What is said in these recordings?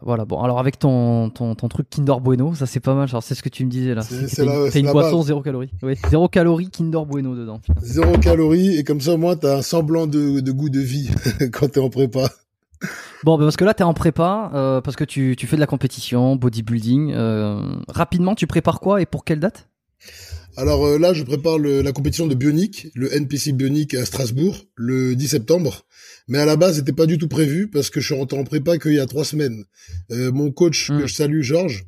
Voilà, bon, alors avec ton, ton, ton truc Kinder Bueno, ça c'est pas mal, genre c'est ce que tu me disais là. C'est- une, une boisson base. zéro calorie. Oui, zéro calorie Kinder Bueno dedans. Zéro calorie et comme ça au moins t'as un semblant de, de goût de vie quand t'es en prépa. Bon, ben parce que là, t'es en prépa, euh, parce que tu, tu fais de la compétition, bodybuilding. euh, rapidement, tu prépares quoi et pour quelle date? Alors euh, là je prépare le- la compétition de Bionic, le NPC Bionic à Strasbourg, le 10 septembre. Mais à la base c'était pas du tout prévu parce que je suis rentré en prépa qu'il y a trois semaines. Euh, mon coach Mm. que je salue Georges,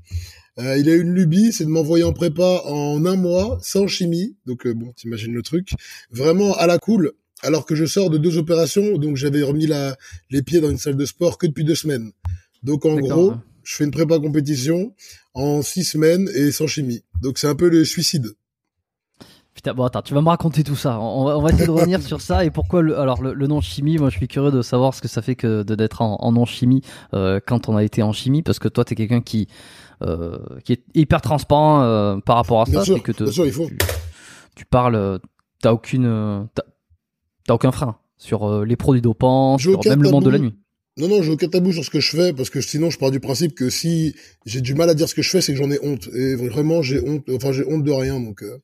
euh, il a une lubie, c'est de m'envoyer en prépa en un mois sans chimie. Donc bon t'imagines le truc, vraiment à la cool. Alors que je sors de deux opérations, donc j'avais remis la, les pieds dans une salle de sport que depuis deux semaines. Donc en gros, je fais une prépa compétition en six semaines et sans chimie. Donc c'est un peu le suicide. Putain, bon, attends, tu vas me raconter tout ça. On va, on va essayer de revenir sur ça et pourquoi le, alors le, le nom chimie. Moi, je suis curieux de savoir ce que ça fait que de d'être en, en non chimie euh, quand on a été en chimie, parce que toi, t'es quelqu'un qui euh, qui est hyper transparent euh, par rapport à Bien ça, sûr, que te- bien sûr, il faut. Tu, tu parles, euh, t'as aucune, euh, t'as aucun frein sur euh, les produits dopants, sur même le monde de la nuit. Non, non, j'ai aucun tabou sur ce que je fais parce que sinon je pars du principe que si j'ai du mal à dire ce que je fais, c'est que j'en ai honte. Et vraiment, j'ai honte. Enfin, j'ai honte de rien. Donc, euh,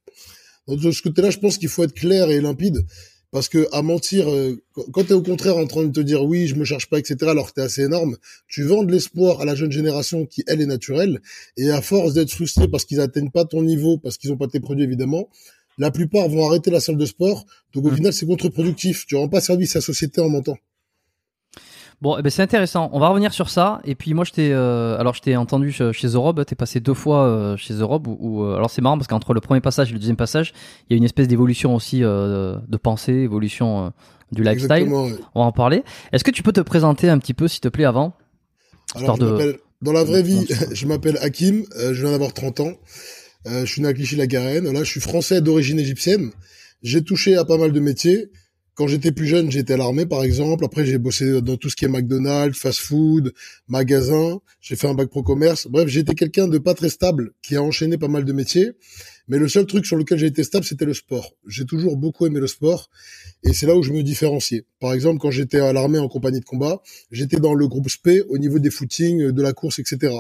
donc, de ce côté-là, je pense qu'il faut être clair et limpide parce que à mentir, euh, quand- quand t'es au contraire en train de te dire oui, je me cherche pas, etc., alors que t'es assez énorme, tu vends de l'espoir à la jeune génération qui elle est naturelle et à force d'être frustré parce qu'ils atteignent pas ton niveau, parce qu'ils ont pas tes produits évidemment. La plupart vont arrêter la salle de sport, donc au Mm. final c'est contre-productif. Tu rends pas service à la société en mentant. Bon, eh ben c'est intéressant. On va revenir sur ça. Et puis moi, je t'ai, euh, alors je t'ai entendu chez Rob. T'es passé deux fois euh, chez. Où, où, euh, alors c'est marrant parce qu'entre le premier passage et le deuxième passage, il y a une espèce d'évolution aussi euh, de pensée, évolution euh, du lifestyle. Exactement. ouais. On va en parler. Est-ce que tu peux te présenter un petit peu, s'il te plaît, avant? Alors, je de- dans la vraie vie, je m'appelle Hakim, je viens d'avoir 30 ans. Je suis né à Clichy-la-Garenne. Là, je suis français d'origine égyptienne. J'ai touché à pas mal de métiers. Quand j'étais plus jeune, j'étais à l'armée, par exemple. Après, j'ai bossé dans tout ce qui est McDonald's, fast-food, magasin. J'ai fait un bac pro commerce. Bref, j'étais quelqu'un de pas très stable, qui a enchaîné pas mal de métiers. Mais le seul truc sur lequel j'ai été stable, c'était le sport. J'ai toujours beaucoup aimé le sport. Et c'est là où je me différenciais. Par exemple, quand j'étais à l'armée en compagnie de combat, j'étais dans le groupe SP au niveau des footings, de la course, etc.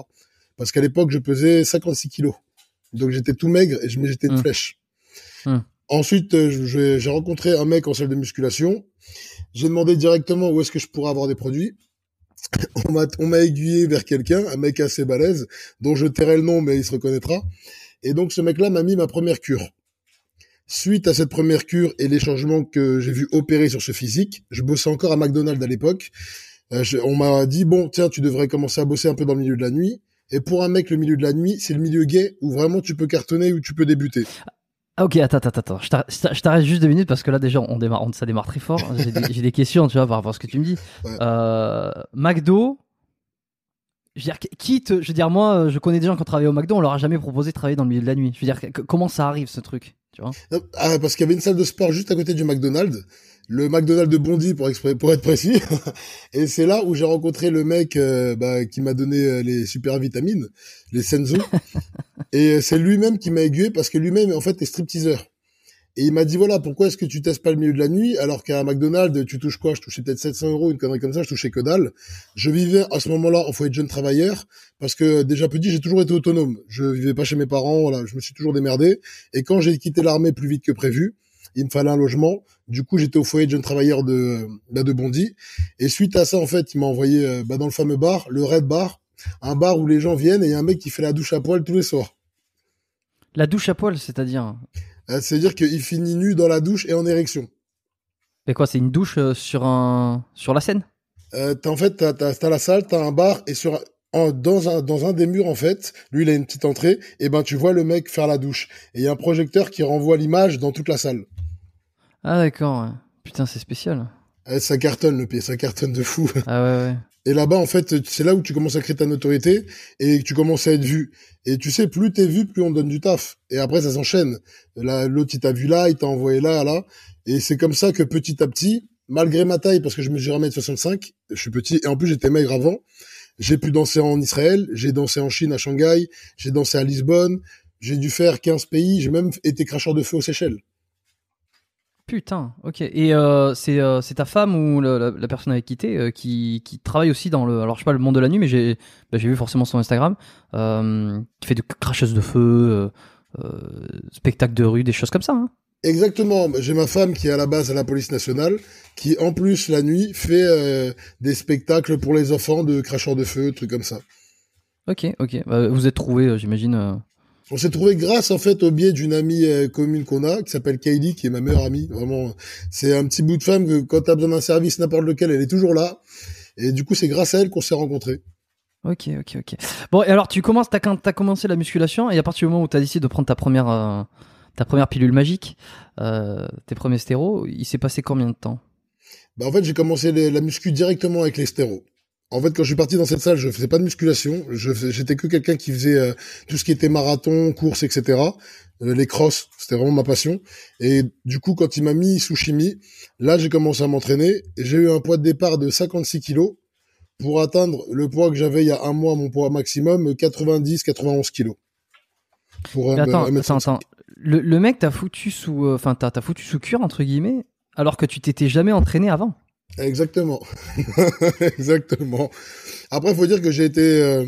Parce qu'à l'époque, je pesais 56 kilos. Donc j'étais tout maigre et je me jetais une Mm. flèche. Mm. Ensuite, euh, j'ai rencontré un mec en salle de musculation. J'ai demandé directement où est-ce que je pourrais avoir des produits. On m'a aiguillé vers quelqu'un, un mec assez balèze, dont je tairai le nom, mais il se reconnaîtra. Et donc ce mec-là m'a mis ma première cure. Suite à cette première cure et les changements que j'ai vu opérer sur ce physique, je bossais encore à McDonald's à l'époque. Euh, on m'a dit bon tiens tu devrais commencer à bosser un peu dans le milieu de la nuit. Et pour un mec le milieu de la nuit c'est le milieu gay où vraiment tu peux cartonner où tu peux débuter. Ah, Ok, attends, attends, attends. Je t'arrête- juste deux minutes parce que là déjà on démarre, on- ça démarre très fort. J'ai des, questions, tu vois, par rapport à ce que tu me dis. Ouais. Euh, McDo. Je veux dire, qui te, je veux dire, moi, je connais des gens qui ont travaillé au McDo, on leur a jamais proposé de travailler dans le milieu de la nuit. Je veux dire, que- comment ça arrive ce truc, tu vois? Ah, parce qu'il y avait une salle de sport juste à côté du McDonald's, le McDonald's de Bondy pour, exprès- pour être précis. et c'est là où j'ai rencontré le mec euh, bah, qui m'a donné euh, les super vitamines, les Senzu. et euh, c'est lui-même qui m'a aiguillé parce que lui-même en fait est stripteaseur. Et il m'a dit voilà pourquoi est-ce que tu testes pas le milieu de la nuit alors qu'à McDonald's tu touches quoi? Je touchais peut-être 700 euros une connerie comme ça, je touchais que dalle. Je vivais à ce moment-là en foyer de jeune travailleur parce que déjà petit j'ai toujours été autonome. Je vivais pas chez mes parents, voilà, je me suis toujours démerdé. Et quand j'ai quitté l'armée plus vite que prévu, il me fallait un logement. Du coup, j'étais au foyer de jeunes travailleurs de de Bondy. Et suite à ça, en fait, il m'a envoyé euh, bah, dans le fameux bar, le Red Bar, un bar où les gens viennent et il y a un mec qui fait la douche à poil tous les soirs. La douche à poil, c'est-à-dire Euh, C'est-à-dire qu'il finit nu dans la douche et en érection. Et quoi, c'est une douche euh, sur un sur la scène? Euh, t'as, en fait, t'as, t'as, t'as la salle, t'as un bar et sur en, dans un dans un des murs en fait, lui il a une petite entrée et ben tu vois le mec faire la douche et il y a un projecteur qui renvoie l'image dans toute la salle. Ah d'accord. Putain, c'est spécial. Euh, ça cartonne le pied, ça cartonne de fou. Ah ouais ouais. Et là-bas en fait, c'est là où tu commences à créer ta notoriété et tu commences à être vu. Et tu sais, plus t'es vu, plus on donne du taf. Et après ça s'enchaîne. Là, l'autre il t'a vu là, il t'a envoyé là, là. Et c'est comme ça que petit à petit, malgré ma taille, parce que je mesure 1m65, je suis petit et en plus j'étais maigre avant. J'ai pu danser en Israël, j'ai dansé en Chine à Shanghai, j'ai dansé à Lisbonne, j'ai dû faire 15 pays, j'ai même été cracheur de feu aux Seychelles. Putain, ok. Et euh, c'est euh, c'est ta femme ou la, la personne avec qui t'es euh, qui, qui travaille aussi dans le. Alors je sais pas le monde de la nuit, mais j'ai bah, vu forcément son Instagram. Qui fait de cracheuse de feu, euh, euh, spectacle de rue, des choses comme ça. Hein. Exactement, j'ai ma femme qui est à la base à la police nationale, qui en plus la nuit fait des spectacles pour les enfants de cracheurs de feu, trucs comme ça. Ok, ok. Bah, vous êtes trouvés, euh, j'imagine. On s'est trouvé grâce en fait au biais d'une amie euh, commune qu'on a, qui s'appelle Kylie, qui est ma meilleure amie. Vraiment, c'est un petit bout de femme que quand t'as besoin d'un service n'importe lequel, elle est toujours là. Et du coup, c'est grâce à elle qu'on s'est rencontrés. Ok, ok, ok. Bon, et alors tu commences, t'as commencé la musculation et à partir du moment où t'as décidé de prendre ta première euh, ta première pilule magique, euh, tes premiers stéros, il s'est passé combien de temps? Bah en fait, j'ai commencé les- la muscu directement avec les stéros. En fait, quand je suis parti dans cette salle, je faisais pas de musculation. J'étais que quelqu'un qui faisait euh, tout ce qui était marathon, course, etc. Euh, les crosses, c'était vraiment ma passion. Et du coup, quand il m'a mis sous chimie, là, j'ai commencé à m'entraîner. J'ai eu un poids de départ de 56 kilos pour atteindre le poids que j'avais il y a un mois, mon poids maximum, 90-91 kilos. Pour Attends. Le, le mec t'a foutu sous, euh, enfin t'as foutu sous cure entre guillemets, alors que tu t'étais jamais entraîné avant. Exactement. Exactement. Après, faut dire que j'ai été euh,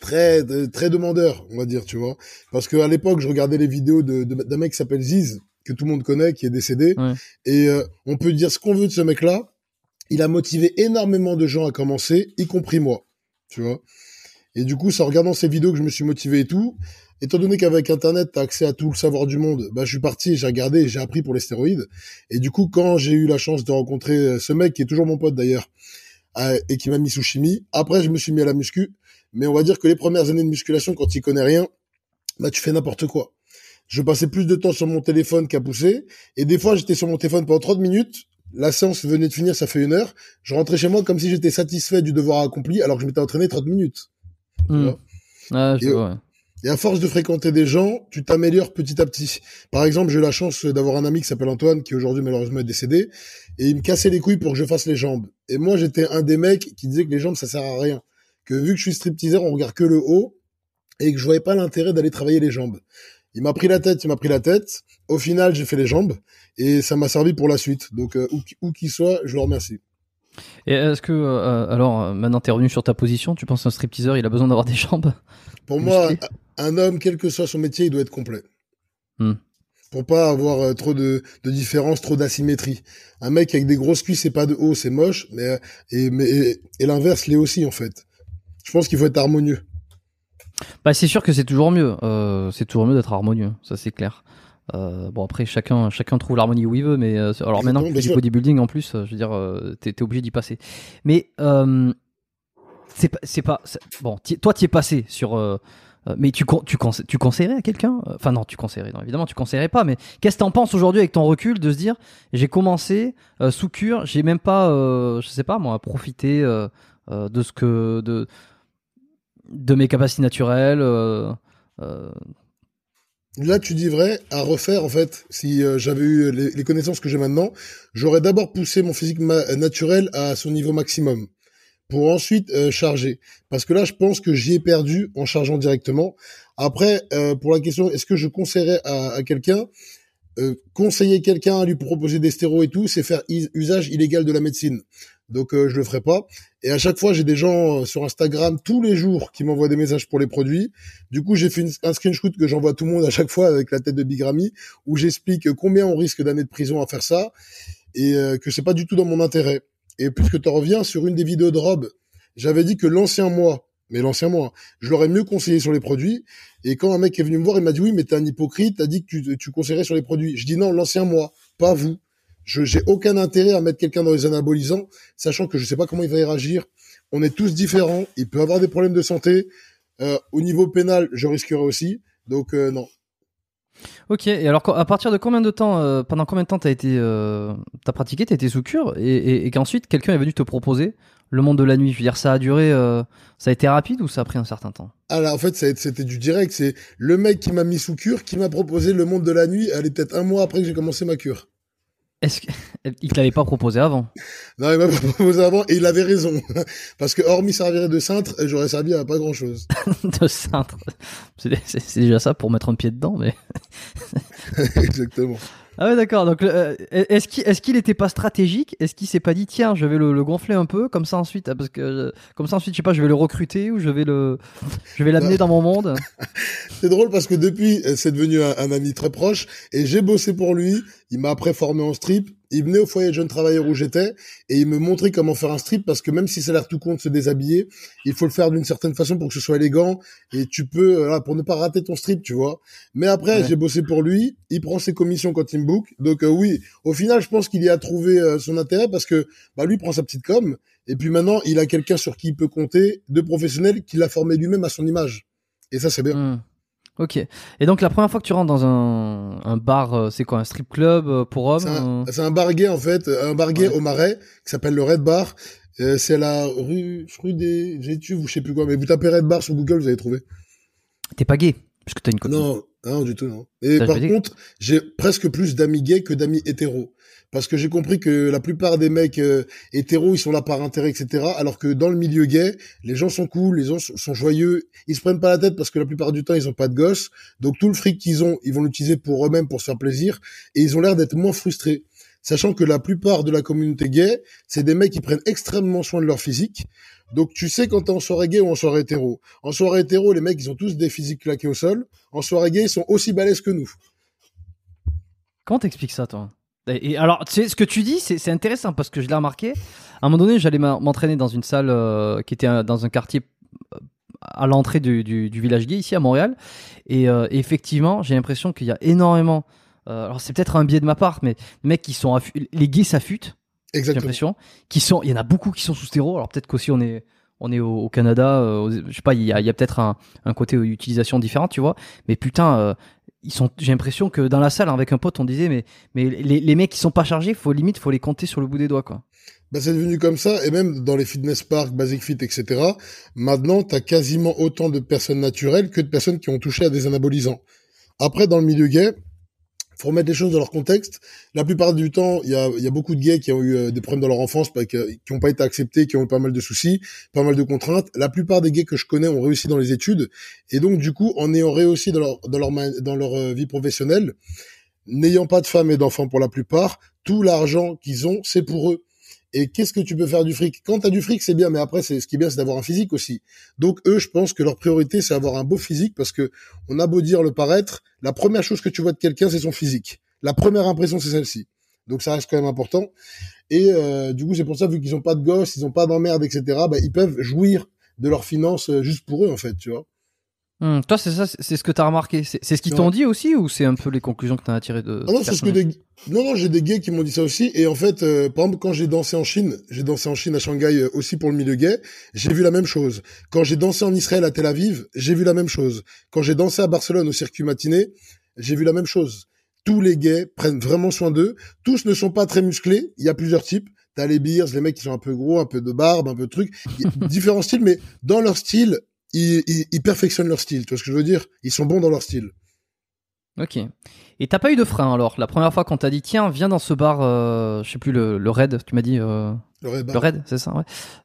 très très demandeur, on va dire, tu vois. Parce que à l'époque, je regardais les vidéos de d'un mec qui s'appelle Ziz, que tout le monde connaît, qui est décédé. Ouais. Et euh, on peut dire ce qu'on veut de ce mec-là. Il a motivé énormément de gens à commencer, y compris moi, tu vois. Et du coup, c'est en regardant ces vidéos que je me suis motivé et tout. Étant donné qu'avec Internet, t'as accès à tout le savoir du monde, bah, je suis parti, j'ai regardé, j'ai appris pour les stéroïdes. Et du coup, quand j'ai eu la chance de rencontrer euh, ce mec, qui est toujours mon pote d'ailleurs, euh, et qui m'a mis sous chimie, après, je me suis mis à la muscu. Mais on va dire que les premières années de musculation, quand tu connais rien, bah, tu fais n'importe quoi. Je passais plus de temps sur mon téléphone qu'à pousser. Et des fois, j'étais sur mon téléphone pendant 30 minutes. La séance venait de finir, ça fait une heure. Je rentrais chez moi comme si j'étais satisfait du devoir accompli, alors que je m'étais entraîné 30 minutes. Tu Hmm. Ah, je Et, vois, ouais. Et à force de fréquenter des gens, tu t'améliores petit à petit. Par exemple, j'ai eu la chance d'avoir un ami qui s'appelle Antoine, qui aujourd'hui malheureusement est décédé, et il me cassait les couilles pour que je fasse les jambes. Et moi, j'étais un des mecs qui disait que les jambes, ça sert à rien. Que vu que je suis stripteaseur, on regarde que le haut, et que je voyais pas l'intérêt d'aller travailler les jambes. Il m'a pris la tête, il m'a pris la tête. Au final, j'ai fait les jambes, et ça m'a servi pour la suite. Donc, euh, où, qui- où qu'il soit, je le remercie. Et est-ce que euh, alors maintenant t'es revenu sur ta position, tu penses qu'un stripteaseur il a besoin d'avoir des jambes? Pour moi, un homme, quel que soit son métier, il doit être complet. Hmm. Pour pas avoir euh, trop de, de différence, trop d'asymétrie. Un mec avec des grosses cuisses et pas de haut, c'est moche, mais euh, et mais et, et l'inverse l'est aussi en fait. Je pense qu'il faut être harmonieux. Bah c'est sûr que c'est toujours mieux. Euh, c'est toujours mieux d'être harmonieux, ça c'est clair. Euh, bon après chacun chacun trouve l'harmonie où il veut, mais euh, alors maintenant que tu fais du bodybuilding en plus, euh, je veux dire t'es t'es obligé d'y passer. Mais c'est pas c'est pas bon. toi t'y es passé sur. mais tu con- tu conse- tu conseillerais à quelqu'un Enfin non, tu conseillerais. Non, évidemment, tu conseillerais pas. Mais qu'est-ce que t'en penses aujourd'hui avec ton recul de se dire j'ai commencé sous cure, j'ai même pas, je sais pas moi, profité de ce que de de mes capacités naturelles. Là, tu dis vrai, à refaire en fait. Si euh, j'avais eu les, connaissances que j'ai maintenant, j'aurais d'abord poussé mon physique naturel à son niveau maximum, pour ensuite euh, charger. Parce que là, je pense que j'y ai perdu en chargeant directement. Après, euh, pour la question, est-ce que je conseillerais à, quelqu'un conseiller quelqu'un à lui proposer des stéroïdes et tout, c'est faire usage illégal de la médecine. Donc euh, je le ferai pas. Et à chaque fois, j'ai des gens euh, sur Instagram tous les jours qui m'envoient des messages pour les produits. Du coup, j'ai fait un screenshot que j'envoie à tout le monde à chaque fois avec la tête de Big Ramy où j'explique combien on risque d'années de prison à faire ça et euh, que c'est pas du tout dans mon intérêt. Et puisque tu reviens sur une des vidéos de Rob, j'avais dit que l'ancien moi, mais l'ancien moi, je l'aurais mieux conseillé sur les produits. Et quand un mec est venu me voir, il m'a dit oui, mais t'es un hypocrite, t'as dit que tu, tu conseillerais sur les produits. Je dis non, l'ancien moi, pas vous. Je j'ai aucun intérêt à mettre quelqu'un dans les anabolisants, sachant que je sais pas comment il va y réagir. On est tous différents. Il peut avoir des problèmes de santé. Euh, au niveau pénal, je risquerais aussi. Donc euh, non. Ok. Et alors, à partir de combien de temps, euh, pendant combien de temps t'as été, t'as pratiqué, t'as été sous cure, et, et, et qu'ensuite quelqu'un est venu te proposer le monde de la nuit? Je veux dire, ça a duré, ça a été rapide ou ça a pris un certain temps? Alors en fait, c'était du direct. C'est le mec qui m'a mis sous cure qui m'a proposé le monde de la nuit. Elle est peut-être un mois après que j'ai commencé ma cure. Est-ce qu'il te l'avait pas proposé avant? Non, il m'a proposé avant et il avait raison. Parce que hormis servir de cintre, j'aurais servi à pas grand chose. de cintre. C'est déjà ça pour mettre un pied dedans, mais. Exactement. Ah ouais, d'accord. Donc, euh, est-ce qu'il est était pas stratégique? Est-ce qu'il s'est pas dit tiens, je vais le, gonfler un peu comme ça ensuite, ah, parce que euh, comme ça ensuite, je sais pas, je vais le recruter ou je vais le, je vais l'amener dans mon monde? C'est drôle parce que depuis, euh, c'est devenu un, un, ami très proche et j'ai bossé pour lui. Il m'a après formé en strip il venait au foyer de jeunes travailleurs où j'étais et il me montrait comment faire un strip parce que même si ça a l'air tout con de se déshabiller, il faut le faire d'une certaine façon pour que ce soit élégant et tu peux euh, pour ne pas rater ton strip, tu vois. Mais après, j'ai bossé pour lui, il prend ses commissions quand il me book. Donc euh, oui, au final, je pense qu'il y a trouvé euh, son intérêt parce que bah lui prend sa petite com et puis maintenant, il a quelqu'un sur qui il peut compter, de professionnels qu'il a formé lui-même à son image. Et ça c'est bien. Mmh. Ok. Et donc la première fois que tu rentres dans un, un bar, euh, c'est quoi un strip club euh, pour hommes C'est un, bar gay en fait, un bar gay au Marais qui s'appelle le Red Bar. Euh, c'est la rue, rue des Gétuves ou je sais plus quoi, mais vous tapez Red Bar sur Google, vous allez trouver. T'es pas gay parce que t'as une copine. Non, non du tout non. Et par contre, j'ai presque plus d'amis gays que d'amis hétéros parce que j'ai compris que la plupart des mecs euh, hétéros, ils sont là par intérêt, etc. Alors que dans le milieu gay, les gens sont cool, les gens sont joyeux, ils se prennent pas la tête parce que la plupart du temps, ils ont pas de gosses. Donc tout le fric qu'ils ont, ils vont l'utiliser pour eux-mêmes, pour se faire plaisir, et ils ont l'air d'être moins frustrés. Sachant que la plupart de la communauté gay, c'est des mecs qui prennent extrêmement soin de leur physique. Donc tu sais quand t'es en soirée gay ou en soirée hétéro. En soirée hétéro, les mecs, ils ont tous des physiques claqués au sol. En soirée gay, ils sont aussi balèzes que nous. Comment t'expliques ça, toi? Et alors, tu sais, ce que tu dis, c'est intéressant parce que je l'ai remarqué. À un moment donné, j'allais m'entraîner dans une salle euh, qui était dans un quartier euh, à l'entrée du, village gay ici à Montréal. Et, euh, effectivement, j'ai l'impression qu'il y a énormément. alors, c'est peut-être un biais de ma part, mais les mecs qui sont. Les gays s'affûtent. J'ai l'impression. Qui sont, il y en a beaucoup qui sont sous stéro. Alors, peut-être qu'aussi on est on est au, Canada, je sais pas, il y a, peut-être un, un, côté utilisation différent, tu vois. Mais putain, ils sont j'ai l'impression que dans la salle avec un pote on disait mais mais les, les mecs qui sont pas chargés faut limite faut les compter sur le bout des doigts quoi. Bah c'est devenu comme ça et même dans les fitness parks basic fit etc maintenant t'as quasiment autant de personnes naturelles que de personnes qui ont touché à des anabolisants. Après dans le milieu gay faut remettre les choses dans leur contexte. La plupart du temps, il y a, y a, beaucoup de gays qui ont eu euh, des problèmes dans leur enfance, qui n'ont pas été acceptés, qui ont eu pas mal de soucis, pas mal de contraintes. La plupart des gays que je connais ont réussi dans les études, et donc du coup, en ayant réussi dans leur dans leur dans leur euh, vie professionnelle, n'ayant pas de femmes et d'enfants pour la plupart, tout l'argent qu'ils ont, c'est pour eux. Et qu'est-ce que tu peux faire du fric? Quand t'as du fric, c'est bien, mais après, c'est ce qui est bien, c'est d'avoir un physique aussi. Donc eux, je pense que leur priorité, c'est avoir un beau physique, parce que on a beau dire le paraître, la première chose que tu vois de quelqu'un, c'est son physique. La première impression, c'est celle-ci. Donc ça reste quand même important. Et euh, du coup, c'est pour ça, vu qu'ils ont pas de gosses, ils ont pas d'emmerde, etc., bah, ils peuvent jouir de leurs finances euh, juste pour eux, en fait, tu vois. Hum, toi, c'est ça, c'est ce que t'as remarqué. C'est ce qu'ils t'ont dit aussi, ou c'est un peu les conclusions que t'as tirées de ah non, c'est ce que des... non, non, j'ai des gays qui m'ont dit ça aussi. Et en fait, euh, par exemple, quand j'ai dansé en Chine, j'ai dansé en Chine à Shanghai euh, aussi pour le milieu gay, j'ai vu la même chose. Quand j'ai dansé en Israël à Tel Aviv, j'ai vu la même chose. Quand j'ai dansé à Barcelone au circuit matiné, j'ai vu la même chose. Tous les gays prennent vraiment soin d'eux. Tous ne sont pas très musclés. Il y a plusieurs types. T'as les beers, les mecs qui sont un peu gros, un peu de barbe, un peu de trucs. différents styles, mais dans leur style, ils, ils, perfectionnent leur style. Tu vois ce que je veux dire? Ils sont bons dans leur style. Ok. Et t'as pas eu de frein alors? La première fois qu'on t'a dit tiens viens dans ce bar, euh, je sais plus le, le Red, tu m'as dit. Euh, le Red, le Red c'est ça. Ouais.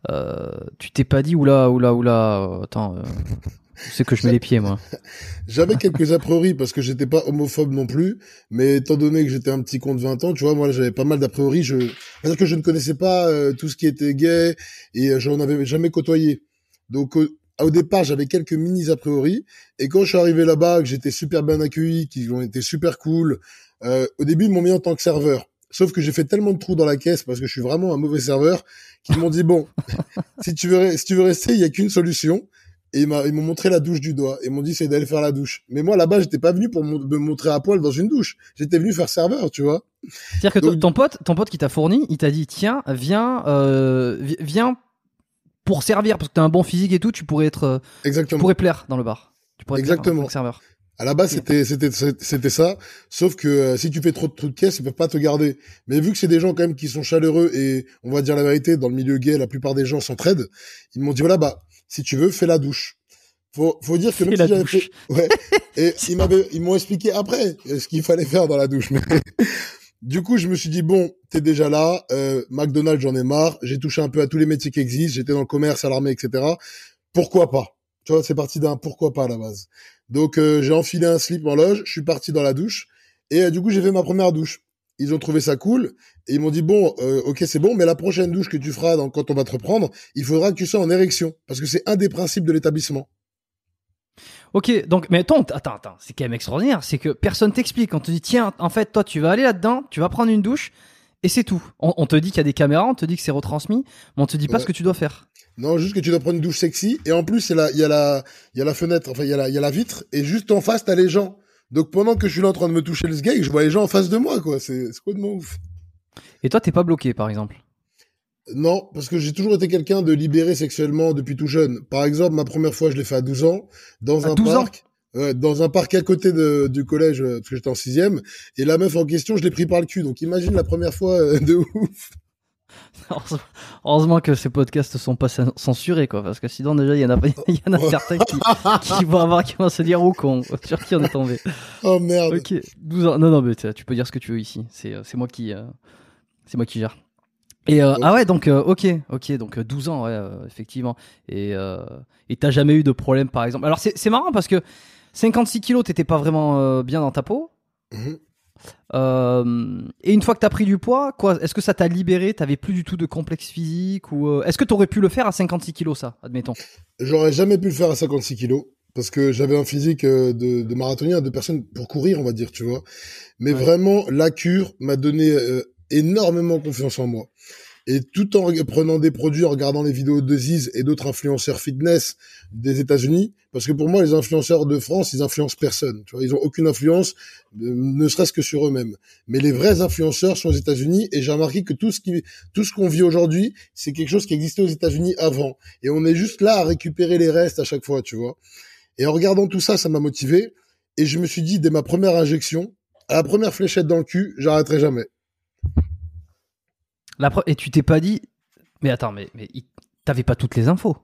Euh, tu t'es pas dit oula oula oula. Euh, attends. Euh, c'est que je mets les pieds moi. J'avais quelques a priori parce que j'étais pas homophobe non plus, mais étant donné que j'étais un petit con de 20 ans, tu vois, moi j'avais pas mal d'a priori. Je, C'est-à-dire que je ne connaissais pas euh, tout ce qui était gay et euh, j'en avais jamais côtoyé. Donc au départ, j'avais quelques minis a priori, et quand je suis arrivé là-bas, que j'étais super bien accueilli, qu'ils ont été super cool, euh, au début, ils m'ont mis en tant que serveur. Sauf que j'ai fait tellement de trous dans la caisse parce que je suis vraiment un mauvais serveur qu'ils m'ont dit bon, si tu veux, si tu veux rester, il y a qu'une solution. Et ils m'ont montré la douche du doigt. Ils m'ont dit c'est d'aller faire la douche. Mais moi là-bas, j'étais pas venu pour me montrer à poil dans une douche. J'étais venu faire serveur, tu vois. C'est-à-dire que ton pote, ton pote qui t'a fourni, il t'a dit tiens, viens, euh, viens pour servir parce que t'as un bon physique et tout, tu pourrais être, euh, Exactement. tu pourrais plaire dans le bar. Tu pourrais Exactement. Plaire serveur. À la base, c'était c'était c'était ça. Sauf que euh, si tu fais trop de trucs de caisse, ils peuvent pas te garder. Mais vu que c'est des gens quand même qui sont chaleureux et on va dire la vérité, dans le milieu gay, la plupart des gens s'entraident. Ils m'ont dit voilà bah si tu veux, fais la douche. Faut faut dire que même si j'avais fait, ouais. Et ils m'avaient ils m'ont expliqué après ce qu'il fallait faire dans la douche. Mais du coup, je me suis dit bon, t'es déjà là. Euh, McDonald's, j'en ai marre. J'ai touché un peu à tous les métiers qui existent. J'étais dans le commerce, à l'armée, etc. Pourquoi pas? Tu vois, c'est parti d'un pourquoi pas à la base. Donc euh, j'ai enfilé un slip en loge, je suis parti dans la douche et euh, du coup j'ai fait ma première douche. Ils ont trouvé ça cool et ils m'ont dit bon, euh, ok c'est bon, mais la prochaine douche que tu feras quand on va te reprendre, il faudra que tu sois en érection parce que c'est un des principes de l'établissement. Ok, donc mais attends, attends, attends, c'est quand même extraordinaire, c'est que personne t'explique. On te dit tiens, en fait toi tu vas aller là-dedans, tu vas prendre une douche et c'est tout. On, te dit qu'il y a des caméras, on te dit que c'est retransmis, mais on te dit pas ce que tu dois faire. Non, juste que tu dois prendre une douche sexy. Et en plus, il y a la, y a fenêtre, enfin, il y a la, il y a la vitre. Et juste en face, t'as les gens. Donc pendant que je suis là en train de me toucher le sgeg, je vois les gens en face de moi, quoi. C'est, c'est de ouf. Et toi, t'es pas bloqué, par exemple? Non, parce que j'ai toujours été quelqu'un de libéré sexuellement depuis tout jeune. Par exemple, ma première fois, je l'ai fait à 12 ans, dans un parc. dans un parc à côté de, du collège, euh, parce que j'étais en sixième, et la meuf en question, je l'ai pris par le cul. Donc imagine la première fois euh, de ouf. Heureusement que ces podcasts sont pas censurés, quoi, parce que sinon déjà il y en a, il y en a certains qui, qui vont avoir, qui vont se dire oh con, sur qui on est tombé. Oh merde. Ok, 12 ans. Non, non, mais tu peux dire ce que tu veux ici. C'est, euh, c'est moi qui, euh, c'est moi qui gère. Et euh, ah ouais, donc ok, ok, donc 12 ans, ouais, effectivement. Et et t'as jamais eu de problème, par exemple. Alors c'est, marrant parce que 56 kilos, t'étais pas vraiment bien dans ta peau. Euh, et une fois que tu as pris du poids, quoi, est-ce que ça t'a libéré? T'avais plus du tout de complexe physique ou euh, est-ce que tu aurais pu le faire à 56 kilos, ça, admettons? J'aurais jamais pu le faire à 56 kilos parce que j'avais un physique euh, de, de, marathonien, de personne pour courir, on va dire, tu vois. Mais vraiment, la cure m'a donné énormément confiance en moi et tout en prenant des produits, en regardant les vidéos de Ziz et d'autres influenceurs fitness des États-Unis, parce que pour moi, les influenceurs de France, ils influencent personne. Tu vois, ils ont aucune influence, euh, ne serait-ce que sur eux-mêmes. Mais les vrais influenceurs sont aux États-Unis, et j'ai remarqué que tout ce qui, tout ce qu'on vit aujourd'hui, c'est quelque chose qui existait aux États-Unis avant, et on est juste là à récupérer les restes à chaque fois, tu vois. Et en regardant tout ça, ça m'a motivé, et je me suis dit dès ma première injection, à la première fléchette dans le cul, j'arrêterai jamais et tu t'es pas dit, mais attends, mais, mais t'avais pas toutes les infos.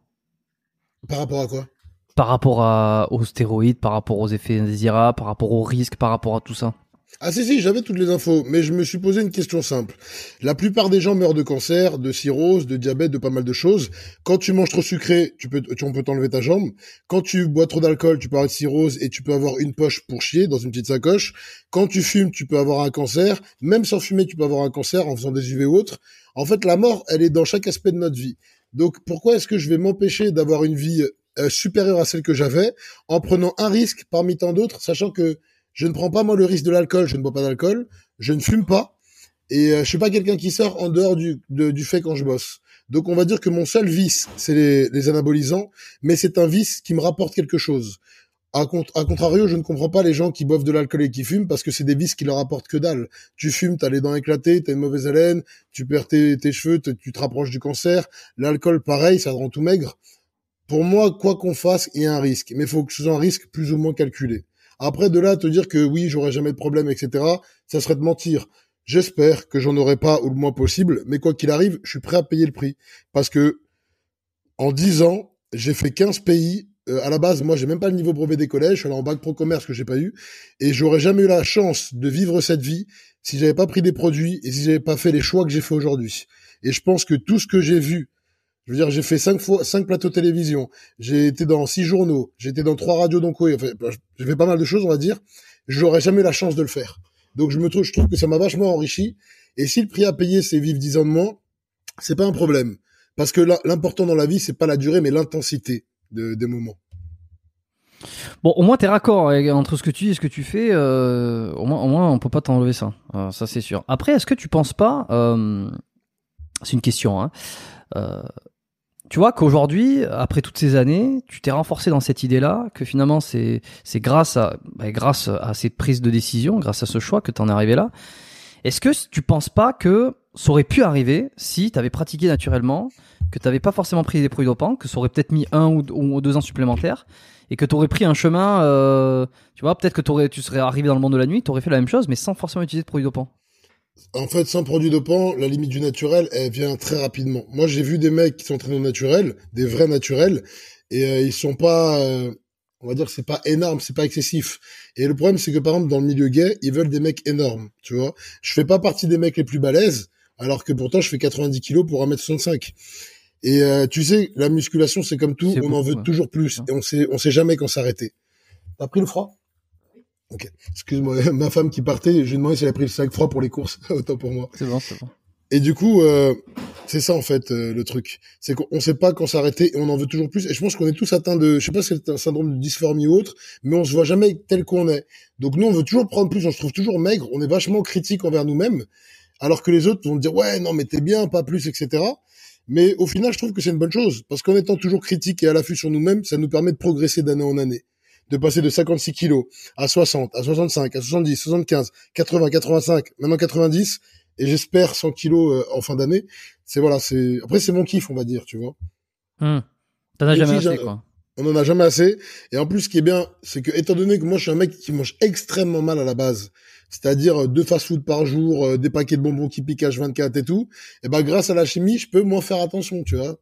Par rapport à quoi? Par rapport à, aux stéroïdes, par rapport aux effets indésirables, par rapport aux risques, par rapport à tout ça. Ah si si, j'avais toutes les infos, mais je me suis posé une question simple. La plupart des gens meurent de cancer, de cirrhose, de diabète, de pas mal de choses. Quand tu manges trop sucré, tu peux, tu, on peut t'enlever ta jambe. Quand tu bois trop d'alcool, tu peux avoir de cirrhose et tu peux avoir une poche pour chier dans une petite sacoche. Quand tu fumes, tu peux avoir un cancer. Même sans fumer, tu peux avoir un cancer en faisant des UV ou autres. En fait, la mort, elle est dans chaque aspect de notre vie. Donc pourquoi est-ce que je vais m'empêcher d'avoir une vie euh, supérieure à celle que j'avais en prenant un risque parmi tant d'autres, sachant que je ne prends pas moi le risque de l'alcool, je ne bois pas d'alcool, je ne fume pas et euh, je suis pas quelqu'un qui sort en dehors du, du fait quand je bosse. Donc on va dire que mon seul vice, c'est les, les, anabolisants, mais c'est un vice qui me rapporte quelque chose. A, contrario, je ne comprends pas les gens qui boivent de l'alcool et qui fument parce que c'est des vices qui leur apportent que dalle. Tu fumes, t'as les dents éclatées, t'as une mauvaise haleine, tu perds tes, tes cheveux, tu te rapproches du cancer. L'alcool, pareil, ça te rend tout maigre. Pour moi, quoi qu'on fasse, il y a un risque, mais il faut que ce soit un risque plus ou moins calculé. Après, de là, te dire que oui, j'aurai jamais de problème, etc., ça serait de mentir. J'espère que j'en aurai pas ou le moins possible, mais quoi qu'il arrive, je suis prêt à payer le prix. Parce que, en 10 ans, j'ai fait 15 pays. Euh, à la base, moi, j'ai même pas le niveau brevet des collèges. Je suis allé en bac pro commerce que j'ai pas eu. Et j'aurais jamais eu la chance de vivre cette vie si j'avais pas pris des produits et si j'avais pas fait les choix que j'ai fait aujourd'hui. Et je pense que tout ce que j'ai vu je veux dire, j'ai fait cinq fois, cinq plateaux télévision. J'ai été dans six journaux. J'ai été dans trois radios d'Oncoé. Enfin, j'ai fait pas mal de choses, on va dire. J'aurais jamais la chance de le faire. Donc, je me trouve, je trouve que ça m'a vachement enrichi. Et si le prix à payer, c'est vivre 10 ans de moins, c'est pas un problème. Parce que l'important dans la vie, c'est pas la durée, mais l'intensité de, des moments. Bon, au moins t'es raccord entre ce que tu dis et ce que tu fais. Euh, au moins, au moins, on peut pas t'enlever ça. Ça c'est sûr. Après, est-ce que tu penses pas euh, C'est une question. Hein, euh, tu vois qu'aujourd'hui, après toutes ces années, tu t'es renforcé dans cette idée-là, que finalement c'est c'est grâce à bah, grâce à ces prises de décision, grâce à ce choix que t'en es arrivé là. Est-ce que tu penses pas que ça aurait pu arriver si tu avais pratiqué naturellement, que tu n'avais pas forcément pris des produits dopants, que ça aurait peut-être mis un ou, deux ans supplémentaires, et que tu aurais pris un chemin, euh, tu vois, peut-être que tu serais arrivé dans le monde de la nuit, tu aurais fait la même chose, mais sans forcément utiliser de produits dopants. En fait, sans produits dopants, la limite du naturel, elle vient très rapidement. Moi, j'ai vu des mecs qui sont très au naturel, des vrais naturels, et euh, ils sont pas, euh, on va dire que c'est pas énorme, c'est pas excessif. Et le problème, c'est que par exemple, dans le milieu gay, ils veulent des mecs énormes, tu vois. Je fais pas partie des mecs les plus balèzes, alors que pourtant, je fais 90 kilos pour 1m65. Et euh, tu sais, la musculation, c'est comme tout, on en veut toujours plus, et on sait, on sait jamais quand s'arrêter. T'as pris le froid? Ok. Excuse-moi, ma femme qui partait, je lui ai demandé si elle a pris le sac froid pour les courses. Autant pour moi. C'est bon, c'est bon. Et du coup, euh, c'est ça en fait euh, le truc, c'est qu'on sait pas quand s'arrêter et on en veut toujours plus. Et je pense qu'on est tous atteints de, je sais pas si c'est un syndrome de dysphorie ou autre, mais on se voit jamais tel qu'on est. Donc nous, on veut toujours prendre plus, on se trouve toujours maigre, on est vachement critique envers nous-mêmes, alors que les autres vont dire ouais non mais t'es bien, pas plus, etc. Mais au final, je trouve que c'est une bonne chose parce qu'en étant toujours critique et à l'affût sur nous-mêmes, ça nous permet de progresser d'année en année de passer de 56 kilos à 60, à 65, à 70, 75, 80, 85, maintenant 90, et j'espère 100 kilos euh, en fin d'année. C'est voilà, c'est après c'est mon kiff, on va dire, tu vois. Hmm. T'en as jamais assez, quoi. On en a jamais assez. Et en plus, ce qui est bien, c'est que étant donné que moi je suis un mec qui mange extrêmement mal à la base, c'est-à-dire euh, deux fast-food par jour, euh, des paquets de bonbons qui piquent H24 et tout, et ben grâce à la chimie, je peux moins faire attention, tu vois.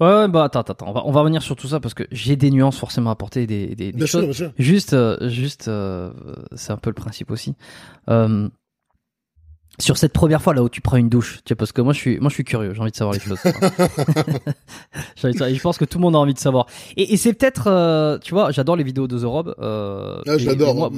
Ouais, bah attends, attends, on va, on va revenir sur tout ça parce que j'ai des nuances forcément à apporter, des, des, des choses. Sûr, Juste, juste, c'est un peu le principe aussi. Euh, sur cette première fois là où tu prends une douche, tu sais, parce que moi je suis, moi je suis curieux, j'ai envie de savoir les choses. je pense que tout le monde a envie de savoir. Et, et c'est peut-être, euh, tu vois, j'adore les vidéos de The Rob. Euh, ah, j'adore.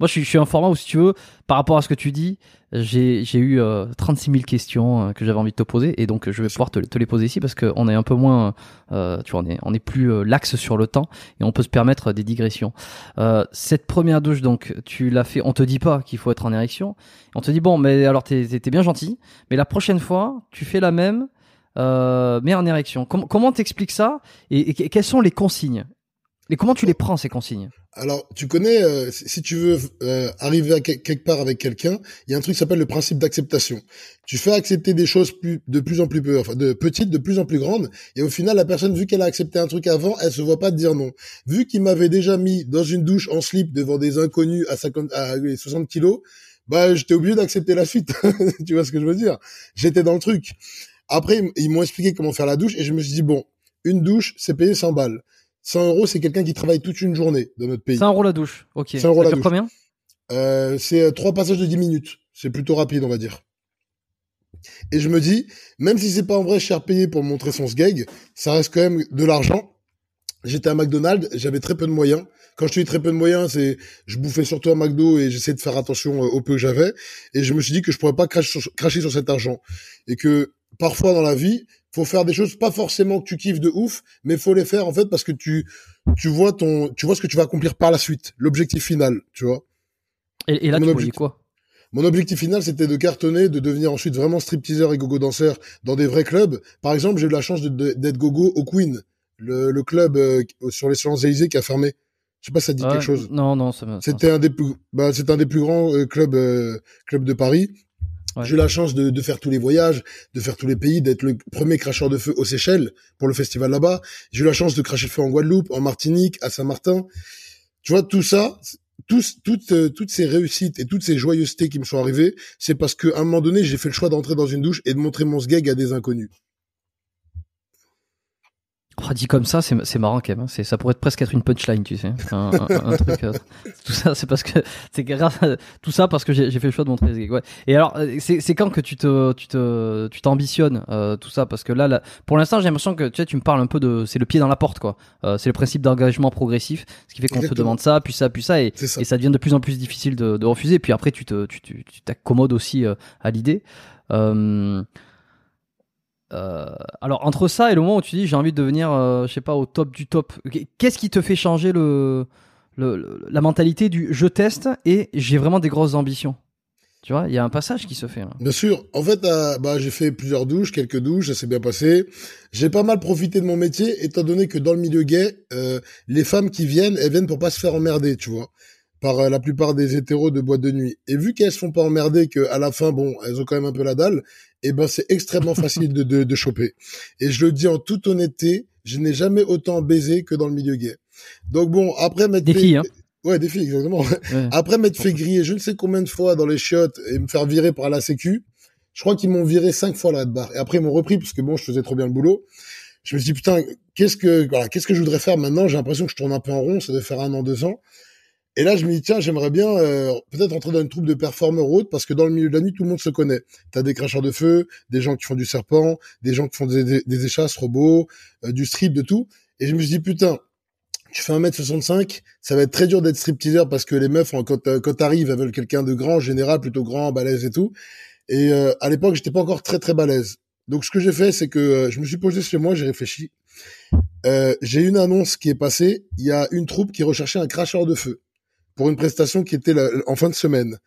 Moi, je, suis, je suis un format où si tu veux, par rapport à ce que tu dis, j'ai eu euh, 36 000 questions euh, que j'avais envie de te poser et donc je vais pouvoir te, te les poser ici parce qu'on est un peu moins, euh, tu vois, on est, on est plus euh, laxe sur le temps et on peut se permettre des digressions. Euh, cette première douche, donc, tu l'as fait, on te dit pas qu'il faut être en érection. On te dit, bon, mais alors t'es es bien gentil, mais la prochaine fois, tu fais la même, mais en érection. comment t'expliques ça et quelles sont les consignes et comment tu les prends ces consignes alors, tu connais, euh, si tu veux euh, arriver à quelque part avec quelqu'un, il y a un truc qui s'appelle le principe d'acceptation. Tu fais accepter des choses plus, de plus en plus enfin, de petites, de plus en plus grandes, et au final, la personne, vu qu'elle a accepté un truc avant, elle se voit pas dire non. Vu qu'il m'avait déjà mis dans une douche en slip devant des inconnus à 50, à 60 kilos, bah, j'étais obligé d'accepter la suite. tu vois ce que je veux dire? J'étais dans le truc. Après, ils m'ont expliqué comment faire la douche, et je me suis dit bon, une douche, c'est payé 100 balles. 100 euros, c'est quelqu'un qui travaille toute une journée dans notre pays. 100 euros la douche, ok. 100 euros la douche. combien? Euh, C'est euh, trois passages de 10 minutes. C'est plutôt rapide, on va dire. Et je me dis, même si c'est pas en vrai cher payé pour montrer son sgeg, ça reste quand même de l'argent. J'étais à McDonald's, j'avais très peu de moyens. Quand je te dis très peu de moyens, c'est je bouffais surtout à McDo et j'essayais de faire attention euh, au peu que j'avais. Et je me suis dit que je pourrais pas cracher sur, cracher sur cet argent. Et que parfois dans la vie, faut faire des choses pas forcément que tu kiffes de ouf, mais faut les faire en fait parce que tu tu vois ton tu vois ce que tu vas accomplir par la suite, l'objectif final, tu vois. Et, et là tu objectif, quoi? Mon objectif final c'était de cartonner, de devenir ensuite vraiment stripteaseur et gogo danseur dans des vrais clubs. Par exemple, j'ai eu la chance d'être gogo au Queen, le, le club euh, sur les Champs-Élysées qui a fermé. Je sais pas si ça dit quelque chose. Non, non, ça C'était un des plus, bah, c'est un des plus grands euh, clubs, euh, clubs de Paris. J'ai eu la chance de, de, faire tous les voyages, de faire tous les pays, d'être le premier cracheur de feu aux Seychelles pour le festival là-bas. J'ai eu la chance de cracher le feu en Guadeloupe, en Martinique, à Saint-Martin. Tu vois, tout ça, tous, toutes, euh, toutes ces réussites et toutes ces joyeusetés qui me sont arrivées, c'est parce qu'à un moment donné, j'ai fait le choix d'entrer dans une douche et de montrer mon sgeg à des inconnus. Oh, dit comme ça, c'est marrant quand même. Hein. C'est ça pourrait presque être une punchline, tu sais. Un, un, truc. Euh, tout ça, c'est parce que c'est grâce tout ça parce que j'ai fait le choix de montrer. Ouais. Et alors, euh, c'est quand que tu te tu te tu t'ambitionnes euh, tout ça? Parce que là, là pour l'instant, j'ai l'impression que tu sais, tu me parles un peu de c'est le pied dans la porte quoi. Euh, c'est le principe d'engagement progressif, ce qui fait qu'on te demande ça, puis ça, puis ça, et ça. et ça devient de plus en plus difficile de, de refuser. Puis après, tu te tu t'accommodes aussi à l'idée. Euh, euh, alors entre ça et le moment où tu dis j'ai envie de devenir, euh, je sais pas, au top du top, qu'est-ce qui te fait changer le, la mentalité du je teste et j'ai vraiment des grosses ambitions Tu vois, il y a un passage qui se fait. Bien sûr. En fait, euh, bah, j'ai fait plusieurs douches, quelques douches, ça s'est bien passé. J'ai pas mal profité de mon métier, étant donné que dans le milieu gay, les femmes qui viennent, elles viennent pour pas se faire emmerder, tu vois par la plupart des hétéros de boîte de nuit. Et vu qu'elles se font pas emmerder, que à la fin, bon, elles ont quand même un peu la dalle, eh ben c'est extrêmement facile de, de, de, choper. Et je le dis en toute honnêteté, je n'ai jamais autant baisé que dans le milieu gay. Donc bon, après m'être des filles, hein. ouais, des filles exactement. Après m'être fait griller, je ne sais combien de fois dans les chiottes et me faire virer par la Sécu. Je crois qu'ils m'ont viré cinq fois là de barre. Et après ils m'ont repris parce que bon, je faisais trop bien le boulot. Je me suis dit putain, qu'est-ce que voilà, qu'est-ce que je voudrais faire maintenant? J'ai l'impression que je tourne un peu en rond. Ça doit faire un an, deux ans. Et là, je me dis, tiens, j'aimerais bien euh, peut-être entrer dans une troupe de performeurs autres, parce que dans le milieu de la nuit, tout le monde se connaît. T'as des cracheurs de feu, des gens qui font du serpent, des gens qui font des, échasses, robots, euh, du strip, de tout. Et je me suis dit, putain, tu fais 1m65, ça va être très dur d'être strip-teaser parce que les meufs, quand, euh, quand t'arrives, elles veulent quelqu'un de grand, général, plutôt grand, balèze et tout. Et à l'époque, j'étais pas encore très très balèze. Donc ce que j'ai fait, c'est que je me suis posé chez moi, j'ai réfléchi. j'ai une annonce qui est passée. Il y a une troupe qui recherchait un cracheur de feu pour une prestation qui était en fin de semaine.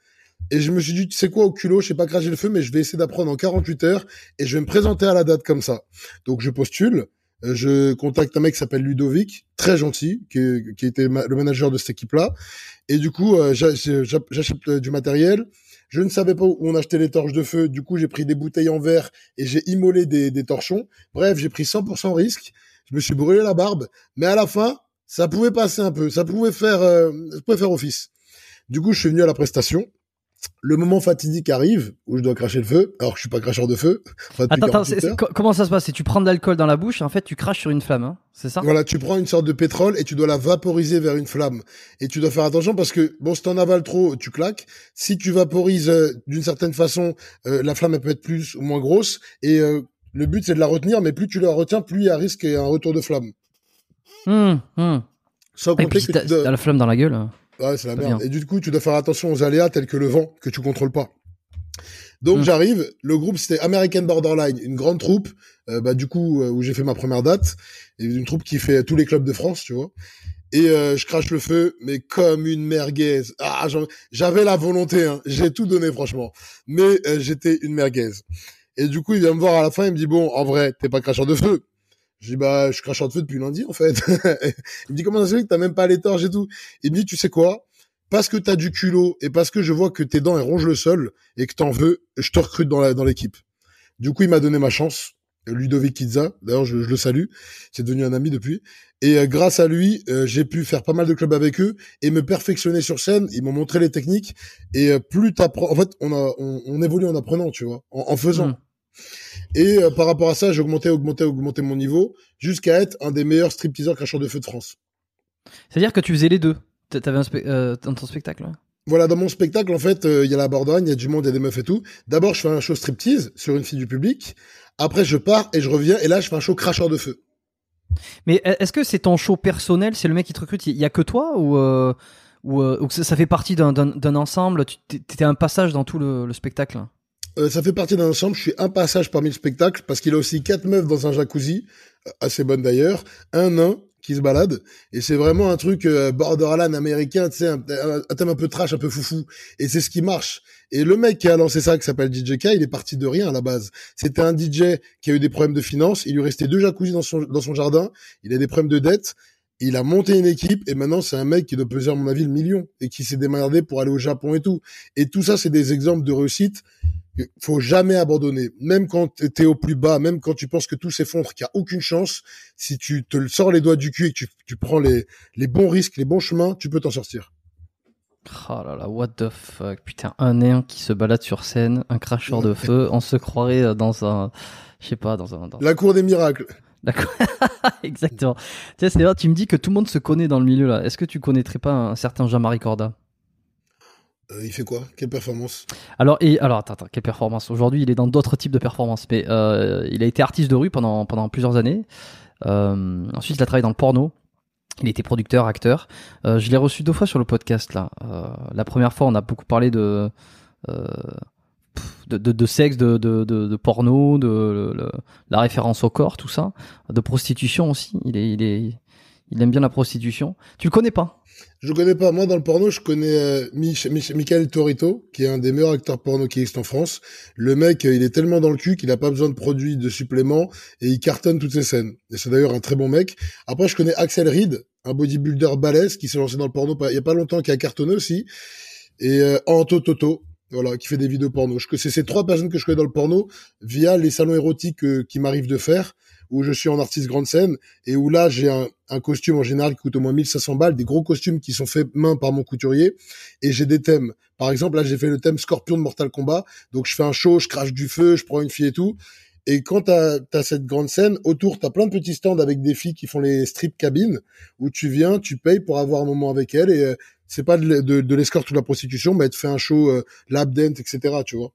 Et je me suis dit, tu sais quoi, au culot, je sais pas cracher le feu, mais je vais essayer d'apprendre en 48 heures et je vais me présenter à la date comme ça. Donc je postule, euh, je contacte un mec qui s'appelle Ludovic, très gentil, qui, était le manager de cette équipe-là. Et du coup, euh, j'achète euh, du matériel. Je ne savais pas où on achetait les torches de feu. Du coup, j'ai pris des bouteilles en verre et j'ai immolé des torchons. Bref, j'ai pris 100% risque. Je me suis brûlé la barbe. Mais à la fin, ça pouvait passer un peu, ça pouvait faire, euh, ça pouvait faire office. Du coup, je suis venu à la prestation. Le moment fatidique arrive où je dois cracher le feu. Alors, je suis pas cracheur de feu. attends, attends comment ça se passe? C'est tu prends de l'alcool dans la bouche et en fait tu craches sur une flamme, hein c'est ça? Voilà, tu prends une sorte de pétrole et tu dois la vaporiser vers une flamme. Et tu dois faire attention parce que bon, si t'en avales trop, tu claques. Si tu vaporises euh, d'une certaine façon, euh, la flamme elle peut être plus ou moins grosse. Et le but c'est de la retenir, mais plus tu la retiens, plus il y a risque et un retour de flamme. Hum, hum. Sans compter que tu dois... la flamme dans la gueule. Hein. Ouais, c'est la merde. Et du coup, tu dois faire attention aux aléas tels que le vent que tu contrôles pas. Donc hum. j'arrive, le groupe c'était American Borderline, une grande troupe, euh, bah du coup euh, où j'ai fait ma première date, et une troupe qui fait tous les clubs de France, tu vois. Et euh, je crache le feu, mais comme une merguez. Ah, j'avais la volonté, hein. j'ai tout donné franchement, mais j'étais une merguez. Et du coup il vient me voir à la fin, il me dit bon, en vrai, t'es pas cracheur de feu, je dis bah je crache en feu depuis lundi en fait. il me dit comment ça se fait que t'as même pas les torches et tout? Il me dit tu sais quoi? Parce que t'as du culot et parce que je vois que tes dents elles rongent le sol et que t'en veux, je te recrute dans la dans l'équipe. Du coup il m'a donné ma chance. Ludovic Kizza, d'ailleurs je, le salue, c'est devenu un ami depuis. Et euh, grâce à lui, euh, j'ai pu faire pas mal de clubs avec eux et me perfectionner sur scène. Ils m'ont montré les techniques et euh, plus t'apprends, en fait, on, a, on, évolue en apprenant, tu vois, en, faisant. Mmh. Et euh, par rapport à ça, j'ai augmenté, augmenté, augmenté mon niveau jusqu'à être un des meilleurs stripteaseurs cracheurs de feu de France. C'est-à-dire que tu faisais les deux T'avais un euh, dans ton spectacle Voilà, dans mon spectacle, en fait, euh, il y a la bordeaux il y a du monde, il y a des meufs et tout. D'abord, je fais un show striptease sur une fille du public. Après, je pars et je reviens, et là, je fais un show cracheur de feu. Mais est-ce que c'est ton show personnel? C'est le mec qui te recrute? Il y a que toi ou, ou, ça, fait partie d'un ensemble? Tu étais un passage dans tout le spectacle? Euh, ça fait partie d'un ensemble. Je suis un passage parmi le spectacle parce qu'il a aussi quatre meufs dans un jacuzzi, euh, assez bonne d'ailleurs, un nain qui se balade et c'est vraiment un truc euh, borderline américain, tu sais, un, thème un peu trash, un peu foufou et c'est ce qui marche. Et le mek qui a lancé ça, qui s'appelle DJ K, il est parti de rien à la base. C'était un DJ qui a eu des problèmes de finances, il lui restait deux jacuzzi dans son, dans son jardin, il a des problèmes de dette, il a monté une équipe et maintenant c'est un mec qui doit peser à mon avis le million et qui s'est démerdé pour aller au Japon et tout. Et tout ça c'est des exemples de réussite faut jamais abandonner. Même quand tu es au plus bas, même quand tu penses que tout s'effondre, qu'il n'y a aucune chance, si tu te sors les doigts du cul et que tu, prends les, les bons risques, les bons chemins, tu peux t'en sortir. Oh là là, what the fuck. Putain, un néant qui se balade sur scène, un cracheur de feu, on se croirait dans un, je sais pas, dans un... La cour des miracles. D'accord. Exactement. Tu sais, c'est tu me dis que tout le monde se connaît dans le milieu là. Est-ce que tu connaîtrais pas un certain Jean-Marie Corda? Euh, il fait quoi? Quelle performance? Alors, et, alors attends, attends, quelle performance? Aujourd'hui, il est dans d'autres types de performances, mais euh, il a été artiste de rue pendant, pendant plusieurs années. Euh, ensuite, il a travaillé dans le porno. Il était producteur, acteur. Je l'ai reçu deux fois sur le podcast là. La première fois, on a beaucoup parlé de de, de, de, sexe, de, de, de, porno, de la référence au corps, tout ça, de prostitution aussi. Il est, il est, il aime bien la prostitution. Tu le connais pas? Je connais pas. Moi, dans le porno, je connais euh, Mich Michael Torito, qui est un des meilleurs acteurs porno qui existe en France. Le mec, il est tellement dans le cul qu'il a pas besoin de produits, de suppléments, et il cartonne toutes ses scènes. Et c'est d'ailleurs un très bon mec. Après, je connais Axel Reed, un bodybuilder balèze qui s'est lancé dans le porno il y a pas longtemps, qui a cartonné aussi. Et euh, Anto Toto, voilà, qui fait des vidéos porno. C'est ces trois personnes que je connais dans le porno via les salons érotiques euh, qui m'arrivent de faire, où je suis en artiste grande scène et où là j'ai un, un, costume en général qui coûte au moins 1500 balles, des gros costumes qui sont faits main par mon couturier et j'ai des thèmes. Par exemple, là j'ai fait le thème Scorpion de Mortal Kombat, donc je fais un show, je crache du feu, je prends une fille et tout. Et quand t'as as cette grande scène, autour t'as plein de petits stands avec des filles qui font les strip cabines, où tu viens, tu payes pour avoir un moment avec elles et euh, c'est pas de, de, de l'escorte ou de la prostitution, mais tu fais un show euh, lap dance, etc. Tu vois.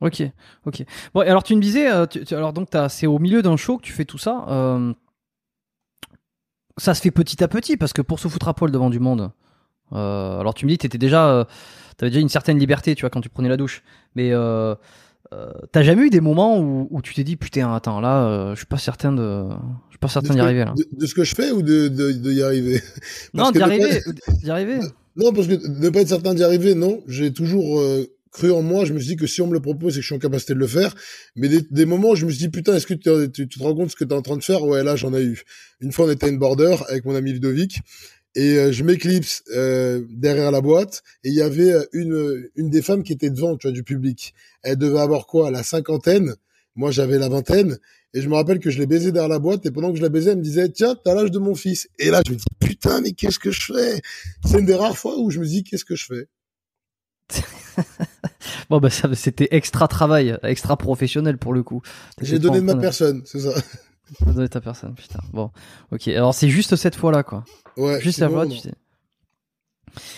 Ok, ok. Bon, alors tu me disais, euh, tu, alors donc c'est au milieu d'un show que tu fais tout ça. Euh, ça se fait petit à petit parce que pour se foutre à poil devant du monde. Euh, alors tu me dis, t'étais déjà, euh, t'avais déjà une certaine liberté, tu vois, quand tu prenais la douche. Mais euh, euh, t'as jamais eu des moments où, où tu t'es dit, putain, attends, là, je suis pas certain de, je suis pas certain d'y arriver là. De, de, ce que je fais ou de, de, de y arriver? Non, d'y arriver, d'y arriver. Non, parce que ne pas être certain d'y arriver, non. J'ai toujours cru en moi. Je me suis dit que si on me le propose, c'est que je suis en capacité de le faire. Mais des, des moments où je me suis dit, putain, est-ce que tu, tu, tu, te rends compte ce que tu es en train de faire? Ouais, là, j'en ai eu. Une fois, on était à une border avec mon ami Ludovic. Et euh, je m'éclipse euh, derrière la boîte et il y avait une une des femmes qui était devant, tu vois, du public. Elle devait avoir quoi, la cinquantaine. Moi, j'avais la vingtaine. Et je me rappelle que je l'ai baisé derrière la boîte et pendant que je la baisais, elle me disait, tiens, t'as l'âge de mon fils. Et là, je me dis, putain, mais qu'est-ce que je fais? C'est une des rares fois où je me dis, qu'est-ce que je fais? bon bah ça c'était extra travail, extra professionnel pour le coup. J'ai donné de ma personne, c'est ça. T'as donné ta personne, putain. Bon, ok. Alors c'est juste cette fois-là, quoi. Ouais. Juste la fois, tu sais.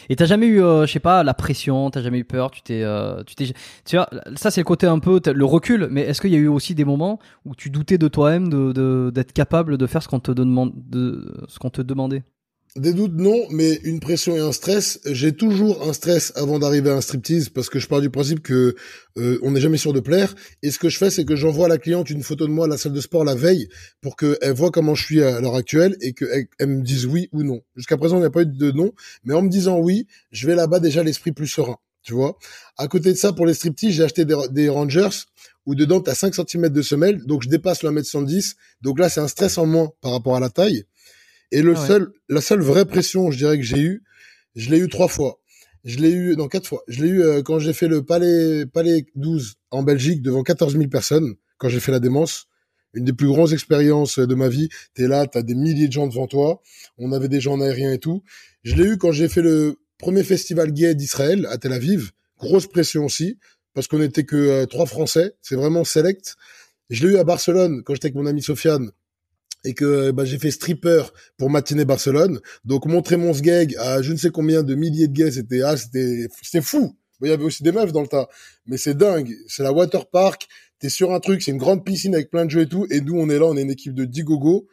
Et t'as jamais eu, euh, je sais pas, la pression, t'as jamais eu peur, tu t'es, euh, tu t'es, tu vois, ça c'est le côté un peu le recul. Mais est-ce qu'il y a eu aussi des moments où tu doutais de toi-même, de, d'être capable de faire ce qu'on te demande, de ce qu'on te demandait? Des doutes, non, mais une pression et un stress. J'ai toujours un stress avant d'arriver à un striptease parce que je pars du principe que euh, on n'est jamais sûr de plaire. Et ce que je fais, c'est que j'envoie à la cliente une photo de moi à la salle de sport la veille pour qu'elle voit comment je suis à l'heure actuelle et qu'elle elle me dise oui ou non. Jusqu'à présent, il n'y a pas eu de non, mais en me disant oui, je vais là-bas déjà l'esprit plus serein. Tu vois. À côté de ça, pour les striptease, j'ai acheté des, des Rangers où dedans, tu as 5 cm de semelle, donc je dépasse le 1m110. Donc là, c'est un stress en moins par rapport à la taille. Et le ah seul, la seule vraie pression, je dirais que j'ai eu, je l'ai eu trois fois. Je l'ai eu, non, quatre fois. Je l'ai eu euh, quand j'ai fait le Palais, Palais 12 en Belgique devant 14 000 personnes, quand j'ai fait la démence. Une des plus grandes expériences de ma vie. T'es là, t'as des milliers de gens devant toi. On avait des gens en aérien et tout. Je l'ai eu quand j'ai fait le premier festival gay d'Israël à Tel Aviv. Grosse pression aussi, parce qu'on était que euh, trois Français. C'est vraiment select. Je l'ai eu à Barcelone quand j'étais avec mon ami Sofiane et que bah, j'ai fait stripper pour matinée Barcelone. Donc montrer mon sgeg à je ne sais combien de milliers de gays, c'était ah, c'était c'était fou. Il y avait aussi des meufs dans le tas, mais c'est dingue. C'est la water park. T'es sur un truc, c'est une grande piscine avec plein de jeux et tout. Et nous, on est là, on est une équipe de 10 gogo.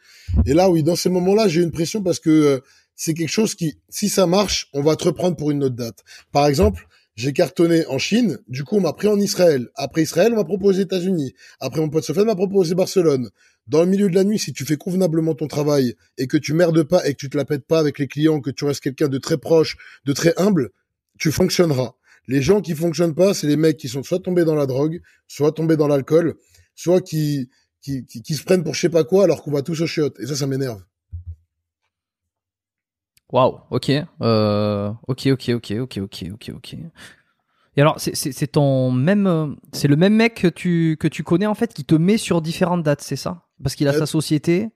Et là, oui, dans ces moments-là, j'ai une pression parce que euh, c'est quelque chose qui, si ça marche, on va te reprendre pour une autre date. Par exemple, j'ai cartonné en Chine, du coup on m'a pris en Israël. Après Israël, on m'a proposé États-Unis. Après mon pote Sofiane m'a proposé Barcelone. Dans le milieu de la nuit, si tu fais convenablement ton travail et que tu merdes pas et que tu te la pètes pas avec les clients, que tu restes quelqu'un de très proche, de très humble, tu fonctionneras. Les gens qui fonctionnent pas, c'est les mecs qui sont soit tombés dans la drogue, soit tombés dans l'alcool, soit qui, qui, qui, se prennent pour je sais pas quoi alors qu'on va tous au chiottes. Et ça, ça m'énerve. Waouh, ok, euh, ok, ok, ok, ok, ok, ok, ok. Et alors, c'est ton même, c'est le même mec que tu que tu connais en fait qui te met sur différentes dates, c'est ça? Parce qu'il a euh, sa société.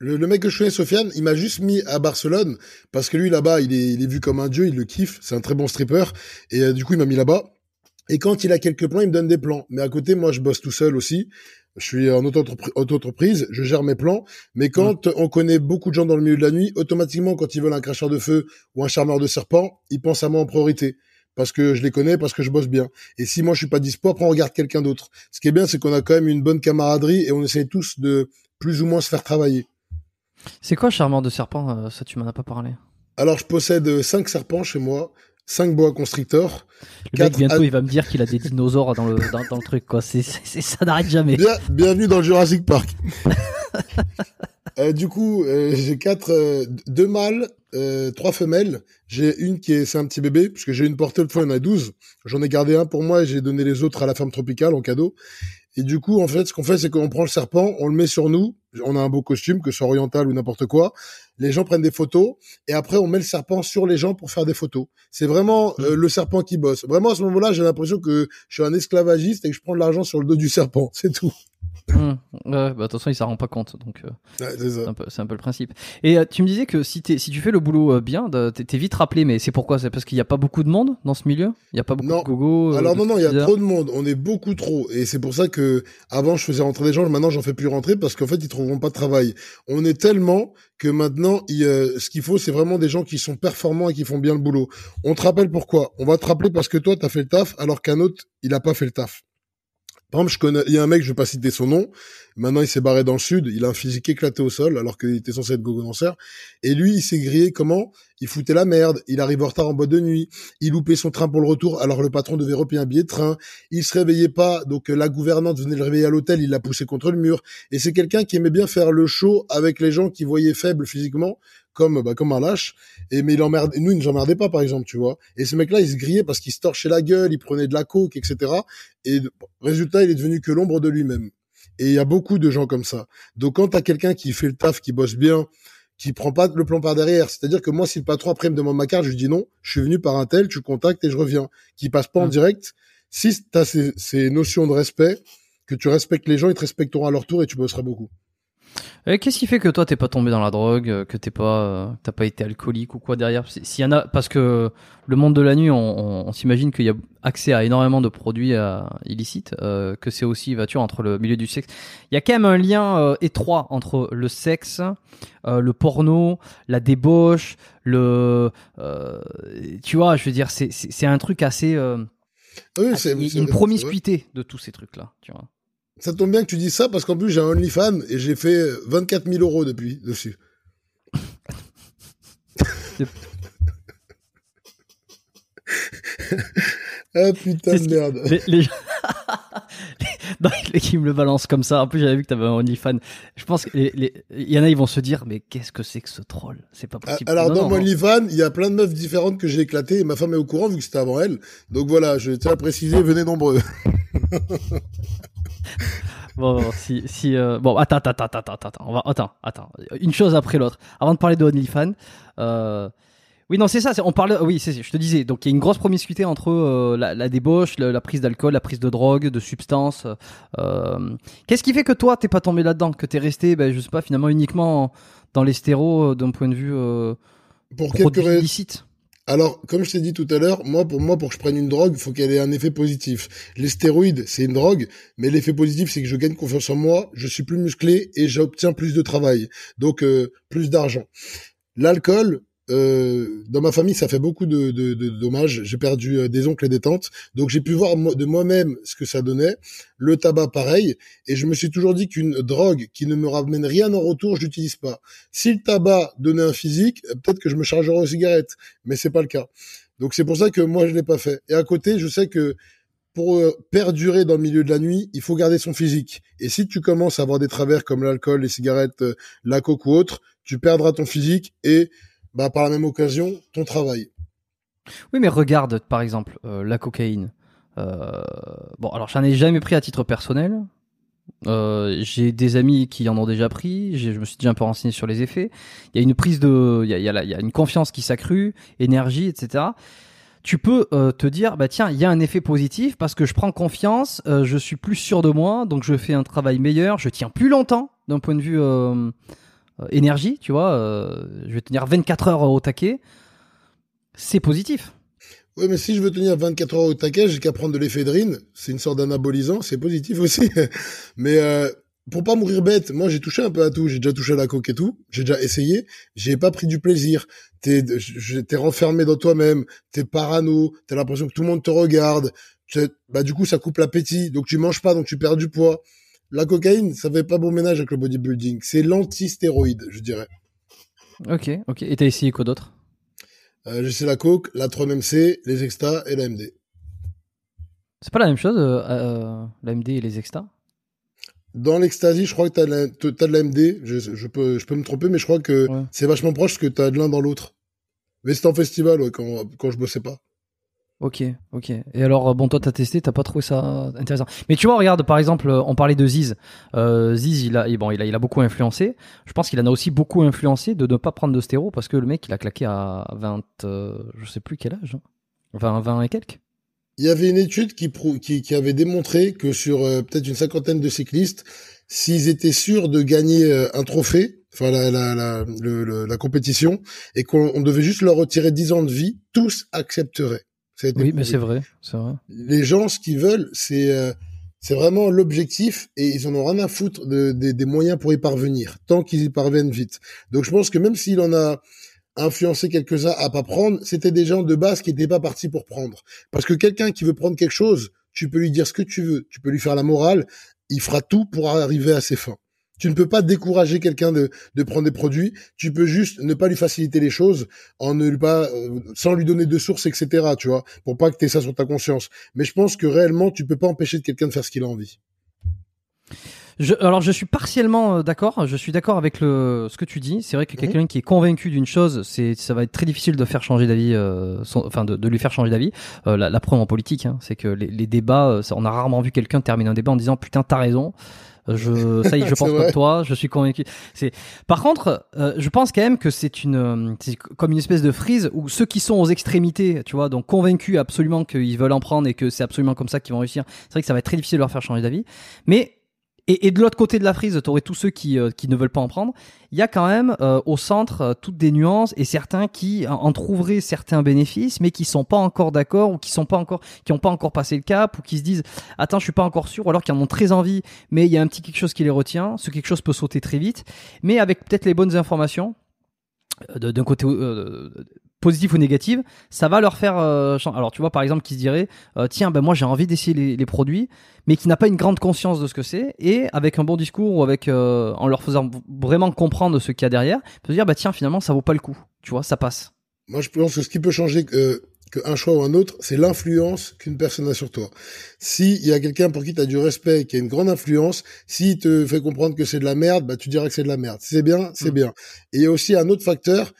Le, le, mec que je connais, Sofiane, il m'a juste mis à Barcelone parce que lui là-bas, il est, il est vu comme un dieu, il le kiffe, c'est un très bon stripper et euh, du coup il m'a mis là-bas. Et quand il a quelques plans, il me donne des plans. Mais à côté, moi, je bosse tout seul aussi. Je suis en auto-entreprise, je gère mes plans, mais quand on connaît beaucoup de gens dans le milieu de la nuit, automatiquement, quand ils veulent un cracheur de feu ou un charmeur de serpent, ils pensent à moi en priorité parce que je les connais, parce que je bosse bien. Et si moi je suis pas dispo, après on regarde quelqu'un d'autre. Ce qui est bien, c'est qu'on a quand même une bonne camaraderie et on essaie tous de plus ou moins se faire travailler. C'est quoi charmeur de serpent euh, Ça, tu m'en as pas parlé? Alors, je possède cinq serpents chez moi, cinq bois constricteurs. Le mec, bientôt, il va me dire qu'il a des dinosaures dans le, dans, le truc, quoi. C'est, ça n'arrête jamais. bienvenue dans le Jurassic Park. Euh, du coup, euh, j'ai quatre, euh, deux mâles, trois femelles. J'ai une qui est, c'est un petit bébé, puisque j'ai une portée, le fois, il y en a 12. J'en ai gardé un pour moi et j'ai donné les autres à la ferme tropicale en cadeau. Et du coup, en fait, ce qu'on fait, c'est qu'on prend le serpent, on le met sur nous. On a un beau costume, que ce soit oriental ou n'importe quoi. Les gens prennent des photos et après, on met le serpent sur les gens pour faire des photos. C'est vraiment mmh. le serpent qui bosse. Vraiment, à ce moment-là, j'ai l'impression que je suis un esclavagiste et que je prends de l'argent sur le dos du serpent. C'est tout. Mmh. Ouais, bah, attention, il s'en rend pas compte, donc euh, c'est un, un, peu le principe. Et euh, tu me disais que si, si tu fais le boulot euh, bien, t'es vite rappelé, mais c'est pourquoi? C'est parce qu'il n'y a pas beaucoup de monde dans ce milieu? Il n'y a pas beaucoup de gogo Alors non, non, il y a trop de monde, on est beaucoup trop. Et c'est pour ça que avant je faisais rentrer des gens, maintenant j'en fais plus rentrer parce qu'en fait ils trouveront pas de travail. On est tellement que maintenant, il, ce qu'il faut, c'est vraiment des gens qui sont performants et qui font bien le boulot. On te rappelle pourquoi? On va te rappeler parce que toi, tu as fait le taf, alors qu'un autre, il a pas fait le taf. Par exemple, je connais, il y a un mec, je vais pas citer son nom. Maintenant, il s'est barré dans le sud. Il a un physique éclaté au sol, alors qu'il était censé être gogo danseur. Et lui, il s'est grillé comment? Il foutait la merde. Il arrive en retard en boîte de nuit. Il loupait son train pour le retour, alors le patron devait repayer un billet de train. Il se réveillait pas, donc la gouvernante venait le réveiller à l'hôtel. Il l'a poussé contre le mur. Et c'est quelqu'un qui aimait bien faire le show avec les gens qui voyaient faibles physiquement comme bah, comme un lâche. Et mais il emmerde nous il nous emmerdait pas par exemple tu vois. Et ce mec là il se grillait parce qu'il se torchait la gueule il prenait de la coke etc et résultat il est devenu que l'ombre de lui-même. Et il y a beaucoup de gens comme ça. Donc quand t'as quelqu'un qui fait le taf qui bosse bien qui prend pas le plan par derrière c'est-à-dire que moi si le patron après me demande ma carte je lui dis non je suis venu par un tel tu contactes et je reviens. Qui passe pas en mmh. direct si t'as ces, ces notions de respect que tu respectes les gens ils te respecteront à leur tour et tu bosseras beaucoup Qu'est-ce qui fait que toi t'es pas tombé dans la drogue, euh, que t'es pas, euh, t'as pas été alcoolique ou quoi derrière? S'il y en a, parce que le monde de la nuit, on, s'imagine qu'il y a accès à énormément de produits euh, illicites, que c'est aussi, vas-tu, entre le milieu du sexe. Il y a quand même un lien étroit entre le sexe, le porno, la débauche, le, tu vois, je veux dire, c'est un truc assez. Oui, c'est une promiscuité de tous ces trucs-là, tu vois. Ça tombe bien que tu dis ça parce qu'en plus j'ai un OnlyFans et j'ai fait 24 000 euros depuis dessus. ah putain de merde. Les, les... non, qui me le balance comme ça. En plus, j'avais vu que t'avais un OnlyFans. Je pense qu'il y en a, ils vont se dire, mais qu'est-ce que c'est que ce troll? C'est pas possible. Alors, dans mon OnlyFans, il y a plein de meufs différentes que j'ai éclatées et ma femme est au courant vu que c'était avant elle. Donc voilà, je tiens à préciser, venez nombreux. bon, si, si euh, bon, attends, attends, attends, attends, attends, on va, attends, attends, une chose après l'autre. Avant de parler de OnlyFans, euh, oui, non, c'est ça. On parle, oui, c'est, je te disais. Donc, il y a une grosse promiscuité entre euh, la, débauche, la, prise d'alcool, la prise de drogue, de substances. Euh, qu'est-ce qui fait que toi, t'es pas tombé là-dedans, que t'es resté, ben, je sais pas, finalement uniquement dans les stéros d'un point de vue pour quelques illicite? Alors, comme je t'ai dit tout à l'heure, moi, pour moi, pour que je prenne une drogue, il faut qu'elle ait un effet positif. Les stéroïdes, c'est une drogue, mais l'effet positif, c'est que je gagne confiance en moi, je suis plus musclé et j'obtiens plus de travail, donc euh, plus d'argent. L'alcool, euh, dans ma famille, ça fait beaucoup de, de, de dommages. J'ai perdu euh, des oncles et des tantes, donc j'ai pu voir de moi-même ce que ça donnait. Le tabac, pareil, et je me suis toujours dit qu'une drogue qui ne me ramène rien en retour, je l'utilise pas. Si le tabac donnait un physique, euh, peut-être que je me chargerais aux cigarettes, mais c'est pas le cas. Donc c'est pour ça que moi je l'ai pas fait. Et à côté, je sais que pour perdurer dans le milieu de la nuit, il faut garder son physique. Et si tu commences à avoir des travers comme l'alcool, les cigarettes, la coke ou autre, tu perdras ton physique et bah, par la même occasion, ton travail. Oui, mais regarde, par exemple, euh, la cocaïne. Euh, bon, alors j'en ai jamais pris à titre personnel. Euh, j'ai des amis qui en ont déjà pris. Je me suis déjà un peu renseigné sur les effets. Il y a une prise de, il y a, y a, une confiance qui s'accrue, énergie, etc. Tu peux te dire, bah tiens, il y a un effet positif parce que je prends confiance, je suis plus sûr de moi, donc je fais un travail meilleur, je tiens plus longtemps d'un point de vue énergie, tu vois, euh, je vais tenir 24 heures au taquet, c'est positif. Oui, mais si je veux tenir 24 heures au taquet, j'ai qu'à prendre de l'éphédrine. C'est une sorte d'anabolisant, c'est positif aussi. mais euh, pour pas mourir bête, moi j'ai touché un peu à tout. J'ai déjà touché à la coke et tout. J'ai déjà essayé. J'ai pas pris du plaisir. T'es, t'es renfermé dans toi-même. T'es parano. T'as l'impression que tout le monde te regarde. Bah du coup ça coupe l'appétit. Donc tu manges pas, donc tu perds du poids. La cocaïne, ça fait pas bon ménage avec le bodybuilding. C'est l'anti-stéroïde, je dirais. Ok, ok. Et t'as essayé quoi d'autre? Euh, J'ai essayé la coke, la 3MC, les extas et la MD. C'est pas la même chose, euh, euh, la MD et les extas dans l'ecstasy, je crois que t'as as de la MD. Je, peux, je peux me tromper, mais je crois que c'est vachement proche que t'as de l'un dans l'autre. Mais c'était en festival, ouais, quand, quand je bossais pas. Ok, ok. Et alors, bon, toi, t'as testé, t'as pas trouvé ça intéressant. Mais tu vois, regarde, par exemple, on parlait de Ziz. Euh, Ziz, il a, bon, il a, beaucoup influencé. Je pense qu'il en a aussi beaucoup influencé de ne pas prendre de stéro parce que le mec, il a claqué à 20, euh, je sais plus quel âge. Hein. Enfin, 20 et quelques. Il y avait une étude qui, qui, qui avait démontré que sur euh, peut-être une cinquantaine de cyclistes, s'ils étaient sûrs de gagner euh, un trophée, enfin la, la, la, la compétition, et qu'on devait juste leur retirer 10 ans de vie, tous accepteraient. Oui, mais c'est vrai, c'est vrai. Les gens, ce qu'ils veulent, c'est euh, c'est vraiment l'objectif et ils en ont rien à foutre de, des moyens pour y parvenir, tant qu'ils y parviennent vite. Donc je pense que même s'il en a influencé quelques-uns à pas prendre, c'était des gens de base qui n'étaient pas partis pour prendre. Parce que quelqu'un qui veut prendre quelque chose, tu peux lui dire ce que tu veux, tu peux lui faire la morale, il fera tout pour arriver à ses fins. Tu ne peux pas décourager quelqu'un de, de prendre des produits. Tu peux juste ne pas lui faciliter les choses en ne lui pas, euh, sans lui donner de sources, etc. Tu vois, pour pas que tu aies ça sur ta conscience. Mais je pense que réellement, tu peux pas empêcher de quelqu'un de faire ce qu'il a envie. Je, alors je suis partiellement euh, d'accord. Je suis d'accord avec le ce que tu dis. C'est vrai que mhm. quelqu'un qui est convaincu d'une chose, c'est ça va être très difficile de faire changer d'avis, euh, enfin de, de, lui faire changer d'avis. Euh, la, la, preuve en politique, hein, c'est que les, les débats, euh, on a rarement vu quelqu'un terminer un débat en disant putain t'as raison. Je, ça y est, je pense comme toi, je suis convaincu. C'est. Par contre, euh, je pense quand même que c'est une, c'est comme une espèce de frise où ceux qui sont aux extrémités, tu vois, donc convaincus absolument qu'ils veulent en prendre et que c'est absolument comme ça qu'ils vont réussir. C'est vrai que ça va être très difficile de leur faire changer d'avis. Mais et, et, de l'autre côté de la frise, tu aurais tous ceux qui, euh, qui ne veulent pas en prendre. Il y a quand même euh, au centre euh, toutes des nuances et certains qui en trouveraient certains bénéfices, mais qui sont pas encore d'accord ou qui sont pas encore, qui ont pas encore passé le cap ou qui se disent attends je suis pas encore sûr, ou alors qui en ont très envie, mais il y a un petit quelque chose qui les retient. Ce quelque chose peut sauter très vite, mais avec peut-être les bonnes informations d'un côté positif ou négative, ça va leur faire. Euh, alors tu vois par exemple qui se dirait euh, tiens ben moi j'ai envie d'essayer les, produits, mais qui n'a pas une grande conscience de ce que c'est et avec un bon discours ou avec euh, en leur faisant vraiment comprendre ce qu'il y a derrière, peut se dire bah tiens finalement ça vaut pas le coup, tu vois ça passe. Moi je pense que ce qui peut changer qu'un choix ou un autre, c'est l'influence qu'une personne a sur toi. S'il y a quelqu'un pour qui tu as du respect, qui a une grande influence, s'il te fait comprendre que c'est de la merde, bah tu diras que c'est de la merde. c'est bien, c'est mm. bien. Et il y a aussi un autre facteur,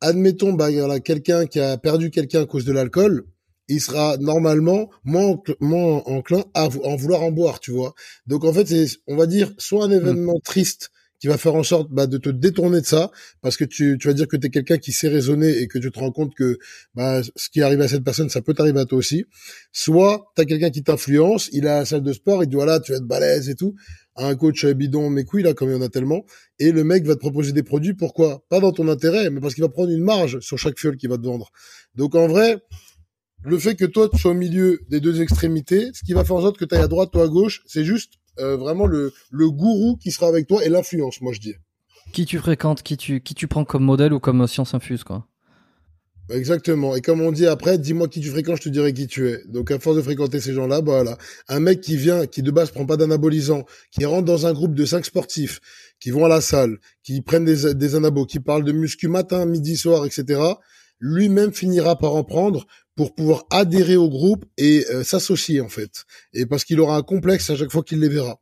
admettons, bah, a quelqu'un qui a perdu quelqu'un à cause de l'alcool, il sera normalement moins, moins enclin à en vouloir en boire, tu vois. Donc en fait, c'est, on va dire, soit un mmh. événement triste qui va faire en sorte bah, de te détourner de ça, parce que tu, tu vas dire que tu es quelqu'un qui sait raisonner et que tu te rends compte que bah, ce qui arrive à cette personne, ça peut t'arriver à toi aussi. Soit tu as quelqu'un qui t'influence, il a la salle de sport, il dit voilà, tu vas être balèze et tout un coach bidon mes couilles là comme il y en a tellement. Et le mec va te proposer des produits pourquoi? Pas dans ton intérêt mais parce qu'il va prendre une marge sur chaque fiole qu'il va te vendre. Donc en vrai le fait que toi tu sois au milieu des deux extrémités ce qui va faire en sorte que tu ailles à droite toi à gauche c'est juste euh, vraiment le le gourou qui sera avec toi et l'influence moi je dis. Qui tu fréquentes qui tu qui tu prends comme modèle ou comme science infuse quoi Exactement. Et comme on dit après, dis-moi qui tu fréquentes, je te dirai qui tu es. Donc à force de fréquenter ces gens-là, bah voilà. Un mec qui vient, qui de base prend pas d'anabolisant, qui rentre dans un groupe de cinq sportifs, qui vont à la salle, qui prennent des, anabos, qui parlent de muscu matin, midi, soir, etc. Lui-même finira par en prendre pour pouvoir adhérer au groupe et euh, s'associer en fait. Et parce qu'il aura un complexe à chaque fois qu'il les verra.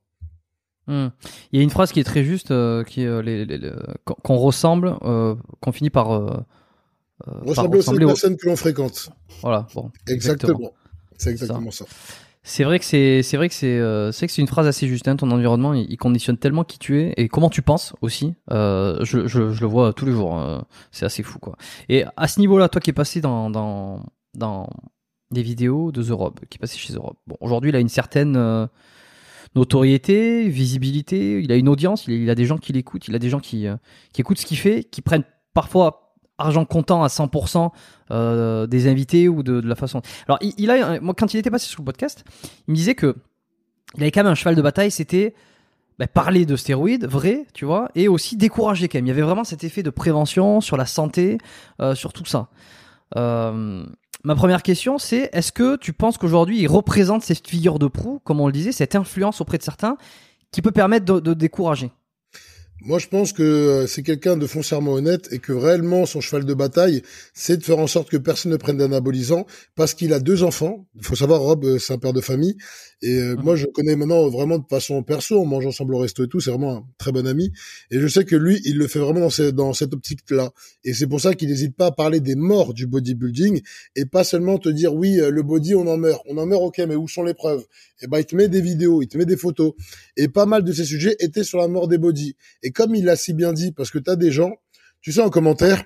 Hmm. Il y a une phrase qui est très juste, euh, qui est les, qu'on ressemble, euh, qu'on finit par euh, ressembler aux personnes que l'on fréquente. Voilà, bon. Exactement. C'est exactement ça. C'est vrai que c'est c'est vrai que c'est euh, c'est que c'est une phrase assez juste. Hein, ton environnement, il, conditionne tellement qui tu es et comment tu penses aussi. Euh, je, je, je, le vois tous les jours. Euh, c'est assez fou quoi. Et à ce niveau-là, toi qui es passé dans dans dans des vidéos de The Rob, qui est passé chez The Rob. Bon, aujourd'hui, il a une certaine notoriété, visibilité. Il a une audience. Il, il a des gens qui l'écoutent. Il a des gens qui qui écoutent ce qu'il fait, qui prennent parfois argent comptant à 100% euh, des invités ou de, la façon. Alors, il, a, moi, quand il était passé sur le podcast, il me disait que il avait quand même un cheval de bataille, c'était bah, parler de stéroïdes, vrai, tu vois, et aussi décourager quand même. Il y avait vraiment cet effet de prévention sur la santé, euh, sur tout ça. Euh, ma première question, c'est est-ce que tu penses qu'aujourd'hui, il représente cette figure de proue, comme on le disait, cette influence auprès de certains, qui peut permettre de décourager? Moi, je pense que euh, c'est quelqu'un de foncièrement honnête et que réellement son cheval de bataille, c'est de faire en sorte que personne ne prenne d'anabolisant parce qu'il a deux enfants. Il faut savoir, Rob, euh, c'est un père de famille. Et euh, mhm. moi, je connais maintenant vraiment de façon perso, on mange ensemble au resto et tout, c'est vraiment un très bon ami. Et je sais que lui, il le fait vraiment dans, dans cette optique-là. Et c'est pour ça qu'il n'hésite pas à parler des morts du bodybuilding et pas seulement te dire, oui, le body, on en meurt. On en meurt, ok, mais où sont les preuves? Et eh ben, il te met des vidéos, il te met des photos. Et pas mal de ces sujets étaient sur la mort des body. Et comme il l'a si bien dit, parce que tu as des gens, tu sais, en commentaire,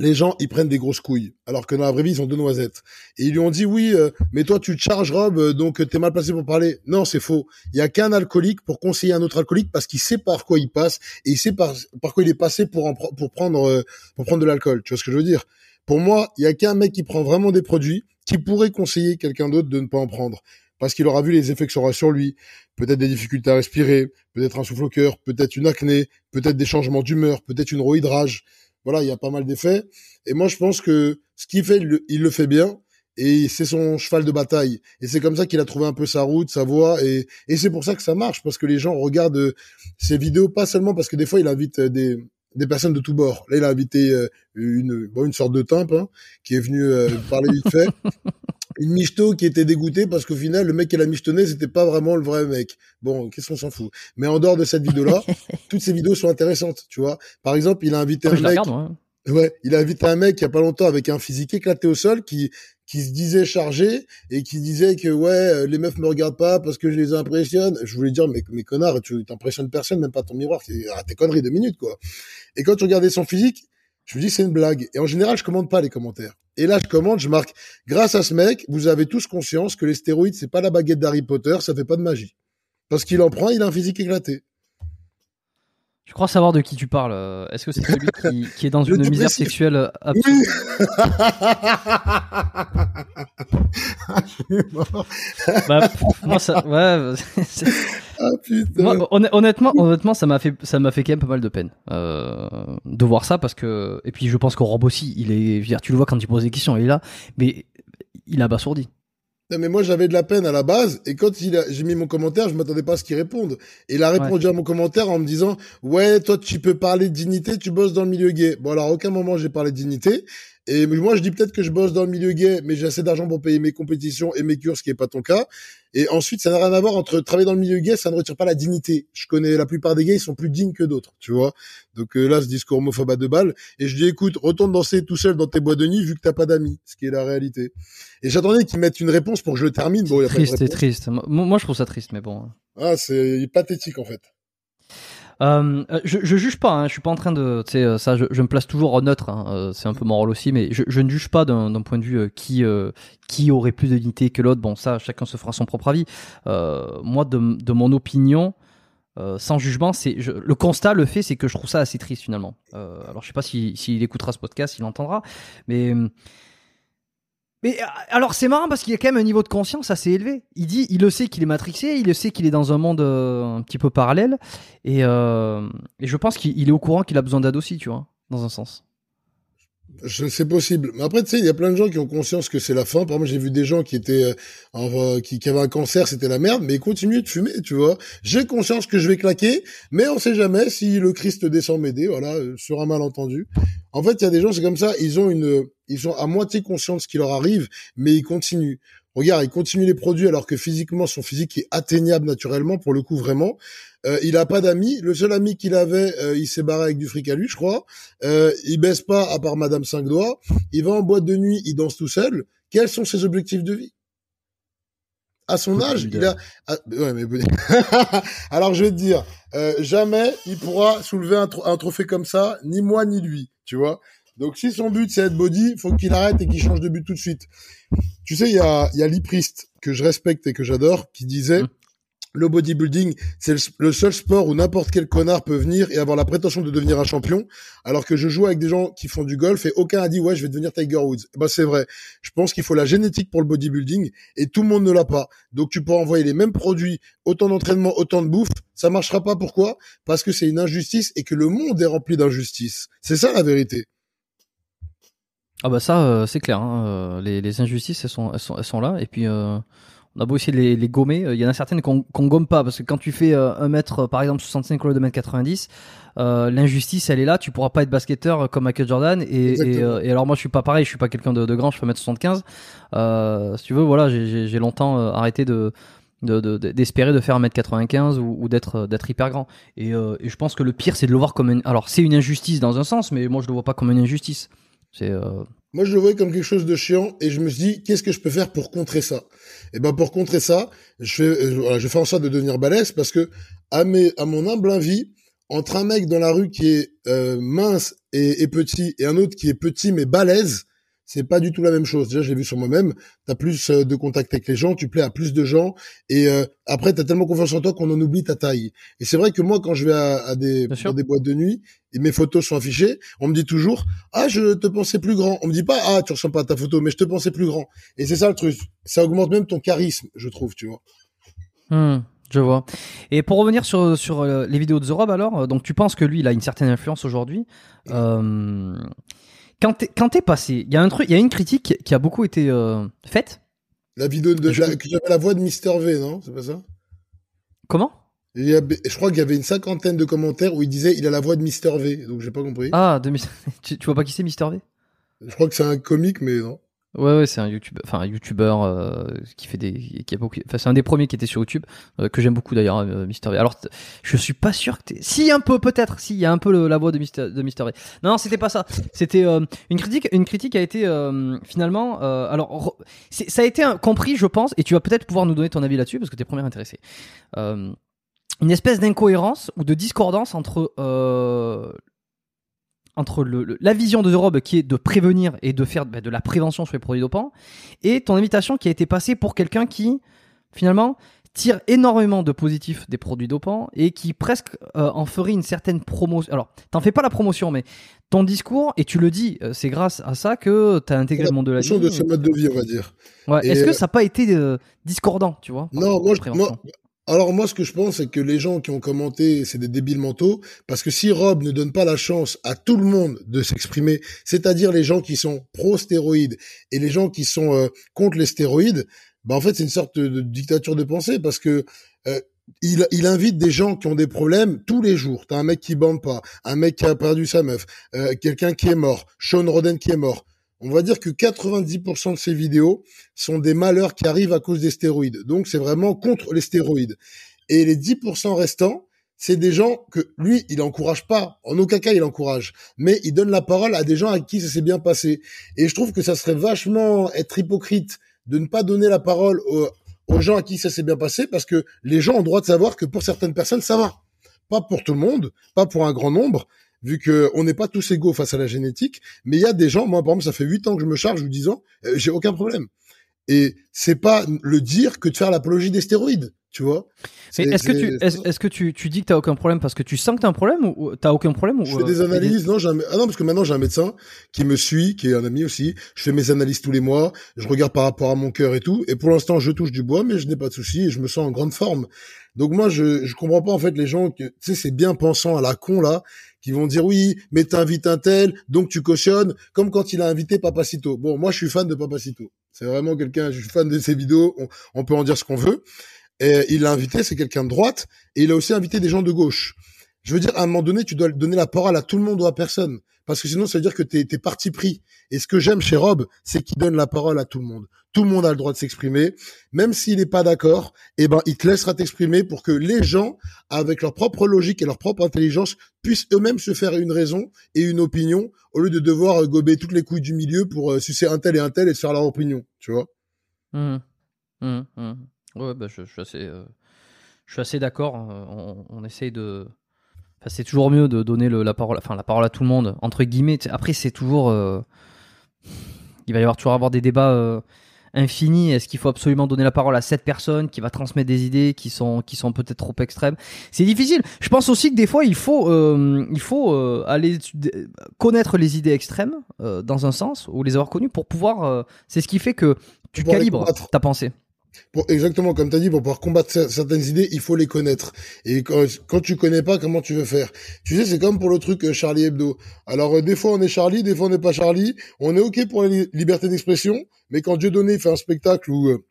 les gens, ils prennent des grosses couilles, alors que dans la vraie vie, ils ont deux noisettes. Et ils lui ont dit, oui, euh, mais toi, tu te charges, Rob, euh, donc t'es mal placé pour parler. Non, c'est faux. Il y a qu'un alcoolique pour conseiller un autre alcoolique parce qu'il sait par quoi il passe et il sait par, par quoi il est passé pour, pour prendre, euh, pour prendre de l'alcool. Tu vois ce que je veux dire? Pour moi, il y a qu'un mec qui prend vraiment des produits qui pourrait conseiller quelqu'un d'autre de ne pas en prendre parce qu'il aura vu les effets que ça aura sur lui, peut-être des difficultés à respirer, peut-être un souffle au cœur, peut-être une acné, peut-être des changements d'humeur, peut-être une rohidrage. Voilà, il y a pas mal d'effets. Et moi, je pense que ce qu'il fait, il le fait bien. Et c'est son cheval de bataille. Et c'est comme ça qu'il a trouvé un peu sa route, sa voie. Et, c'est pour ça que ça marche, parce que les gens regardent ses vidéos, pas seulement parce que des fois, il invite des, des personnes de tous bords. Là, il a invité euh, une, bon, une sorte de timpe hein, qui est venu euh, parler vite fait. une michto qui était dégoûtée parce qu'au final, le mec qui l'a michetonné, c'était pas vraiment le vrai mec. Bon, qu'est-ce qu'on s'en fout. Mais en dehors de cette vidéo-là, toutes ces vidéos sont intéressantes, tu vois. Par exemple, il a invité ah, un mec. Hein. Ouais, il a invité un mec il y a pas longtemps avec un physique éclaté au sol qui qui se disait chargé et qui disait que ouais les meufs me regardent pas parce que je les impressionne. Je voulais dire mais mais connard, tu t'impressionnes personne, même pas ton miroir, c'est ah, tes conneries de minutes quoi. Et quand tu regardais son physique, je me dis c'est une blague. Et en général, je commande pas les commentaires. Et là, je commande, je marque, grâce à ce mec, vous avez tous conscience que les stéroïdes, c'est pas la baguette d'Harry Potter, ça fait pas de magie. Parce qu'il en prend, il a un physique éclaté. Je crois savoir de qui tu parles. Euh, est-ce que c'est celui qui, est dans une misère sexuelle euh, absolue? Bah, moi, ça, ouais, ah, putain. honnêtement, honnêtement, ça m'a fait, ça m'a fait quand même pas mal de peine euh, de voir ça parce que, et puis je pense qu'au Rob aussi, il est, tu le vois quand il pose des questions, il est là, mais il a abasourdi. Non, mais moi, j'avais de la peine à la base. Et quand il a, j'ai mis mon commentaire, je m'attendais pas à ce qu'il réponde. Et il a répondu à mon commentaire en me disant, ouais, toi, tu peux parler de dignité, tu bosses dans le milieu gay. Bon, alors, à aucun moment, j'ai parlé de dignité. Et moi, je dis peut-être que je bosse dans le milieu gay, mais j'ai assez d'argent pour payer mes compétitions et mes cures, ce qui est pas ton cas. Et ensuite, ça n'a rien à voir entre travailler dans le milieu gay, ça ne retire pas la dignité. Je connais la plupart des gays, ils sont plus dignes que d'autres, tu vois. Donc euh, là, ce discours homophobe à deux balles. Et je dis, écoute, retourne danser tout seul dans tes bois de nuit vu que t'as pas d'amis, ce qui est la réalité. Et j'attendais qu'ils mettent une réponse pour que je le termine. Bon, triste, c'est triste. Moi, je trouve ça triste, mais bon. Ah, c'est pathétique en fait. Euh, je, je juge pas, hein, je suis pas en train de, euh, ça, je, me place toujours neutre. Hein, euh, c'est un peu mon rôle aussi, mais je, ne juge pas d'un point de vue euh, qui qui aurait plus de dignité que l'autre. Bon, ça, chacun se fera son propre avis. moi, de, mon opinion, sans jugement, c'est le constat, le fait, c'est que je trouve ça assez triste finalement. alors, je sais pas s'il si, s'il écoutera ce podcast, il l'entendra, mais mais euh, alors c'est marrant parce qu'il y a quand même un niveau de conscience assez élevé. Il dit, il le sait qu'il est matrixé, il le sait qu'il est dans un monde euh, un petit peu parallèle, et, euh, et je pense qu'il est au courant qu'il a besoin d'aide aussi, tu vois, dans un sens. C'est possible. Mais après, tu sais, il y a plein de gens qui ont conscience que c'est la fin. Par exemple, j'ai vu des gens qui étaient, euh, qui, qui, avaient un cancer, c'était la merde, mais ils continuent de fumer, tu vois. J'ai conscience que je vais claquer, mais on sait jamais si le Christ descend m'aider, voilà, euh, sur un malentendu. En fait, il y a des gens, c'est comme ça, ils ont une, ils sont à moitié conscients de ce qui leur arrive, mais ils continuent. Regarde, il continue les produits alors que physiquement, son physique est atteignable naturellement, pour le coup, vraiment. Euh, il a pas d'amis. Le seul ami qu'il avait, euh, il s'est barré avec du fric à lui, je crois. Euh, il baisse pas à part Madame Cinq Doigts. Il va en boîte de nuit, il danse tout seul. Quels sont ses objectifs de vie? À son âge, il a. Ah, ouais, mais... Alors je vais te dire, euh, jamais il pourra soulever un, un trophée comme ça, ni moi ni lui. Tu vois donc si son but c'est être body, faut qu'il arrête et qu'il change de but tout de suite. Tu sais, il y a, il y a Liprist que je respecte et que j'adore qui disait, mmh. Le bodybuilding, c'est le, seul sport où n'importe quel connard peut venir et avoir la prétention de devenir un champion, alors que je joue avec des gens qui font du golf et aucun a dit ouais je vais devenir Tiger Woods. Bah c'est vrai. Je pense qu'il faut la génétique pour le bodybuilding et tout le monde ne l'a pas. Donc tu peux envoyer les mêmes produits, autant d'entraînement, autant de bouffe, ça marchera pas. Pourquoi? Parce que c'est une injustice et que le monde est rempli d'injustice. C'est ça la vérité. Ah bah ça euh, c'est clair. Hein. Euh, les, injustices elles sont, elles sont, elles sont là et puis. Euh on a beau essayer de les, gommer, euh, il y en a certaines qu'on gomme pas parce que quand tu fais euh, un mètre, par exemple 65 kg de mètre 90, euh, l'injustice elle est là. Tu pourras pas être basketteur comme Michael Jordan et, et, alors moi je suis pas pareil, je suis pas quelqu'un de, grand, je fais 1m75. Euh, si tu veux, voilà, j'ai longtemps arrêté de d'espérer de, faire 1m95 ou, ou d'être d'être hyper grand et, et, je pense que le pire c'est de le voir comme une alors c'est une injustice dans un sens mais moi je le vois pas comme une injustice c'est moi, je le voyais comme quelque chose de chiant et je me suis dit, qu'est-ce que je peux faire pour contrer ça? Et ben, pour contrer ça, je fais, euh, fais en sorte de devenir balèze parce que à mon humble avis, entre un mec dans la rue qui est euh, mince et, et, petit et un autre qui est petit mais balèze, c'est pas du tout la même chose. Déjà, je l'ai vu sur moi-même. T'as plus euh, de contact avec les gens, tu plais à plus de gens, et euh, après, t'as tellement confiance en toi qu'on en oublie ta taille. Et c'est vrai que moi, quand je vais à, des dans des boîtes de nuit et mes photos sont affichées, on me dit toujours ah je te pensais plus grand. On me dit pas ah tu ressembles pas à ta photo, mais je te pensais plus grand. Et c'est ça le truc. Ça augmente même ton charisme, je trouve, tu vois. Hmm. Je vois. Et pour revenir sur, sur euh, les vidéos de The Rob, alors, donc tu penses que lui, il a une certaine influence aujourd'hui. Euh, quand t'es, passé, il y a un truc, il y a une critique qui a beaucoup été euh, faite. La vidéo de la, la voix de Mister V, non? C'est pas ça? Comment? Il y a, Je crois qu'il y avait une cinquantaine de commentaires où il disait il a la voix de Mister V, donc j'ai pas compris. Ah, de tu, tu vois pas qui c'est Mister V? Je crois que c'est un comique, mais non. Ouais, ouais, c'est un YouTuber, enfin un YouTuber euh, qui fait des, qui a beaucoup, enfin c'est un des premiers qui était sur YouTube euh, que j'aime beaucoup d'ailleurs, euh, Mister V. Alors je suis pas sûr que t'es, si un peu peut-être, si il y a un peu la voix de Mister de Mister V. Non, non c'était pas ça. C'était une critique, une critique a été finalement, alors ça a été compris, je pense, et tu vas peut-être pouvoir nous donner ton avis là-dessus parce que t'es premier intéressé. une espèce d'incohérence ou de discordance entre entre le, la vision de The Rob qui est de prévenir et de faire bah, de la prévention sur les produits dopants et ton invitation qui a été passée pour quelqu'un qui finalement tire énormément de positifs des produits dopants et qui presque euh, en ferait une certaine promotion. Alors, t'en fais pas la promotion, mais ton discours, et tu le dis, euh, c'est grâce à ça que tu as intégré le monde de la vie. de ce mode de vie, on va dire. Ouais. Est-ce que ça n'a pas été euh, discordant, tu vois Non, moi, moi, alors moi, ce que je pense, c'est que les gens qui ont commenté, c'est des débiles mentaux, parce que si Rob ne donne pas la chance à tout le monde de s'exprimer, c'est-à-dire les gens qui sont pro-stéroïdes et les gens qui sont euh, contre les stéroïdes, bah en fait c'est une sorte de, dictature de pensée, parce que euh, il, invite des gens qui ont des problèmes tous les jours. T'as un mec qui bande pas, un mec qui a perdu sa meuf, euh, quelqu'un qui est mort, Sean Roden qui est mort on va dire que 90% de ces vidéos sont des malheurs qui arrivent à cause des stéroïdes. Donc c'est vraiment contre les stéroïdes. Et les 10% restants, c'est des gens que lui, il encourage pas. En aucun cas, il encourage. Mais il donne la parole à des gens à qui ça s'est bien passé. Et je trouve que ça serait vachement être hypocrite de ne pas donner la parole aux, aux gens à qui ça s'est bien passé parce que les gens ont droit de savoir que pour certaines personnes, ça va. Pas pour tout le monde, pas pour un grand nombre, vu que on n'est pas tous égaux face à la génétique, mais il y a des gens, moi par exemple, ça fait huit ans que je me charge ou dix ans, euh, j'ai aucun problème. Et c'est pas le dire que de faire l'apologie des stéroïdes, tu vois. Est-ce que tu est-ce que tu, tu dis que t'as aucun problème parce que tu sens que t'as un problème ou t'as aucun problème ou Je fais des euh, analyses, non, jamais. Ah non, parce que maintenant j'ai un médecin qui me suit, qui est un ami aussi. Je fais mes analyses tous les mois, je regarde par rapport à mon cœur et tout. Et pour l'instant, je touche du bois, mais je n'ai pas de soucis et je me sens en grande forme. Donc moi, je je comprends pas en fait les gens que tu sais c'est bien pensant à la con là qui vont dire oui, mais t'invites un tel, donc tu cautionnes, comme quand il a invité Papacito. Bon, moi je suis fan de Papacito. C'est vraiment quelqu'un, je suis fan de ses vidéos, on, peut en dire ce qu'on veut. Et il l'a invité, c'est quelqu'un de droite, et il a aussi invité des gens de gauche. Je veux dire, à un moment donné, tu dois donner la parole à tout le monde ou à personne. Parce que sinon, ça veut dire que t'es es parti pris. Et ce que j'aime chez Rob, c'est qu'il donne la parole à tout le monde. Tout le monde a le droit de s'exprimer. Même s'il n'est pas d'accord, eh ben, il te laissera t'exprimer pour que les gens, avec leur propre logique et leur propre intelligence, puissent eux-mêmes se faire une raison et une opinion, au lieu de devoir euh, gober toutes les couilles du milieu pour euh, sucer un tel et un tel et se faire leur opinion. Tu vois? Mmh. Mmh, mmh. Ouais, bah, je, suis assez, euh, je suis assez d'accord. On, on essaye de, c'est toujours mieux de donner le, la parole, enfin la parole à tout le monde entre guillemets. Après, c'est toujours, euh, il va y avoir toujours avoir des débats euh, infini Est-ce qu'il faut absolument donner la parole à cette personne qui va transmettre des idées qui sont qui sont peut-être trop extrêmes? C'est difficile. Je pense aussi que des fois il faut euh, il faut euh, aller connaître les idées extrêmes euh, dans un sens ou les avoir connues pour pouvoir. c'est ce qui fait que tu calibres ta pensée. Pour, exactement, comme tu as dit, pour pouvoir combattre certaines idées, il faut les connaître. Et quand, quand tu connais pas, comment tu veux faire? Tu sais, c'est comme pour le truc euh, Charlie Hebdo. Alors, euh, des fois, on est Charlie, des fois, on n'est pas Charlie. On est OK pour la liberté d'expression, mais quand Dieu donné fait un spectacle où euh,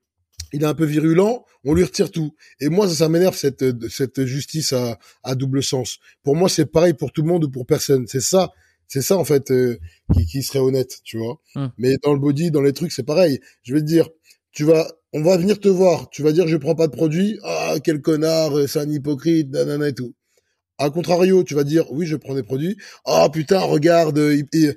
il est un peu virulent, on lui retire tout. Et moi, ça, ça m'énerve, cette, cette justice à, à double sens. Pour moi, c'est pareil pour tout le monde ou pour personne. C'est ça c'est ça en fait qui, qui, serait honnête, tu vois. Hum. Mais dans le body, dans les trucs, c'est pareil. Je vais te dire, tu vas on va venir te voir, tu vas dire je prends pas de produit, ah quel connard, euh, c'est un hypocrite, nanana et tout. A contrario, tu vas dire oui je prends des produits, ah oh, putain regarde, il,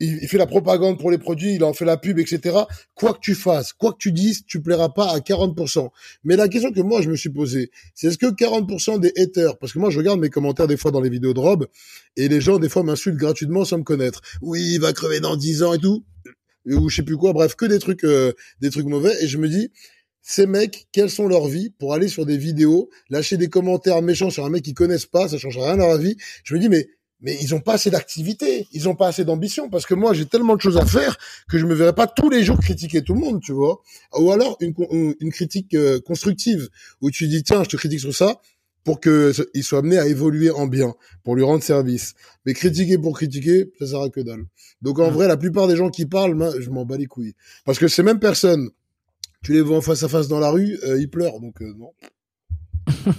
il, fait la propagande pour les produits, il en fait la pub, etc. Quoi que tu fasses, quoi que tu dises, tu plairas pas à 40%. Mais la question que moi je me suis posée, c'est est-ce que 40% des haters, parce que moi je regarde mes commentaires des fois dans les vidéos de Rob, et les gens des fois m'insultent gratuitement sans me connaître. Oui, il va crever dans 10 ans et tout ou je sais plus quoi, bref, que des trucs, euh, des trucs mauvais. Et je me dis, ces mecs, quelles sont leurs vies pour aller sur des vidéos, lâcher des commentaires méchants sur un mec qu'ils connaissent pas, ça change rien à leur vie. Je me dis, mais mais ils ont pas assez d'activité, ils ont pas assez d'ambition parce que moi j'ai tellement de choses à faire que je me verrais pas tous les jours critiquer tout le monde, tu vois. Ou alors une, une critique euh, constructive où tu dis tiens je te critique sur ça, pour qu'il soit amené à évoluer en bien, pour lui rendre service. Mais critiquer pour critiquer, ça sert à que dalle. Donc en vrai, la plupart des gens qui parlent, je m'en bats les couilles. Parce que ces mêmes personnes, tu les vois en face à face dans la rue, euh, ils pleurent, donc euh, non.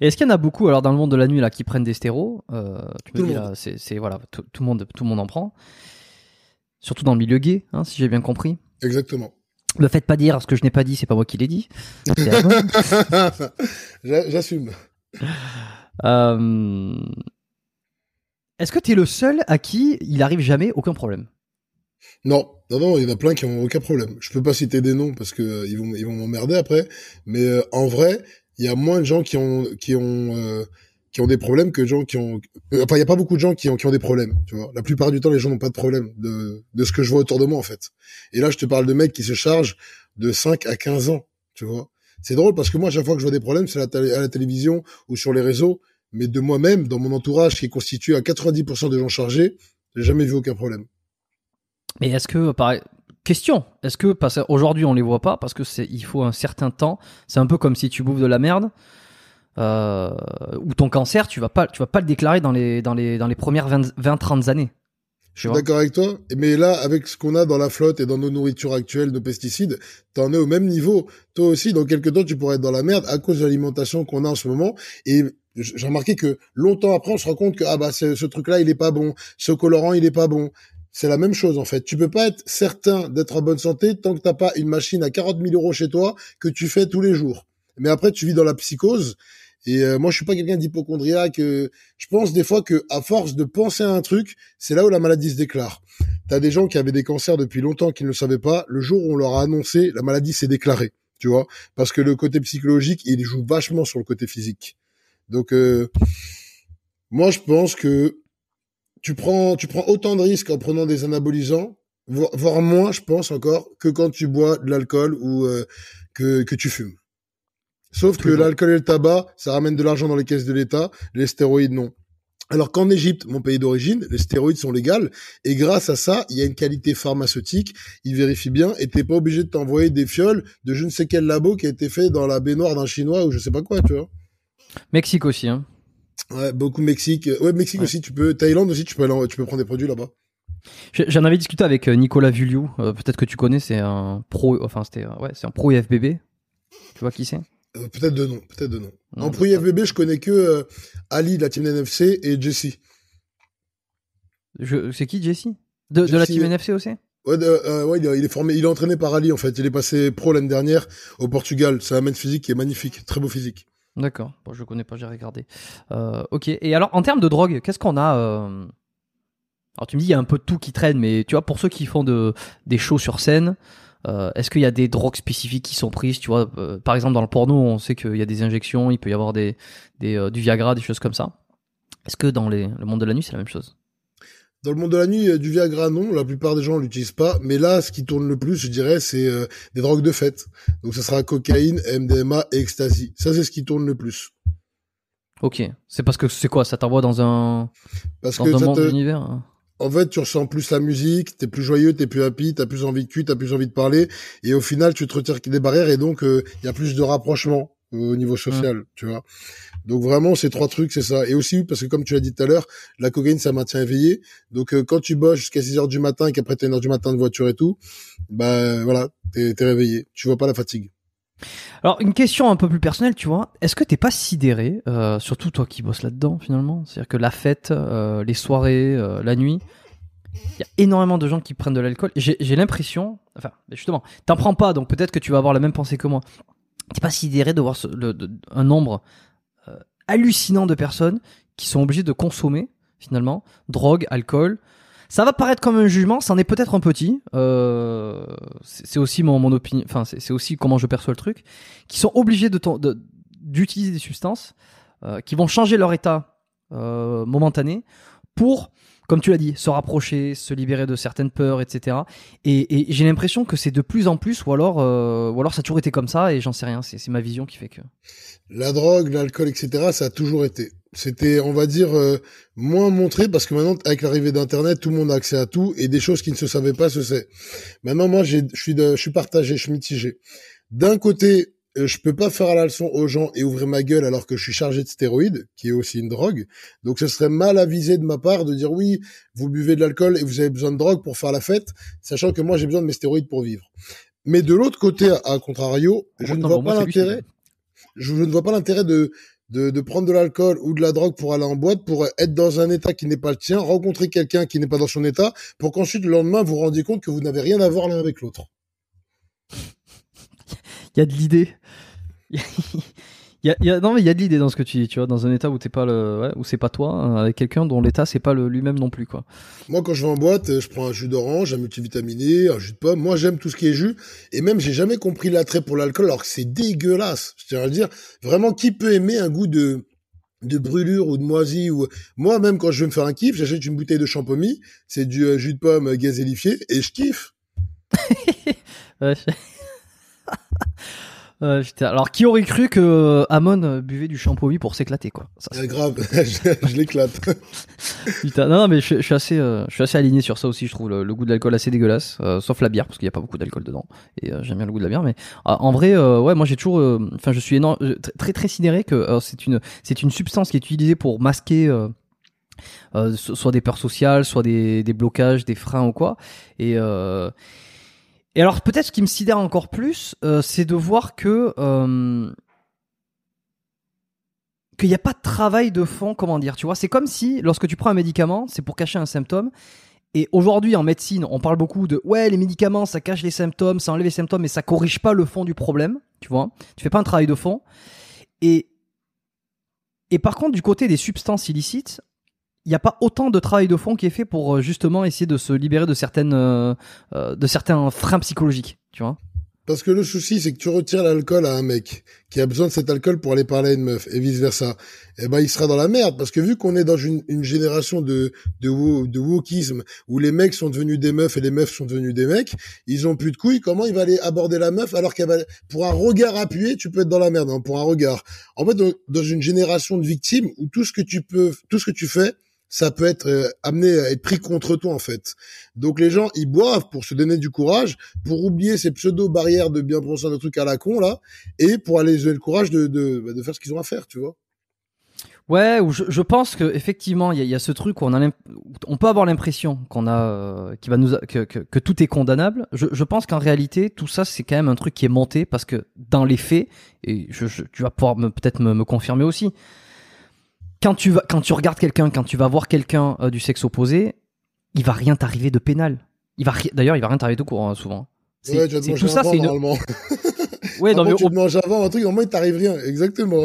Est-ce qu'il y en a beaucoup alors dans le monde de la nuit là qui prennent des stéros? Euh, Tu me dis là, c'est voilà, tout, le monde, tout le monde en prend. Surtout dans le milieu gay, hein, si j'ai bien compris. Exactement. Me faites pas dire ce que je n'ai pas dit, c'est pas moi qui l'ai dit. J'assume. Euh, est-ce que tu es le seul à qui il arrive jamais aucun problème? Non, non, non, il y en a plein qui ont aucun problème. Je peux pas citer des noms parce que euh, ils vont, ils vont m'emmerder après. Mais euh, en vrai, il y a moins de gens qui ont, qui ont, qui ont des problèmes que gens qui ont. Enfin, il y a pas beaucoup de gens qui ont, qui ont des problèmes. Tu vois, la plupart du temps, les gens n'ont pas de problème de, de ce que je vois autour de moi en fait. Et là, je te parle de mecs qui se chargent de 5 à 15 ans. Tu vois, c'est drôle parce que moi, à chaque fois que je vois des problèmes, c'est à, la télévision ou sur les réseaux. Mais de moi-même, dans mon entourage, qui est constitué à 90% de gens chargés, j'ai jamais vu aucun problème. Mais est-ce que, pareil, question, est-ce que parce qu'aujourd'hui on les voit pas parce que c'est il faut un certain temps. C'est un peu comme si tu bouffes de la merde euh, ou ton cancer, tu vas pas, tu vas pas le déclarer dans les, dans les, dans les premières 20-30 années. Je suis d'accord avec toi, mais là, avec ce qu'on a dans la flotte et dans nos nourritures actuelles, nos pesticides, t'en es au même niveau. Toi aussi, dans quelques temps, tu pourrais être dans la merde à cause de l'alimentation qu'on a en ce moment. Et j'ai remarqué que longtemps après, on se rend compte que ah bah ce truc-là, il est pas bon, ce colorant, il est pas bon. C'est la même chose en fait. Tu peux pas être certain d'être en bonne santé tant que t'as pas une machine à 40 000 euros chez toi que tu fais tous les jours. Mais après, tu vis dans la psychose et euh, moi, je suis pas quelqu'un d'hypochondriaque. Euh, je pense des fois que à force de penser à un truc, c'est là où la maladie se déclare. T'as des gens qui avaient des cancers depuis longtemps qui ne le savaient pas. Le jour où on leur a annoncé, la maladie s'est déclarée. Tu vois, parce que le côté psychologique, il joue vachement sur le côté physique. Donc, euh, moi, je pense que tu prends, tu prends autant de risques en prenant des anabolisants, voire moins, je pense encore, que quand tu bois de l'alcool ou que, que tu fumes. Sauf que l'alcool et le tabac, ça ramène de l'argent dans les caisses de l'État, les stéroïdes non. Alors qu'en Égypte, mon pays d'origine, les stéroïdes sont légales et grâce à ça, il y a une qualité pharmaceutique, ils vérifient bien et t'es pas obligé de t'envoyer des fioles de je ne sais quel labo qui a été fait dans la baignoire d'un chinois ou je sais pas quoi, tu vois. Mexique aussi, hein. Ouais, beaucoup Mexique. Ouais, Mexique aussi, tu peux. Thaïlande aussi, tu peux, tu peux prendre des produits là-bas. J'en avais discuté avec euh, Nicolas Vuliou, euh, peut-être que tu connais, c'est un pro, enfin c'était, ouais, c'est un pro IFBB. Tu vois qui c'est? Euh, peut-être de nom, peut-être de nom. en pro IFBB, je connais que euh, Ali de la team NFC et Jesse. C'est qui Jesse? De, la team NFC aussi? Ouais, euh, ouais il, est formé, il est entraîné par Ali en fait. Il est passé pro l'année dernière au Portugal. C'est un mec physique qui est magnifique, très beau physique. D'accord. Bon, je connais pas, j'ai regardé. ok. Et alors, en termes de drogue, qu'est-ce qu'on a Alors, tu me dis, il y a un peu de tout qui traîne, mais tu vois, pour ceux qui font de, des shows sur scène, euh, est-ce qu'il y a des drogues spécifiques qui sont prises Tu vois, euh, par exemple dans le porno, on sait qu'il y a des injections, il peut y avoir des, des euh, du Viagra, des choses comme ça. Est-ce que dans les, le monde de la nuit, c'est la même chose? Dans le monde de la nuit, du Viagra, non, la plupart des gens l'utilisent pas. Mais là, ce qui tourne le plus, je dirais, c'est des drogues de fête. Donc ça sera cocaïne, MDMA et ecstasy. Ça, c'est ce qui tourne le plus. Ok. C'est parce que c'est quoi? Ça t'envoie dans un Parce dans que un monde te- d'univers. hein? En fait, tu ressens plus la musique, t'es plus joyeux, t'es plus happy, t'as plus envie de cul, t'as plus envie de parler, et au final, tu te retires des barrières, et donc il y a plus de rapprochement euh, au niveau social, tu vois. Donc vraiment, ces trois trucs, c'est ça. Et aussi, parce que comme tu l'as dit tout à l'heure, la cocaïne, ça maintient éveillé. Donc euh, quand tu bosses jusqu'à 6 heures du matin, et qu'après t'as une heure du matin de voiture et tout, bah voilà, t'es es réveillé. Tu vois pas la fatigue. Alors une question un peu plus personnelle, tu vois. Est-ce que t'es pas sidéré, euh, surtout toi qui bosses là-dedans finalement, c'est-à-dire que la fête, euh, les soirées, euh, la nuit, il y a énormément de gens qui prennent de l'alcool. J'ai l'impression, enfin justement, t'en prends pas, donc peut-être que tu vas avoir la même pensée que moi. T'es pas sidéré de voir un nombre hallucinant de personnes qui sont obligées de consommer finalement drogue, alcool. Ça va paraître comme un jugement, c'en est peut-être un petit. Euh, c'est aussi mon, mon opinion, enfin c'est aussi comment je perçois le truc, qui sont obligés de ton- de- d'utiliser des substances euh, qui vont changer leur état euh, momentané pour, comme tu l'as dit, se rapprocher, se libérer de certaines peurs, etc. Et, et j'ai l'impression que c'est de plus en plus, ou alors, euh, ou alors ça a toujours été comme ça, et j'en sais rien. C'est ma vision qui fait que. La drogue, l'alcool, etc., ça a toujours été. C'était, on va dire, euh, moins montré parce que maintenant, avec l'arrivée d'Internet, tout le monde a accès à tout et des choses qui ne se savaient pas se sait. Maintenant, moi, je suis, je suis partagé, je suis mitigé. D'un côté, je peux pas faire la leçon aux gens et ouvrir ma gueule alors que je suis chargé de stéroïdes, qui est aussi une drogue. Donc, ce serait mal avisé de ma part de dire oui, vous buvez de l'alcool et vous avez besoin de drogue pour faire la fête, sachant que moi, j'ai besoin de mes stéroïdes pour vivre. Mais de l'autre côté, à contrario, je ne vois pas l'intérêt je ne vois pas l'intérêt de, de, de prendre de l'alcool ou de la drogue pour aller en boîte, pour être dans un état qui n'est pas le tien, rencontrer quelqu'un qui n'est pas dans son état, pour qu'ensuite le lendemain vous rendiez compte que vous n'avez rien à voir l'un avec l'autre. Il y a de l'idée. Il y a, il y a- non mais il y a de l'idée dans ce que tu dis, tu vois, dans un état où t'es pas le, ouais, où c'est pas toi, hein, avec quelqu'un dont l'état c'est pas le lui-même non plus quoi. Moi, quand je vais en boîte, je prends un jus d'orange, un multivitaminé, un jus de pomme. Moi, j'aime tout ce qui est jus. Et même, j'ai jamais compris l'attrait pour l'alcool, alors que c'est dégueulasse. Je tiens à le dire. Vraiment, qui peut aimer un goût de, de brûlure ou de moisi ou moi même quand je veux me faire un kiff j'achète une bouteille de champomis c'est du euh, jus de pomme gazélifié et je kiffe Ouais, je- Putain. Alors qui aurait cru que euh, Amon euh, buvait du champomis pour s'éclater quoi? Ça, c'est- Euh, grave je, je l'éclate Putain, non, non, mais je, je suis assez, euh, je suis assez aligné sur ça aussi. Je trouve le, le goût de l'alcool assez dégueulasse, euh, sauf la bière parce qu'il n'y a pas beaucoup d'alcool dedans. Et euh, j'aime bien le goût de la bière, mais euh, en vrai, euh, ouais, moi j'ai toujours, euh, enfin, je suis énorme, euh, très, très sidéré que euh, c'est une, c'est une substance qui est utilisée pour masquer. euh, euh, so- soit des peurs sociales, soit des, des blocages, des freins ou quoi. Et, euh, et alors peut-être ce qui me sidère encore plus, euh, c'est de voir que euh, qu'il n'y a pas de travail de fond, comment dire, tu vois? C'est comme si, lorsque tu prends un médicament, c'est pour cacher un symptôme. Et aujourd'hui, en médecine, on parle beaucoup de ouais, les médicaments, ça cache les symptômes, ça enlève les symptômes, mais ça corrige pas le fond du problème, tu vois? Tu fais pas un travail de fond. Et, et par contre, du côté des substances illicites, il n'y a pas autant de travail de fond qui est fait pour euh, justement essayer de se libérer de certaines, euh, euh, de certains freins psychologiques, tu vois. Parce que le souci, c'est que tu retires l'alcool à un mec qui a besoin de cet alcool pour aller parler à une meuf et vice versa. Eh ben, il sera dans la merde parce que vu qu'on est dans une, une génération de de, wo- de wokisme où les mecs sont devenus des meufs et les meufs sont devenus des mecs, ils ont plus de couilles. Comment il va aller aborder la meuf alors qu'elle va pour un regard appuyé, tu peux être dans la merde hein, pour un regard. En fait, dans, dans une génération de victimes où tout ce que tu peux, tout ce que tu fais, ça peut être euh, amené à être pris contre toi en fait. Donc les gens, ils boivent pour se donner du courage pour oublier ces pseudo barrières de bien penser de trucs à la con là et pour aller donner le courage de de, bah, de faire ce qu'ils ont à faire tu vois Ouais, ou je, je pense que effectivement, il y, y a ce truc où on a, on peut avoir l'impression qu'on a, euh, qui va nous, a- que, que, que tout est condamnable. Je, je pense qu'en réalité, tout ça, c'est quand même un truc qui est monté parce que dans les faits, et je, je- tu vas pouvoir peut-être me, me confirmer aussi. Quand tu vas, quand tu regardes quelqu'un, quand tu vas voir quelqu'un euh, du sexe opposé, il va rien t'arriver de pénal. Il va, ri- d'ailleurs, il va rien t'arriver de court hein, souvent. C'est- ouais tu vas te manger tout ça, avant c'est une. normalement Ouais, non, mais tu te manges avant un truc normalement il t'arrive rien exactement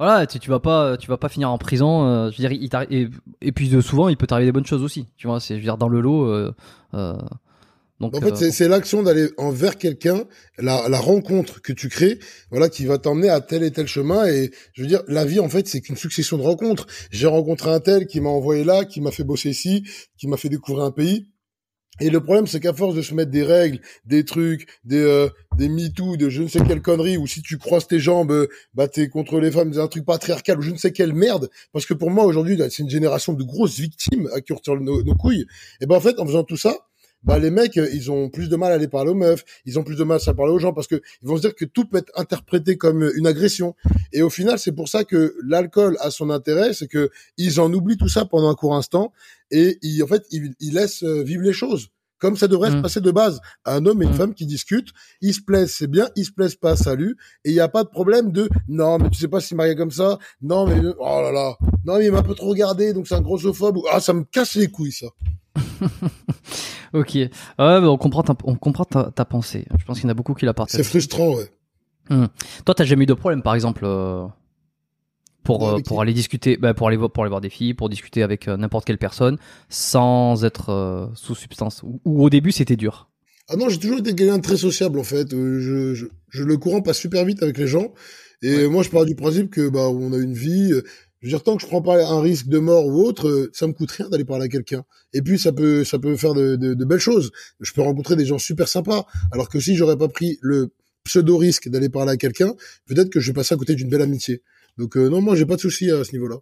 Voilà, tu, tu vas pas, tu vas pas finir en prison. euh, je veux dire, il et, et puis de souvent, il peut t'arriver des bonnes choses aussi. Tu vois, c'est, je veux dire, dans le lot. euh, Donc, en fait, euh, c'est l'action d'aller envers quelqu'un, la, la rencontre que tu crées, voilà, qui va t'emmener à tel et tel chemin. Et je veux dire, la vie, en fait, c'est qu'une succession de rencontres. J'ai rencontré un tel qui m'a envoyé là, qui m'a fait bosser ici, qui m'a fait découvrir un pays. Et le problème, c'est qu'à force de se mettre des règles, des trucs, des euh, des MeToo, de je ne sais quelle connerie, ou si tu croises tes jambes, euh, bah t'es contre les femmes, un truc patriarcal, ou je ne sais quelle merde. Parce que pour moi, aujourd'hui, c'est une génération de grosses victimes à qui on retire nos, nos couilles. Et ben en fait, en faisant tout ça, bah les mecs euh, ils ont plus de mal à aller parler aux meufs, ils ont plus de mal à parler aux gens parce que ils vont se dire que tout peut être interprété comme une agression. Et au final, c'est pour ça que l'alcool a son intérêt, c'est que ils en oublient tout ça pendant un court instant et en fait ils, ils laissent euh, vivre les choses comme ça devrait se Mm. passer de base. Un homme et une Mm. femme qui discutent, ils se plaisent, c'est bien, ils se plaisent pas, salut. Et il n'y a pas de problème de non, mais tu sais pas si marié comme ça, non, mais oh là là, non, mais il m'a un peu trop regardé, donc c'est un grossophobe. Ah, ça me casse les couilles, ça. Ok. On comprend ta, on comprend ta, ta pensée. Je pense qu'il y en a beaucoup qui la C'est frustrant, ouais. Toi, t'as jamais eu de problème, par exemple, euh, pour euh, pour aller discuter, bah, pour aller pour aller voir des filles, pour discuter avec euh, n'importe quelle personne, sans être euh, sous substance. Ou, ou au début, c'était dur. Ah non, j'ai toujours été quelqu'un de très sociable en fait. Euh, Je, je, je- le courant passe super vite avec les gens. Et moi, je pars du principe que bah on a une vie. euh, Je veux dire, tant que je prends pas un risque de mort ou autre, ça me coûte rien d'aller parler à quelqu'un. Et puis ça peut ça peut faire de, de, de belles choses. Je peux rencontrer des gens super sympas. Alors que si j'aurais pas pris le pseudo risque d'aller parler à quelqu'un, peut-être que je vais passer à côté d'une belle amitié. Donc euh, non, moi j'ai pas de souci à ce niveau-là.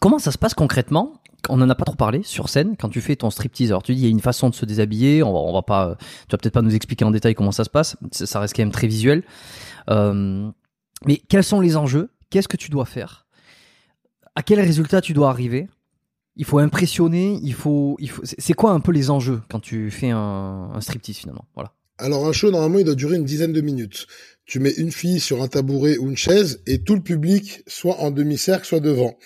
Comment ça se passe concrètement? On en a pas trop parlé sur scène quand tu fais ton striptease. Alors tu dis il y a une façon de se déshabiller. On va pas, tu vas peut-être pas nous expliquer en détail comment ça se passe. Ça reste quand même très visuel. Euh, mais quels sont les enjeux? Qu'est-ce que tu dois faire? À quel résultat tu dois arriver? Il faut impressionner. Il faut, il faut. C'est c'est quoi un peu les enjeux quand tu fais un, un striptease finalement? Voilà. Alors un show normalement il doit durer une dizaine de minutes. Tu mets une fille sur un tabouret ou une chaise et tout le public soit en demi-cercle soit devant.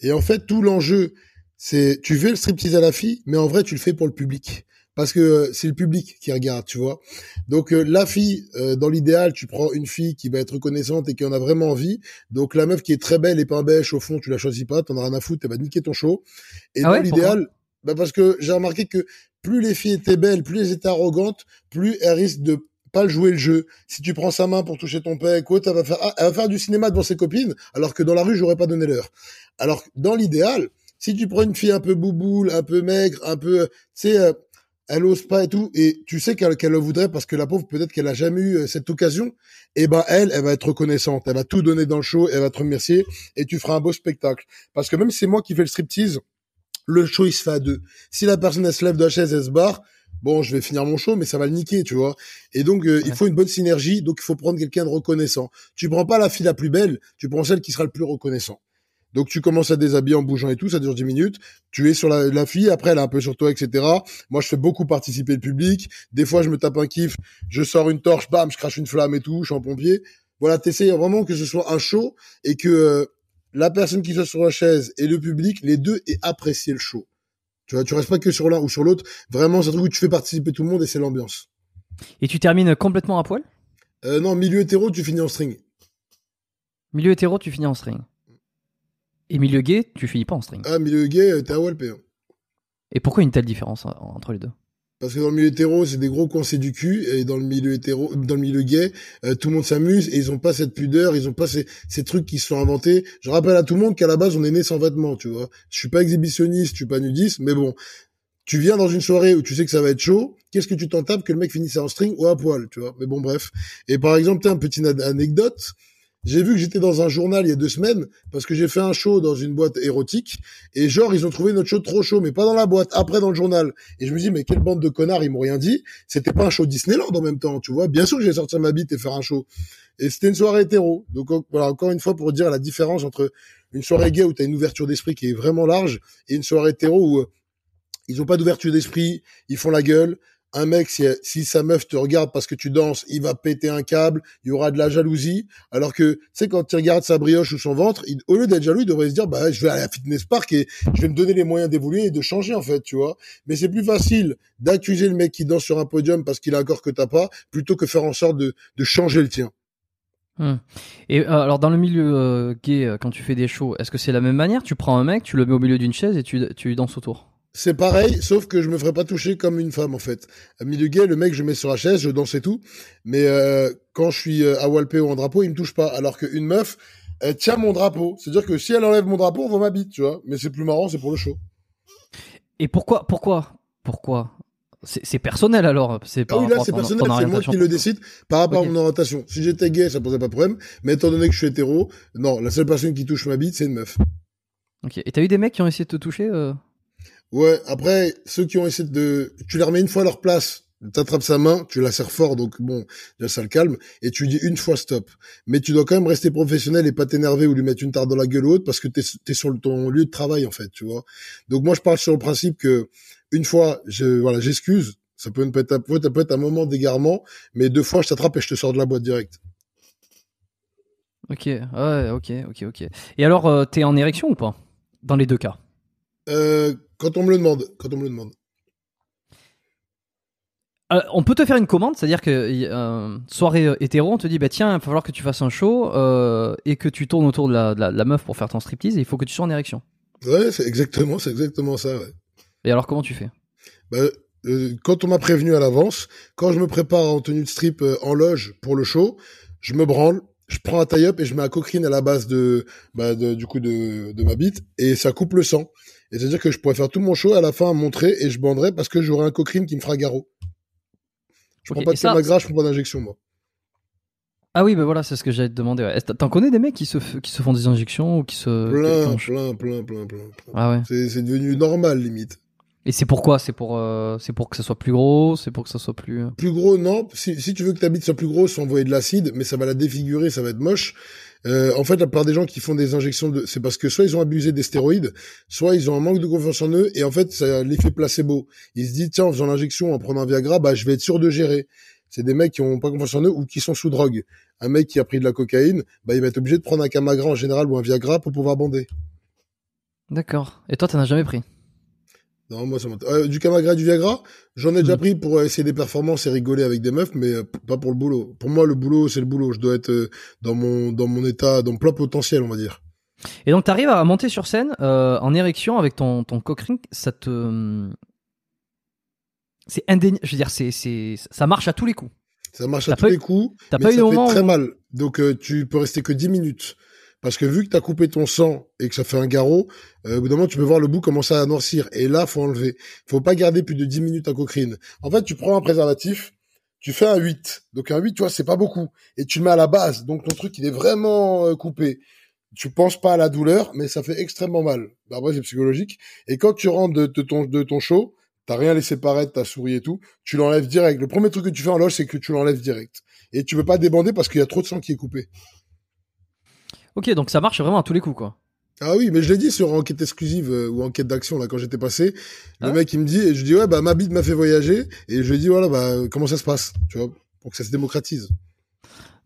Et en fait tout l'enjeu c'est tu fais le striptease à la fille mais en vrai tu le fais pour le public parce que euh, c'est le public qui regarde, tu vois. Donc euh, la fille euh, dans l'idéal, tu prends une fille qui va être reconnaissante et qui en a vraiment envie. Donc la meuf qui est très belle et pas bêche au fond, tu la choisis pas, t'en as rien à foutre, elle va niquer ton show. Et Ah dans ouais, l'idéal, bah parce que j'ai remarqué que plus les filles étaient belles, plus elles étaient arrogantes, plus elles risquent de pas jouer le jeu. Si tu prends sa main pour toucher ton pec, autre, elle va faire, ah, elle va faire du cinéma devant ses copines, alors que dans la rue, j'aurais pas donné l'heure. Alors, dans l'idéal, si tu prends une fille un peu bouboule, un peu maigre, un peu, tu sais, euh, elle ose pas et tout, et tu sais qu'elle qu'elle le voudrait parce que la pauvre, peut-être qu'elle a jamais eu euh, cette occasion, et ben elle, elle va être reconnaissante, elle va tout donner dans le show, elle va te remercier, et tu feras un beau spectacle. Parce que même si c'est moi qui fais le striptease, le show il se fait à deux. Si la personne elle se lève de la chaise, elle se barre, bon, je vais finir mon show, mais ça va le niquer, tu vois. Et donc, euh, il faut une bonne synergie, donc il faut prendre quelqu'un de reconnaissant. Tu prends pas la fille la plus belle, tu prends celle qui sera le plus reconnaissant. Donc tu commences à déshabiller en bougeant et tout, ça dure 10 minutes. Tu es sur la, la fille, après elle est un peu sur toi, etc. Moi je fais beaucoup participer le public. Des fois je me tape un kiff, je sors une torche, bam, je crache une flamme et tout, je suis en pompier. Voilà, t'essayes vraiment que ce soit un show et que euh, la personne qui soit sur la chaise et le public, les deux aient apprécié le show. Tu vois, tu restes pas que sur l'un ou sur l'autre. Vraiment, c'est un truc où tu fais participer tout le monde et c'est l'ambiance. Et tu termines complètement à poil? Euh, non, milieu hétéro, tu finis en string. Milieu hétéro, tu finis en string. Et milieu gay, tu finis pas en string. Ah, milieu gay, euh, t'es à Walpé. hein. Et pourquoi une telle différence entre les deux? Parce que dans le milieu hétéro, c'est des gros coincés du cul, et dans le milieu hétéro, dans le milieu gay, euh, tout le monde s'amuse, et ils ont pas cette pudeur, ils ont pas ces, ces trucs qui se sont inventés. Je rappelle à tout le monde qu'à la base, on est né sans vêtements, tu vois. Je suis pas exhibitionniste, je suis pas nudiste, mais bon. Tu viens dans une soirée où tu sais que ça va être chaud, qu'est-ce que tu t'en tapes que le mec finisse en string ou à poil, tu vois. Mais bon, bref. Et par exemple, t'as une petite an- anecdote. J'ai vu que j'étais dans un journal il y a deux semaines parce que j'ai fait un show dans une boîte érotique et genre ils ont trouvé notre show trop chaud mais pas dans la boîte après dans le journal. Et je me dis mais quelle bande de connards ils m'ont rien dit. C'était pas un show Disneyland en même temps tu vois. Bien sûr que j'ai sortir ma bite et faire un show. Et c'était une soirée hétéro. Donc voilà encore une fois pour dire la différence entre une soirée gay où t'as une ouverture d'esprit qui est vraiment large et une soirée hétéro où euh, ils ont pas d'ouverture d'esprit ils font la gueule un mec, si, si sa meuf te regarde parce que tu danses, il va péter un câble, il y aura de la jalousie. Alors que, tu sais, quand tu regardes sa brioche ou son ventre, il- au lieu d'être jaloux, il devrait se dire, bah, je vais aller à Fitness Park et je vais me donner les moyens d'évoluer et de changer, en fait, tu vois. Mais c'est plus facile d'accuser le mec qui danse sur un podium parce qu'il a un corps que t'as pas, plutôt que faire en sorte de, changer le tien. Hmm. Et euh, alors dans le milieu euh, gay, euh, quand tu fais des shows, est-ce que c'est la même manière? Tu prends un mec, tu le mets au milieu d'une chaise et tu danses autour? C'est pareil, sauf que je me ferais pas toucher comme une femme en fait. À milieu gay, le mec, je mets sur la chaise, je danse et tout, mais euh, quand je suis euh, à Walpé ou en drapeau, il me touche pas. Alors qu'une meuf, elle tient mon drapeau. C'est-à-dire que si elle enlève mon drapeau, on va m'habiter, tu vois. Mais c'est plus marrant, c'est pour le show. Et pourquoi, pourquoi, pourquoi? C'est personnel alors. C'est Ah par oui, là, c'est personnel, c'est moi qui le décide par rapport à mon orientation. Si j'étais gay, ça posait pas de problème, mais étant donné que je suis hétéro, non, la seule personne qui touche ma bite, c'est une meuf. Ok. Et t'as eu des mecs qui ont essayé de te toucher euh? Ouais, après, ceux qui ont essayé de... Tu les remets une fois à leur place, t'attrapes sa main, tu la serres fort, donc bon, déjà ça le calme, et tu dis une fois stop. Mais tu dois quand même rester professionnel et pas t'énerver ou lui mettre une tarte dans la gueule ou autre, parce que t'es es sur ton lieu de travail, en fait, tu vois. Donc moi, je parle sur le principe que, une fois, je, voilà, j'excuse, ça peut, être, un- peut, peut être un moment d'égarement, mais deux fois, je t'attrape et je te sors de la boîte direct. Ok. Ouais. Ok. Ok. Ok. Et alors, euh, t'es en érection ou pas? Dans les deux cas? Euh, quand on me le demande, quand on me le demande. Euh, on peut te faire une commande, c'est-à-dire que euh, soirée euh, hétéro, on te dit bah tiens, il va falloir que tu fasses un show euh, et que tu tournes autour de la, de la- de la meuf pour faire ton striptease. Et il faut que tu sois en érection. Ouais, c'est exactement, c'est exactement ça, ouais. Et alors comment tu fais? Bah, quand on m'a prévenu à l'avance, quand je me prépare en tenue de strip en loge pour le show, je me branle, je prends un tie-up et je mets un coquerine à la base de, bah, de- du coup de, de ma bite et ça coupe le sang. Et c'est-à-dire que je pourrais faire tout mon show à la fin montrer et je banderai parce que j'aurai un coquerine qui me fera garrot. Je prends pas de ça- Viagra, je prends pas d'injection moi. Ah oui, bah voilà, c'est ce que j'allais te demander. ouais. T'en connais des mecs qui se, f- qui se font des injections ou qui se. Plein, plein, plein, plein, plein. plein. Ah ouais. C'est devenu normal limite. Et c'est pourquoi C'est pour, euh, c'est pour que ça soit plus gros? C'est pour que ça soit plus. euh, Plus gros, non. Si, si tu veux que ta bite soit plus grosse, faut envoyer de l'acide, mais ça va la défigurer, ça va être moche. Euh, en fait, la plupart des gens qui font des injections, de... c'est parce que soit ils ont abusé des stéroïdes, soit ils ont un manque de confiance en eux, et en fait, ça a l'effet placebo. Ils se disent, tiens, en faisant l'injection, en prenant un Viagra, bah, je vais être sûr de gérer. C'est des mecs qui ont pas confiance en eux ou qui sont sous drogue. Un mec qui a pris de la cocaïne, bah, il va être obligé de prendre un Camagra en général ou un Viagra pour pouvoir bander. D'accord. Et toi, t'en as jamais pris? Non, moi, ça euh, du Camagra du Viagra, j'en ai déjà Mm. pris pour euh, essayer des performances et rigoler avec des meufs, mais euh, pas pour le boulot. Pour moi, le boulot, c'est le boulot. Je dois être euh, dans mon dans mon état, dans mon plein potentiel, on va dire. Et donc, t'arrives à monter sur scène en érection avec ton, ton cock ring, ça te. C'est indéniable. Je veux dire, c'est, c'est, ça marche à tous les coups. Ça marche à tous eu- les coups, mais pas eu ça fait très où- mal. Donc tu peux rester que 10 minutes. Parce que vu que t'as coupé ton sang et que ça fait un garrot, euh, au bout d'un moment, tu peux voir le bout commencer à noircir. Et là, faut enlever. Faut pas garder plus de 10 minutes en coquerine. En fait, tu prends un préservatif, tu fais un 8. Donc un 8, tu vois, c'est pas beaucoup. Et tu le mets à la base. Donc ton truc, il est vraiment euh, coupé. Tu penses pas à la douleur, mais ça fait extrêmement mal. Bah, Après, c'est psychologique. Et quand tu rentres de, ton, de ton show, t'as rien laissé paraître, ta souris et tout, tu l'enlèves direct. Le premier truc que tu fais en loge, c'est que tu l'enlèves direct. Et tu veux pas débander parce qu'il y a trop de sang qui est coupé. Ok, donc ça marche vraiment à tous les coups, quoi. Ah oui, mais je l'ai dit sur enquête exclusive euh, ou enquête d'action là quand j'étais passé. Le Ah. mec il me dit et je dis ouais bah ma bite m'a fait voyager et je lui dis voilà bah comment ça se passe, tu vois, pour que ça se démocratise.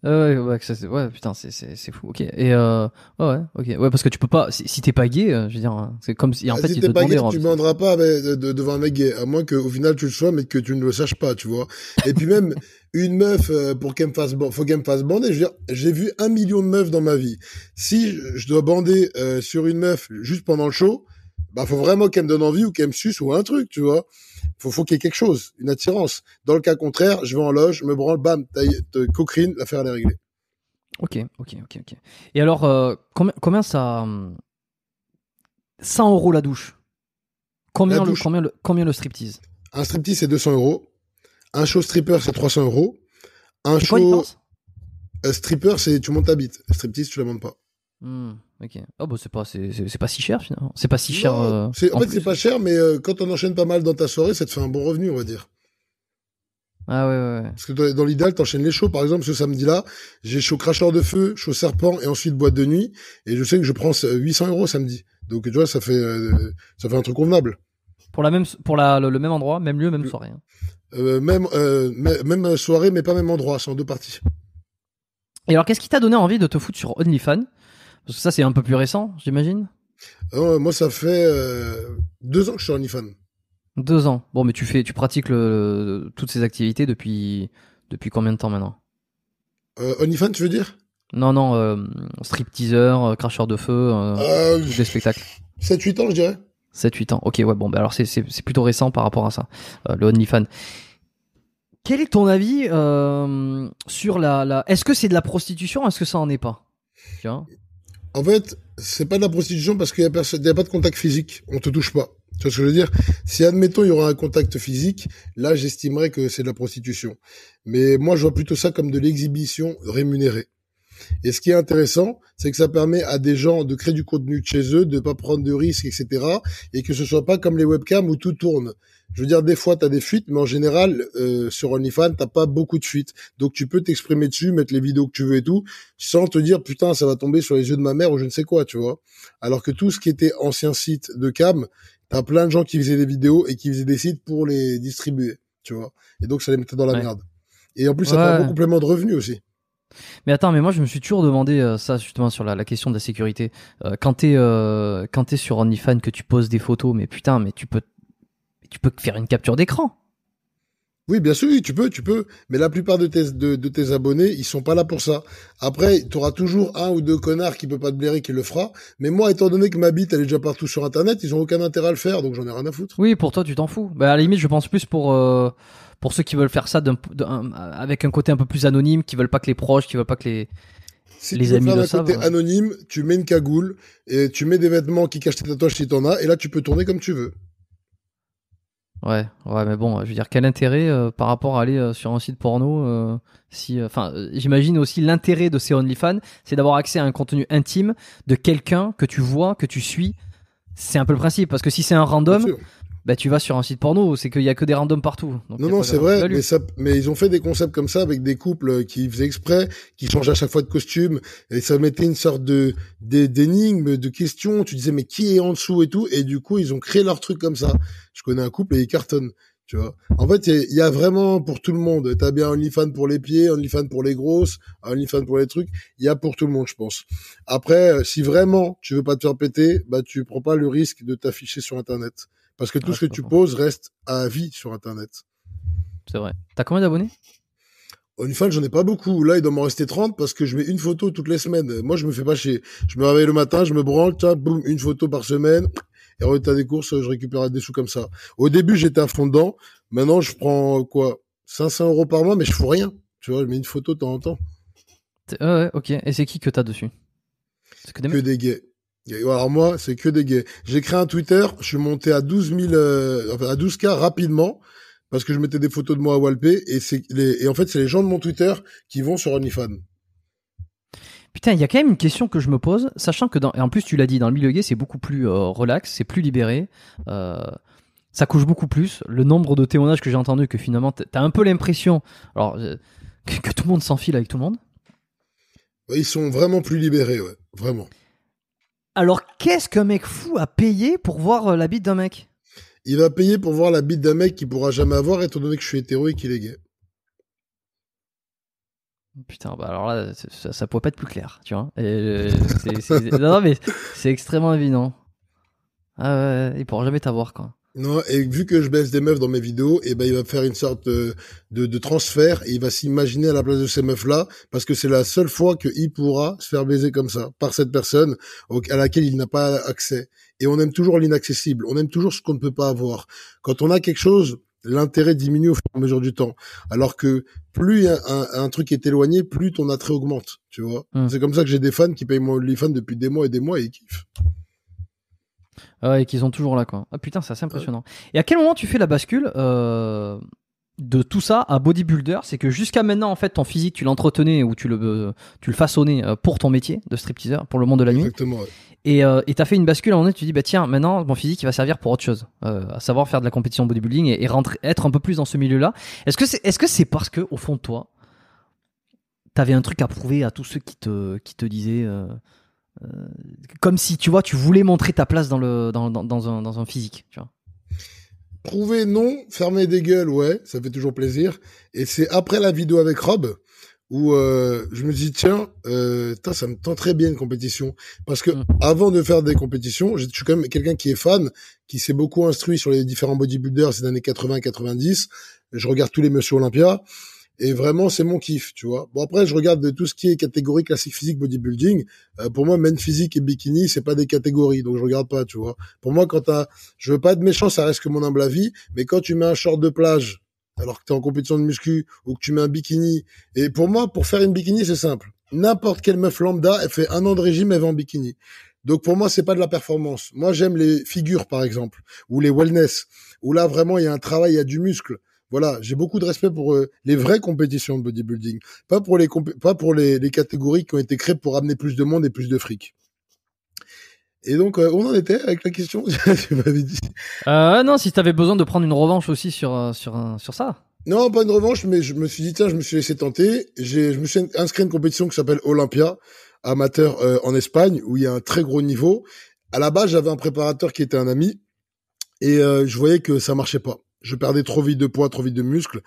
Euh, ouais, ouais, ça, ouais, putain, c'est, c'est, c'est fou. Ok. Et euh, ouais, ok. Ouais, parce que tu peux pas. Si, si t'es pas gay, euh, je veux dire, hein, c'est comme si en Ah, fait si te t'es pas gay, tu banderas pas avec- de- de- devant un mec gay, à moins qu'au final tu le sois, mais que tu ne le saches pas, tu vois. Et puis même une meuf euh, pour qu'elle me fasse, faut qu'elle me fasse bander. Je veux dire, j'ai vu un million de meufs dans ma vie. Si je, je dois bander euh, sur une meuf juste pendant le show, bah faut vraiment qu'elle me donne envie ou qu'elle me suce ou un truc, tu vois. Faut, faut qu'il y ait quelque chose, une attirance. Dans le cas contraire, je vais en loge, je me branle, bam, taille, te- coquerine, l'affaire elle est réglée. Ok, ok, ok, ok. Et alors, euh, combien, combien ça. hum, 100 euros la douche? Combien, La le, douche. combien, le, combien le striptease? Un striptease c'est 200 euros. Un show stripper c'est 300 euros. Un quoi show euh, stripper c'est tu montes ta bite. Striptease tu la montes pas. Hmm, Ok. Ah bah c'est pas, c'est, pas si cher finalement. C'est pas si cher. Non, euh, en, fait, c'est pas cher, mais euh, quand on enchaîne pas mal dans ta soirée, ça te fait un bon revenu, on va dire. Ah ouais, ouais, ouais. Parce que dans, dans l'idéal, t'enchaînes les shows. Par exemple, ce samedi-là, j'ai show cracheur de feu, show serpent et ensuite boîte de nuit. Et je sais que je prends euh, 800 euros samedi. Donc, tu vois, ça fait, euh, ça fait un truc convenable. Pour, la même, pour la, le, le même endroit, même lieu, même soirée. hein. Euh, même, euh, mê- même soirée, mais pas même endroit. C'est en deux parties. Et alors, qu'est-ce qui t'a donné envie de te foutre sur OnlyFans? Parce que ça, c'est un peu plus récent, j'imagine. Euh, moi, ça fait euh, deux ans que je suis OnlyFans. Deux ans. Bon, mais tu fais, tu pratiques le, toutes ces activités depuis, depuis combien de temps maintenant? Euh, OnlyFans, tu veux dire? Non, non, euh, stripteaseur, euh, cracheur de feu, euh, euh, des spectacles. 7-8 ans, je dirais. 7-8 ans. Ok, ouais, bon, bah alors c'est, c'est, c'est plutôt récent par rapport à ça, euh, le OnlyFans. Quel est ton avis euh, sur la, la... Est-ce que c'est de la prostitution Est-ce que ça en est pas? Tu vois En fait, c'est pas de la prostitution parce qu'il y a, a pas de contact physique. On te touche pas. Tu vois ce que je veux dire? Si admettons il y aura un contact physique, là j'estimerais que c'est de la prostitution. Mais moi je vois plutôt ça comme de l'exhibition rémunérée. Et ce qui est intéressant, c'est que ça permet à des gens de créer du contenu de chez eux, de pas prendre de risques, etc. Et que ce soit pas comme les webcams où tout tourne. Je veux dire, des fois, tu as des fuites, mais en général, euh, sur OnlyFans, t'as pas beaucoup de fuites. Donc, tu peux t'exprimer dessus, mettre les vidéos que tu veux et tout, sans te dire, putain, ça va tomber sur les yeux de ma mère ou je ne sais quoi, tu vois. Alors que tout ce qui était ancien site de cam, t'as plein de gens qui faisaient des vidéos et qui faisaient des sites pour les distribuer, tu vois. Et donc, ça les mettait dans la merde. Et en plus, ça fait un bon complément de revenus aussi. Mais attends, mais moi je me suis toujours demandé euh, ça justement sur la, la, question de la sécurité. Euh, quand t'es euh, quand t'es sur OnlyFans que tu poses des photos, mais putain, mais tu peux tu peux faire une capture d'écran. Oui, bien sûr, oui, tu peux, tu peux. Mais la plupart de tes, de, de tes abonnés, ils sont pas là pour ça. Après, tu auras toujours un ou deux connards qui peut pas te blairer qui le fera. Mais moi, étant donné que ma bite, elle est déjà partout sur Internet, ils ont aucun intérêt à le faire, donc j'en ai rien à foutre. Oui, pour toi, tu t'en fous. Bah, à la limite, je pense plus pour, pour ceux qui veulent faire ça avec un côté un peu plus anonyme, qui veulent pas que les proches, qui veulent pas que les si les tu amis veux faire un côté anonyme, tu mets une cagoule et tu mets des vêtements qui cachent tes tatouages si t'en as, et là tu peux tourner comme tu veux. Ouais, ouais, mais bon, je veux dire, quel intérêt euh, par rapport à aller euh, sur un site porno euh, si, enfin, j'imagine aussi l'intérêt de ces OnlyFans, c'est d'avoir accès à un contenu intime de quelqu'un que tu vois, que tu suis. C'est un peu le principe, parce que si c'est un random, bah tu vas sur un site porno, c'est qu'il y a que des randoms partout. non non, c'est vrai, mais ça, mais ils ont fait des concepts comme ça avec des couples qui faisaient exprès, qui changent à chaque fois de costume, et ça mettait une sorte de d'énigme, de questions. Tu disais mais qui est en dessous et tout, et du coup ils ont créé leur truc comme ça. Je connais un couple et ils cartonnent. Tu vois. En fait, il y, a vraiment pour tout le monde. T'as bien OnlyFans pour les pieds, OnlyFans pour les grosses, OnlyFans pour les trucs. Il y a pour tout le monde, je pense. Après, si vraiment tu veux pas te faire péter, bah tu prends pas le risque de t'afficher sur Internet. Parce que tout ce que tu poses reste à vie sur Internet. C'est vrai. T'as combien d'abonnés? OnlyFans, j'en ai pas beaucoup. Là, il doit m'en rester 30 parce que je mets une photo toutes les semaines. Moi, je me fais pas chier. Je me réveille le matin, je me branle, boum, une photo par semaine. Et en t'as des courses, je récupère des sous comme ça. Au début, j'étais à fond dedans. Maintenant, je prends quoi 500 euros par mois, mais je fous rien. Tu vois, je mets une photo de temps en temps. ouais, ok. Et c'est qui que t'as dessus? Que des gays. Alors moi, c'est que des gays. J'ai créé un Twitter, je suis monté à 12 000, euh, enfin à 12 k rapidement parce que je mettais des photos de moi à Walpé et c'est et en fait c'est les gens de mon Twitter qui vont sur OnlyFans. Putain, il y a quand même une question que je me pose, sachant que dans et en plus tu l'as dit dans le milieu gay c'est beaucoup plus euh, relax, c'est plus libéré. Euh, ça couche beaucoup plus. Le nombre de témoignages que j'ai entendu que finalement t'as un peu l'impression, alors que, que, tout le monde s'enfile avec tout le monde. Ils sont vraiment plus libérés, ouais, vraiment. Alors, qu'est-ce qu'un mec fou a payé pour voir euh, la bite d'un mec? Il va payer pour voir la bite d'un mec qu'il pourra jamais avoir, étant donné que je suis hétéro et qu'il est gay. Putain, bah alors là, ça, ça pourrait pas être plus clair, tu vois. Euh, non, mais c'est extrêmement évident. Ah ouais, il pourra jamais t'avoir, quoi. Non, et vu que je baisse des meufs dans mes vidéos, et eh ben il va faire une sorte de, de, transfert et il va s'imaginer à la place de ces meufs-là, parce que c'est la seule fois qu'il pourra se faire baiser comme ça par cette personne à laquelle il n'a pas accès. Et on aime toujours l'inaccessible, on aime toujours ce qu'on ne peut pas avoir. Quand on a quelque chose, l'intérêt diminue au fur et à mesure du temps. Alors que plus un, un, truc est éloigné, plus ton attrait augmente, tu vois. Hum. C'est comme ça que j'ai des fans qui payent mon OnlyFans depuis des mois et des mois et ils kiffent. Ah et qu'ils sont toujours là, quoi. Ah putain, c'est assez impressionnant. Et à quel moment tu fais la bascule euh, de tout ça à bodybuilder? C'est que jusqu'à maintenant, en fait, ton physique, tu l'entretenais ou tu le, tu le façonnais euh, pour ton métier de stripteaseur, pour le monde de la nuit. Exactement. Et euh, tu as fait une bascule, en fait, tu dis, bah tiens, maintenant, mon physique, il va servir pour autre chose. Euh, à savoir faire de la compétition bodybuilding et, et rentrer, être un peu plus dans ce milieu-là. Est-ce que c'est est -ce c'est parce que, au fond de toi, t'avais un truc à prouver à tous ceux qui te, qui te disaient euh, comme si tu vois, tu voulais montrer ta place dans le dans, dans, dans un dans un physique, tu vois. Prouver non, fermer des gueules, ouais, ça fait toujours plaisir. Et c'est après la vidéo avec Rob où euh, je me dis tiens, euh, ça me tente très bien une compétition parce que mm. avant de faire des compétitions, je suis quand même quelqu'un qui est fan, qui s'est beaucoup instruit sur les différents bodybuilders ces années 80-90. Je regarde tous les Monsieur Olympia Et vraiment, c'est mon kiff, tu vois. Bon après, je regarde tout ce qui est catégorie classique physique bodybuilding. Euh, pour moi, men physique et bikini, c'est pas des catégories, donc je regarde pas, tu vois. Pour moi, quand t'as, je veux pas être méchant, ça reste que mon humble avis, mais quand tu mets un short de plage alors que tu es en compétition de muscu ou que tu mets un bikini. Et pour moi, pour faire une bikini, c'est simple. N'importe quelle meuf lambda, elle fait un an de régime, elle va en bikini. Donc pour moi, c'est pas de la performance. Moi, j'aime les figures, par exemple, ou les wellness, où là vraiment il y a un travail, il y a du muscle. Voilà, j'ai beaucoup de respect pour euh, les vraies compétitions de bodybuilding, pas pour les pas pour les, les catégories qui ont été créées pour amener plus de monde et plus de fric. Et donc, euh, on en était avec la question Tu m'avais dit. Euh, non, si tu avais besoin de prendre une revanche aussi sur, euh, sur, sur ça. Non, pas une revanche, mais je me suis dit, tiens, je me suis laissé tenter. J'ai, je me suis inscrit à une compétition qui s'appelle Olympia, amateur euh, en Espagne, où il y a un très gros niveau. À la base, j'avais un préparateur qui était un ami, et je voyais que ça marchait pas. Je perdais trop vite de poids, trop vite de muscles.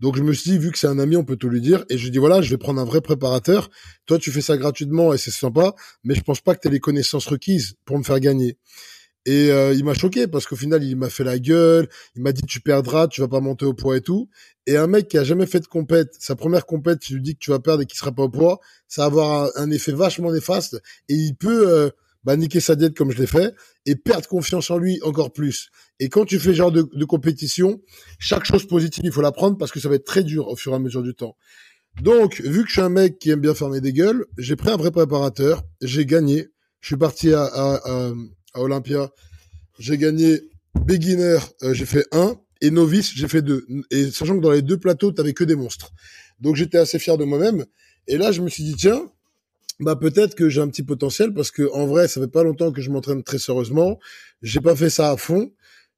Donc je me suis dit, vu que c'est un ami, on peut tout lui dire. Et je dis, voilà, je vais prendre un vrai préparateur. Toi, tu fais ça gratuitement et c'est sympa, mais je pense pas que tu les connaissances requises pour me faire gagner. Et euh, il m'a choqué parce qu'au final, il m'a fait la gueule. Il m'a dit, tu perdras, tu vas pas monter au poids et tout. Et un mec qui a jamais fait de compète, sa première compète, tu lui dis que tu vas perdre et qu'il sera pas au poids, ça va avoir un, effet vachement néfaste. Et il peut... Euh, bah, niquer sa diète comme je l'ai fait et perdre confiance en lui encore plus. Et quand tu fais genre de, de compétition, chaque chose positive, il faut la prendre parce que ça va être très dur au fur et à mesure du temps. Donc, vu que je suis un mec qui aime bien fermer des gueules, j'ai pris un vrai préparateur, j'ai gagné. Je suis parti à, à, à, Olympia, j'ai gagné beginner, euh, j'ai fait un, et novice, j'ai fait deux. Et sachant que dans les deux plateaux, t'avais que des monstres. Donc j'étais assez fier de moi-même. Et là, je me suis dit, tiens, bah peut-être que j'ai un petit potentiel parce que en vrai, ça fait pas longtemps que je m'entraîne très sérieusement. J'ai pas fait ça à fond.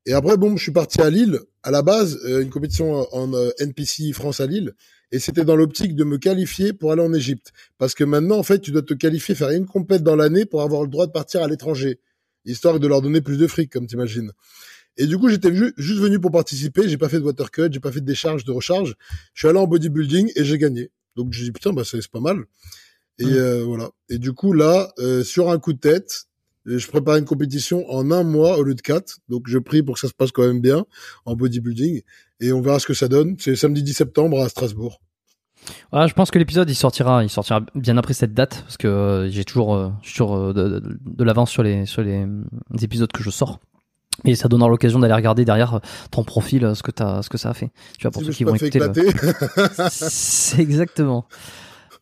Et après, bon, je suis parti à Lille. À la base, euh, une compétition en euh, NPC France à Lille. Et c'était dans l'optique de me qualifier pour aller en Égypte. Parce que maintenant, en fait, tu dois te qualifier, faire une compète dans l'année pour avoir le droit de partir à l'étranger. Histoire de leur donner plus de fric, comme t'imagines. Et du coup, j'étais juste venu pour participer. J'ai pas fait de water cut, j'ai pas fait de décharge, de recharge. Je suis allé en bodybuilding et j'ai gagné. Donc, j'ai dit, putain, bah, c'est pas mal. Et mmh. euh, voilà. Et du coup, là, euh, sur un coup de tête, je prépare une compétition en un mois au lieu de quatre. Donc, je prie pour que ça se passe quand même bien en bodybuilding. Et on verra ce que ça donne. C'est samedi 10 septembre à Strasbourg. Ah, je pense que l'épisode il sortira, il sortira bien après cette date parce que euh, j'ai toujours, sur de, de, l'avance sur les sur les, épisodes que je sors. Et ça donnera l'occasion d'aller regarder derrière ton profil ce que as, ce que ça a fait. Tu vois pour ceux qui vont écouter. C'est exactement.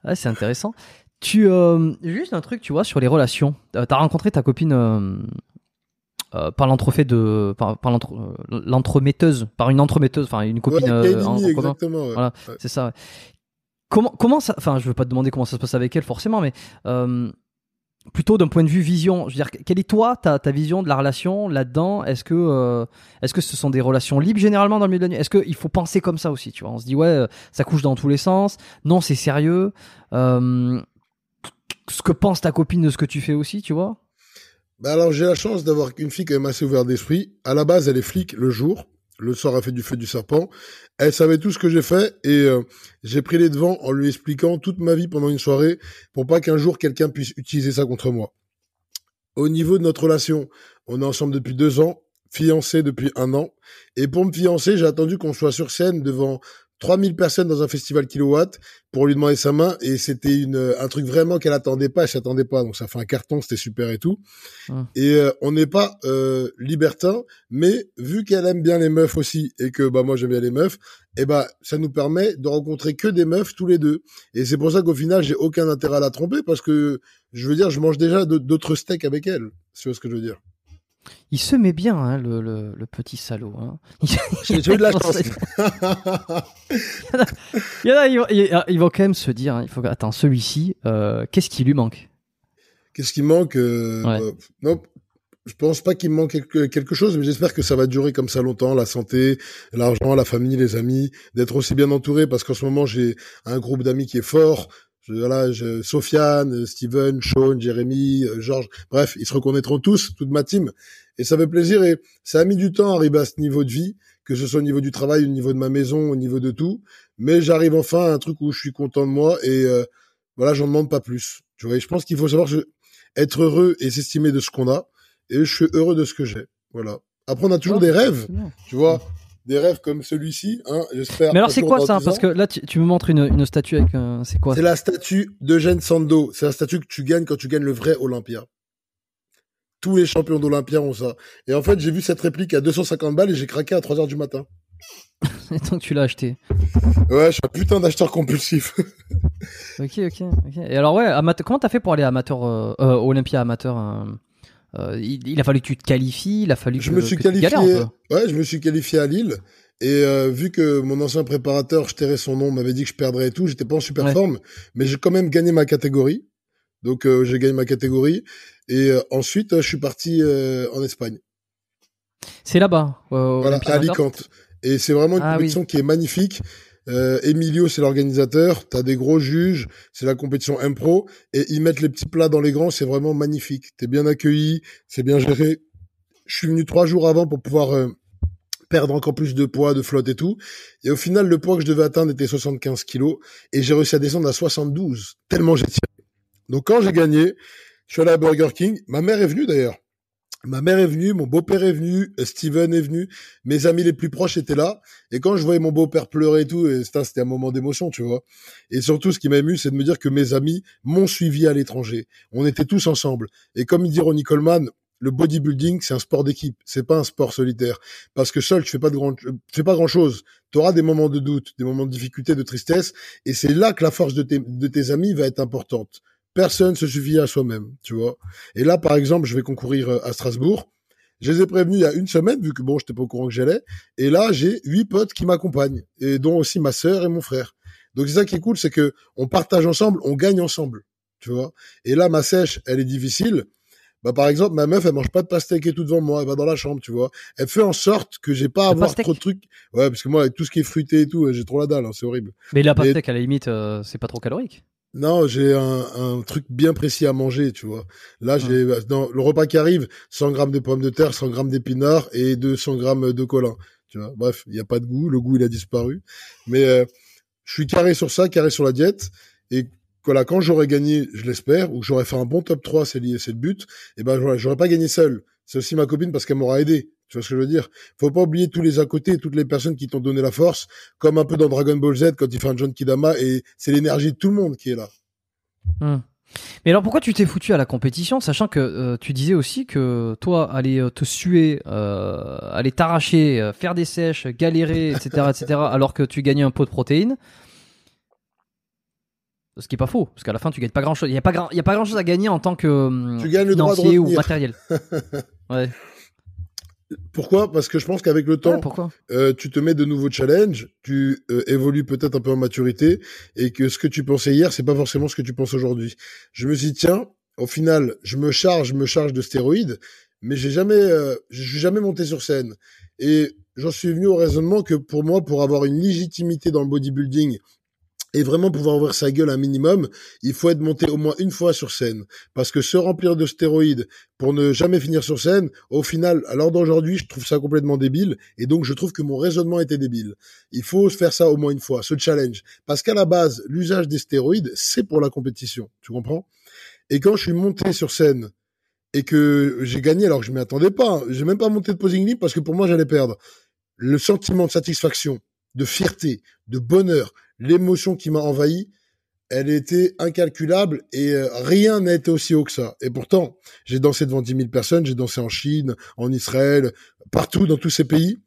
Ah, c'est intéressant. Tu euh, juste un truc, tu vois, sur les relations. Euh, t'as rencontré ta copine euh, par l'entrefait de par, l'entremetteuse, par une entremetteuse, enfin une copine en, exactement, Voilà, c'est ça. Comment comment ça Enfin, je veux pas te demander comment ça se passe avec elle forcément, mais plutôt d'un point de vue vision. Je veux dire, quelle est toi ta, ta vision de la relation là-dedans? Est-ce que euh, est-ce que ce sont des relations libres généralement dans le milieu de la nuit? Est-ce qu'il faut penser comme ça aussi Tu vois, on se dit ouais, euh, ça couche dans tous les sens. Non, c'est sérieux. Euh, ce que pense ta copine de ce que tu fais aussi, tu vois bah alors j'ai la chance d'avoir une fille quand même assez ouverte d'esprit. À la base, elle est flic le jour le sort a fait du feu du serpent. Elle savait tout ce que j'ai fait et euh, j'ai pris les devants en lui expliquant toute ma vie pendant une soirée pour pas qu'un jour quelqu'un puisse utiliser ça contre moi. Au niveau de notre relation, on est ensemble depuis deux ans, fiancés depuis un an. Et pour me fiancer, j'ai attendu qu'on soit sur scène devant 3000 personnes dans un festival kilowatt pour lui demander sa main et c'était une un truc vraiment qu'elle attendait pas, elle s'attendait pas donc ça fait un carton, c'était super et tout. Hum. Et euh, on n'est pas euh, libertin, mais vu qu'elle aime bien les meufs aussi et que bah moi j'aime bien les meufs, et eh bah ça nous permet de rencontrer que des meufs tous les deux. Et c'est pour ça qu'au final, j'ai aucun intérêt à la tromper parce que je veux dire, je mange déjà d'autres steaks avec elle, vois ce que je veux dire? Il se met bien, hein, le, le, petit salaud. Hein. J'ai eu de la chance. il y en a, ils, vont, quand même se dire, hein, il faut attends, celui-ci, euh, qu'est-ce qui lui manque Qu'est-ce qui manque euh, euh, Non, je pense pas qu'il manque quelque, quelque, chose, mais j'espère que ça va durer comme ça longtemps. La santé, l'argent, la famille, les amis, d'être aussi bien entouré, parce qu'en ce moment j'ai un groupe d'amis qui est fort. Je, voilà, je, Sofiane, Steven, Sean, Jérémy, euh, Georges, bref, ils se reconnaîtront tous, toute ma team. Et ça fait plaisir et ça a mis du temps à arriver à ce niveau de vie, que ce soit au niveau du travail, au niveau de ma maison, au niveau de tout. Mais j'arrive enfin à un truc où je suis content de moi et euh, voilà, j'en demande pas plus. Tu vois, je pense qu'il faut savoir être heureux et s'estimer de ce qu'on a. Et je suis heureux de ce que j'ai. Voilà. Après, on a toujours des rêves, tu vois. Des rêves comme celui-ci. Hein, J'espère. Mais alors c'est quoi ça Parce que là tu, me montres une, une statue avec euh, c'est quoi C'est la statue d'Eugène Sando. C'est la statue que tu gagnes quand tu gagnes le vrai Olympia. Tous les champions d'Olympia ont ça. Et en fait j'ai vu cette réplique à 250 balles et j'ai craqué à 3 heures du matin. et donc tu l'as acheté. Ouais, je suis un putain d'acheteur compulsif. ok, ok, ok. Et alors ouais, amateur, comment t'as fait pour aller amateur euh, euh Olympia amateur euh, euh, il, a fallu que tu te qualifies, il a fallu que je me suis qualifié. Ouais, je me suis qualifié à Lille. Et euh, vu que mon ancien préparateur, je tairais son nom, m'avait dit que je perdrais et tout, j'étais pas en super forme, mais j'ai quand même gagné ma catégorie. Donc euh, j'ai gagné ma catégorie et ensuite je suis parti en Espagne. C'est là-bas. voilà, à Alicante. Et c'est vraiment une ah compétition qui est magnifique. Euh, Emilio, c'est l'organisateur. T'as des gros juges. C'est la compétition impro. Et ils mettent les petits plats dans les grands. C'est vraiment magnifique. T'es bien accueilli. C'est bien géré. Je suis venu trois jours avant pour pouvoir euh, perdre encore plus de poids, de flotte et tout. Et au final, le poids que je devais atteindre était 75 kilos. Et j'ai réussi à descendre à 72. Tellement j'ai tiré. Donc quand j'ai gagné, je suis allé à Burger King. Ma mère est venue d'ailleurs. Ma mère est venue, mon beau-père est venu, euh, Steven est venu, mes amis les plus proches étaient là. Et quand je voyais mon beau-père pleurer et tout, c'était un moment d'émotion, tu vois. Et surtout, ce qui m'a ému, c'est de me dire que mes amis m'ont suivi à l'étranger. On était tous ensemble. Et comme dit Ronnie Coleman, le bodybuilding, c'est un sport d'équipe. C'est pas un sport solitaire. Parce que seul, tu fais pas de grand, tu fais pas grand chose. Tu auras des moments de doute, des moments de difficulté, de tristesse. Et c'est là que la force de tes amis va être importante personne se suffit à soi-même, tu vois. Et là, par exemple, je vais concourir euh, à Strasbourg. Je les ai prévenus il y a une semaine, vu que bon, j'étais pas au courant que j'allais. Et là, j'ai huit potes qui m'accompagnent, et dont aussi ma sœur et mon frère. Donc c'est ça qui est cool, c'est que on partage ensemble, on gagne ensemble, tu vois. Et là, ma sèche, elle est difficile. Bah par exemple, ma meuf, elle mange pas de pastèque et tout devant moi, elle va dans la chambre, tu vois. Elle fait en sorte que j'ai pas à avoir trop de trucs. Ouais, parce que moi, avec tout ce qui est fruité et tout, j'ai trop la dalle, hein, c'est horrible. Mais la pastèque, à la limite, euh, c'est pas trop calorique. Non, j'ai un, un, truc bien précis à manger, tu vois. Là, j'ai dans le repas qui arrive, 100 grammes de pommes de terre, 100 grammes d'épinards et 200 grammes de colin. Tu vois. Bref, il n'y a pas de goût, le goût il a disparu. Mais euh, je suis carré sur ça, carré sur la diète. Et voilà, quand j'aurais gagné, je l'espère, ou que j'aurais fait un bon top 3, c'est lié, c'est le but. Et ben voilà, j'aurais pas gagné seul. C'est aussi ma copine parce qu'elle m'aura aidé. Tu vois ce que je veux dire? Faut pas oublier tous les à côté, toutes les personnes qui t'ont donné la force, comme un peu dans Dragon Ball Z quand il fait un John Kidama, et c'est l'énergie de tout le monde qui est là. Hmm. Mais alors pourquoi tu t'es foutu à la compétition, sachant que euh, tu disais aussi que toi, aller euh, te suer, euh, aller t'arracher, faire des sèches, galérer, etc., etc., alors que tu gagnais un pot de protéines, ce qui est pas faux, parce qu'à la fin tu gagnes pas grand chose. Il y a pas grand, il y a pas grand chose à gagner en tant que tu gagnes le droit de ou matériel. ouais. Pourquoi? Parce que je pense qu'avec le temps, euh, tu te mets de nouveaux challenges, tu euh, évolues peut-être un peu en maturité, et que ce que tu pensais hier, c'est pas forcément ce que tu penses aujourd'hui. Je me suis dit, tiens, au final, je me charge, je me charge de stéroïdes, mais j'ai jamais, euh, je suis jamais monté sur scène. Et j'en suis venu au raisonnement que pour moi, pour avoir une légitimité dans le bodybuilding et vraiment pouvoir ouvrir sa gueule un minimum, il faut être monté au moins une fois sur scène. Parce que se remplir de stéroïdes pour ne jamais finir sur scène, au final, à l'heure d'aujourd'hui, je trouve ça complètement débile. Et donc, je trouve que mon raisonnement était débile. Il faut faire ça au moins une fois, ce challenge. Parce qu'à la base, l'usage des stéroïdes, c'est pour la compétition. Tu comprends? Et quand je suis monté sur scène et que j'ai gagné alors que je m'y attendais pas, hein, j'ai même pas monté de posing libre parce que pour moi, j'allais perdre. Le sentiment de satisfaction, de fierté, de bonheur, l'émotion qui m'a envahi, elle était incalculable et euh, rien n'a été aussi haut que ça. Et pourtant, j'ai dansé devant 10 000 personnes, j'ai dansé en Chine, en Israël, partout dans tous ces pays.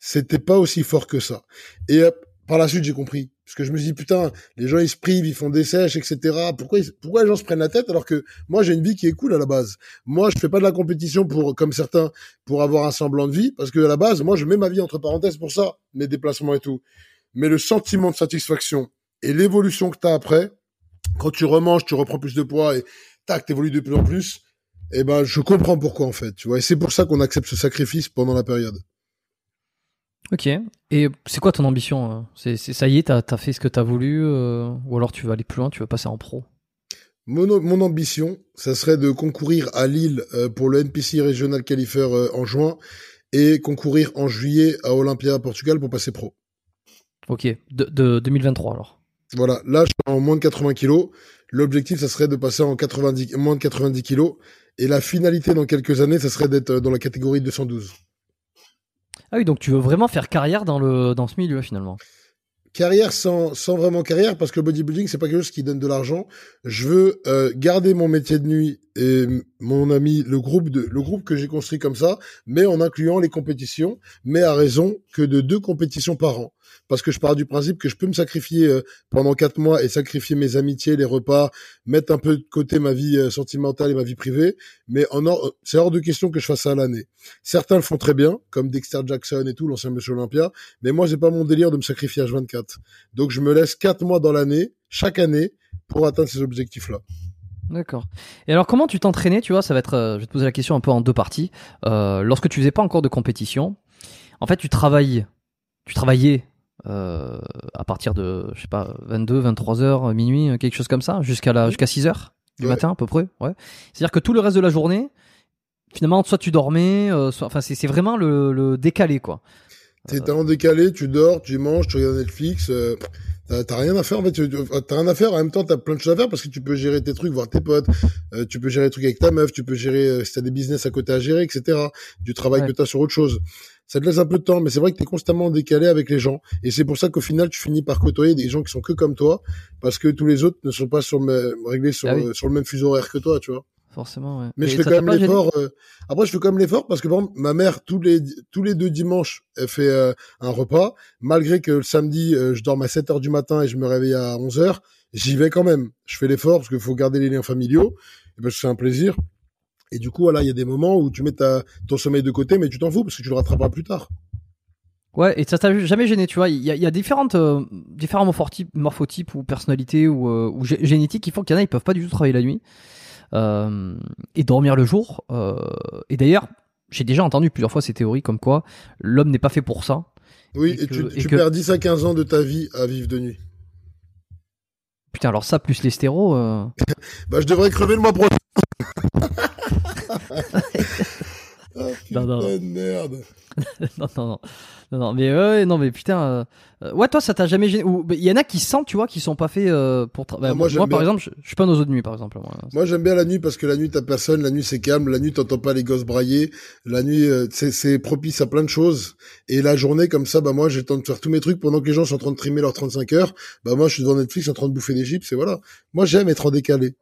C'était pas aussi fort que ça. Et euh, par la suite, j'ai compris. Parce que je me suis dit, putain, les gens, ils se privent, ils font des sèches, etc. Pourquoi, pourquoi les gens se prennent la tête alors que moi, j'ai une vie qui est cool à la base? Moi, je fais pas de la compétition pour, comme certains, pour avoir un semblant de vie. Parce que à la base, moi, je mets ma vie entre parenthèses pour ça, mes déplacements et tout mais le sentiment de satisfaction et l'évolution que tu as après, quand tu remanges, tu reprends plus de poids et tac, t'évolues de plus en plus, eh ben, je comprends pourquoi, en fait, tu vois. Et c'est pour ça qu'on accepte ce sacrifice pendant la période. Ok. Et c'est quoi ton ambition euh c'est, ça y est, t'as as fait ce que t'as voulu, euh, ou alors tu vas aller plus loin, tu vas passer en pro? Mon, mon ambition, ça serait de concourir à Lille euh, pour le NPC Regional Qualifier en juin et concourir en juillet à Olympia Portugal pour passer pro. Ok, de, 2023 alors. Voilà, là je suis en moins de 80 kilos. L'objectif, ça serait de passer en 90, moins de 90 kilos. Et la finalité dans quelques années, ça serait d'être dans la catégorie 212. Ah oui, donc tu veux vraiment faire carrière dans le dans ce milieu finalement. Carrière sans sans vraiment carrière parce que le bodybuilding c'est pas quelque chose qui donne de l'argent. Je veux euh, garder mon métier de nuit et mon ami le groupe de le groupe que j'ai construit comme ça, mais en incluant les compétitions, mais à raison que de deux compétitions par an parce que je pars du principe que je peux me sacrifier euh, pendant quatre mois et sacrifier mes amitiés, les repas, mettre un peu de côté ma vie euh, sentimentale et ma vie privée, mais en c'est hors de question que je fasse ça à l'année. Certains le font très bien, comme Dexter Jackson et tout, l'ancien Monsieur Olympia, mais moi c'est pas mon délire de me sacrifier à 24. Donc je me laisse quatre mois dans l'année, chaque année, pour atteindre ces objectifs-là. D'accord. Et alors, comment tu t'entraînais Tu vois, ça va être. Euh, je vais te poser la question un peu en deux parties. Euh, lorsque tu faisais pas encore de compétition, en fait, tu travaillais, tu travaillais euh, à partir de, je sais pas, 22, 23 heures, minuit, quelque chose comme ça, jusqu'à la, jusqu'à 6 heures du matin à peu près. Ouais. C'est-à-dire que tout le reste de la journée, finalement, soit tu dormais, euh, soit, enfin, c'est vraiment le, le décalé, quoi. T'es en décalé, tu dors, tu manges, tu regardes Netflix. Euh, t'as rien à faire en fait. T'as rien à faire. En même temps, t'as plein de choses à faire parce que tu peux gérer tes trucs, voir tes potes. Euh, tu peux gérer des trucs avec ta meuf. Tu peux gérer euh, si t'as des business à côté à gérer, etc. Du travail que t'as sur autre chose. Ça te laisse un peu de temps, mais c'est vrai que t'es constamment décalé avec les gens. Et c'est pour ça qu'au final, tu finis par côtoyer des gens qui sont que comme toi, parce que tous les autres ne sont pas sur le, réglés sur, ah sur le même fuseau horaire que toi, tu vois forcément. Ouais. Mais je fais quand même l'effort. Euh, après, je fais quand même l'effort parce que bon, ma mère tous les tous les deux dimanches, elle fait euh, un repas. Malgré que le samedi, euh, je dors à 7 heures du matin et je me réveille à 11 heures, j'y vais quand même. Je fais l'effort parce qu'il faut garder les liens familiaux. Et ben, c'est un plaisir. Et du coup, voilà, il y a des moments où tu mets ta, ton sommeil de côté, mais tu t'en fous parce que tu le rattraperas plus tard. Ouais, et ça t'a jamais gêné, tu vois. Il y a, y a, différentes, différents morphotypes, morphotypes ou personnalités ou, ou génétiques qui font qu'il y en a, ils peuvent pas du tout travailler la nuit. Euh, et dormir le jour. Euh, et d'ailleurs, j'ai déjà entendu plusieurs fois ces théories comme quoi l'homme n'est pas fait pour ça. Oui, et, tu, tu perds 10 à 15 ans de ta vie à vivre de nuit. Putain, alors ça plus les stéros. Euh... bah, je devrais crever le mois prochain. oh, putain non, non. de merde. non, non, non. Non, mais ouais, non, mais putain. Euh, euh, ouais, toi, ça t'a jamais gêné. Il y en a qui sentent, tu vois, qui sont pas faits euh, pour. Bah, ah, moi, par exemple, je, suis pas nos autres nuits, par exemple. Moi, j'aime bien la nuit parce que la nuit, t'as personne. La nuit, c'est calme. La nuit, t'entends pas les gosses brailler. La nuit, c'est propice à plein de choses. Et la journée, comme ça, bah moi, j'ai le temps de faire tous mes trucs pendant que les gens sont en train de trimer leurs 35 heures. Bah moi, je suis devant Netflix en train de bouffer des chips. Et voilà. Moi, j'aime être en décalé.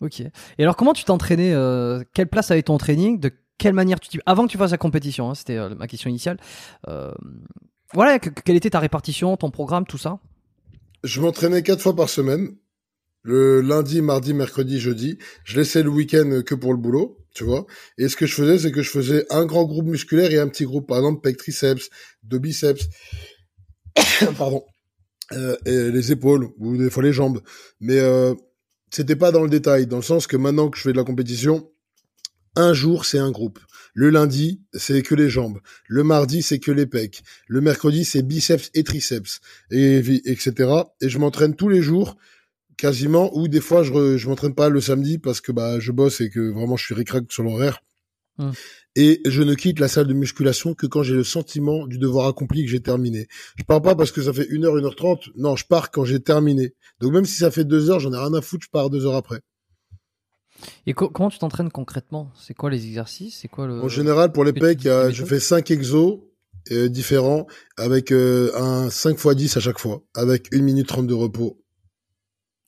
Ok. Et alors, comment tu t'entraînais Quelle place avait ton training De quelle manière tu avant que tu fasses la compétition, hein, c'était euh, ma question initiale. Euh, voilà, quelle était ta répartition, ton programme, tout ça? Je m'entraînais quatre fois par semaine, le lundi, mardi, mercredi, jeudi. Je laissais le week-end que pour le boulot, tu vois. Et ce que je faisais, c'est que je faisais un grand groupe musculaire et un petit groupe, par exemple, pec triceps, de biceps, pardon, euh, et les épaules ou des fois les jambes. Mais euh, c'était pas dans le détail, dans le sens que maintenant que je fais de la compétition, un jour, c'est un groupe. Le lundi, c'est que les jambes. Le mardi, c'est que les pecs. Le mercredi, c'est biceps et triceps, et etc. Et je m'entraîne tous les jours, quasiment. Ou des fois, je, je m'entraîne pas le samedi parce que bah je bosse et que vraiment je suis ricrac sur l'horaire. Hum. Et je ne quitte la salle de musculation que quand j'ai le sentiment du devoir accompli que j'ai terminé. Je pars pas parce que ça fait une heure, une heure trente. Non, je pars quand j'ai terminé. Donc même si ça fait deux heures, j'en ai rien à foutre, je pars deux heures après. Et comment tu t'entraînes concrètement? C'est quoi les exercices? C'est quoi le En général, pour les pecs, je fais 5 exos euh, différents avec euh, un 5 x 10 à chaque fois, avec 1 minute 30 de repos.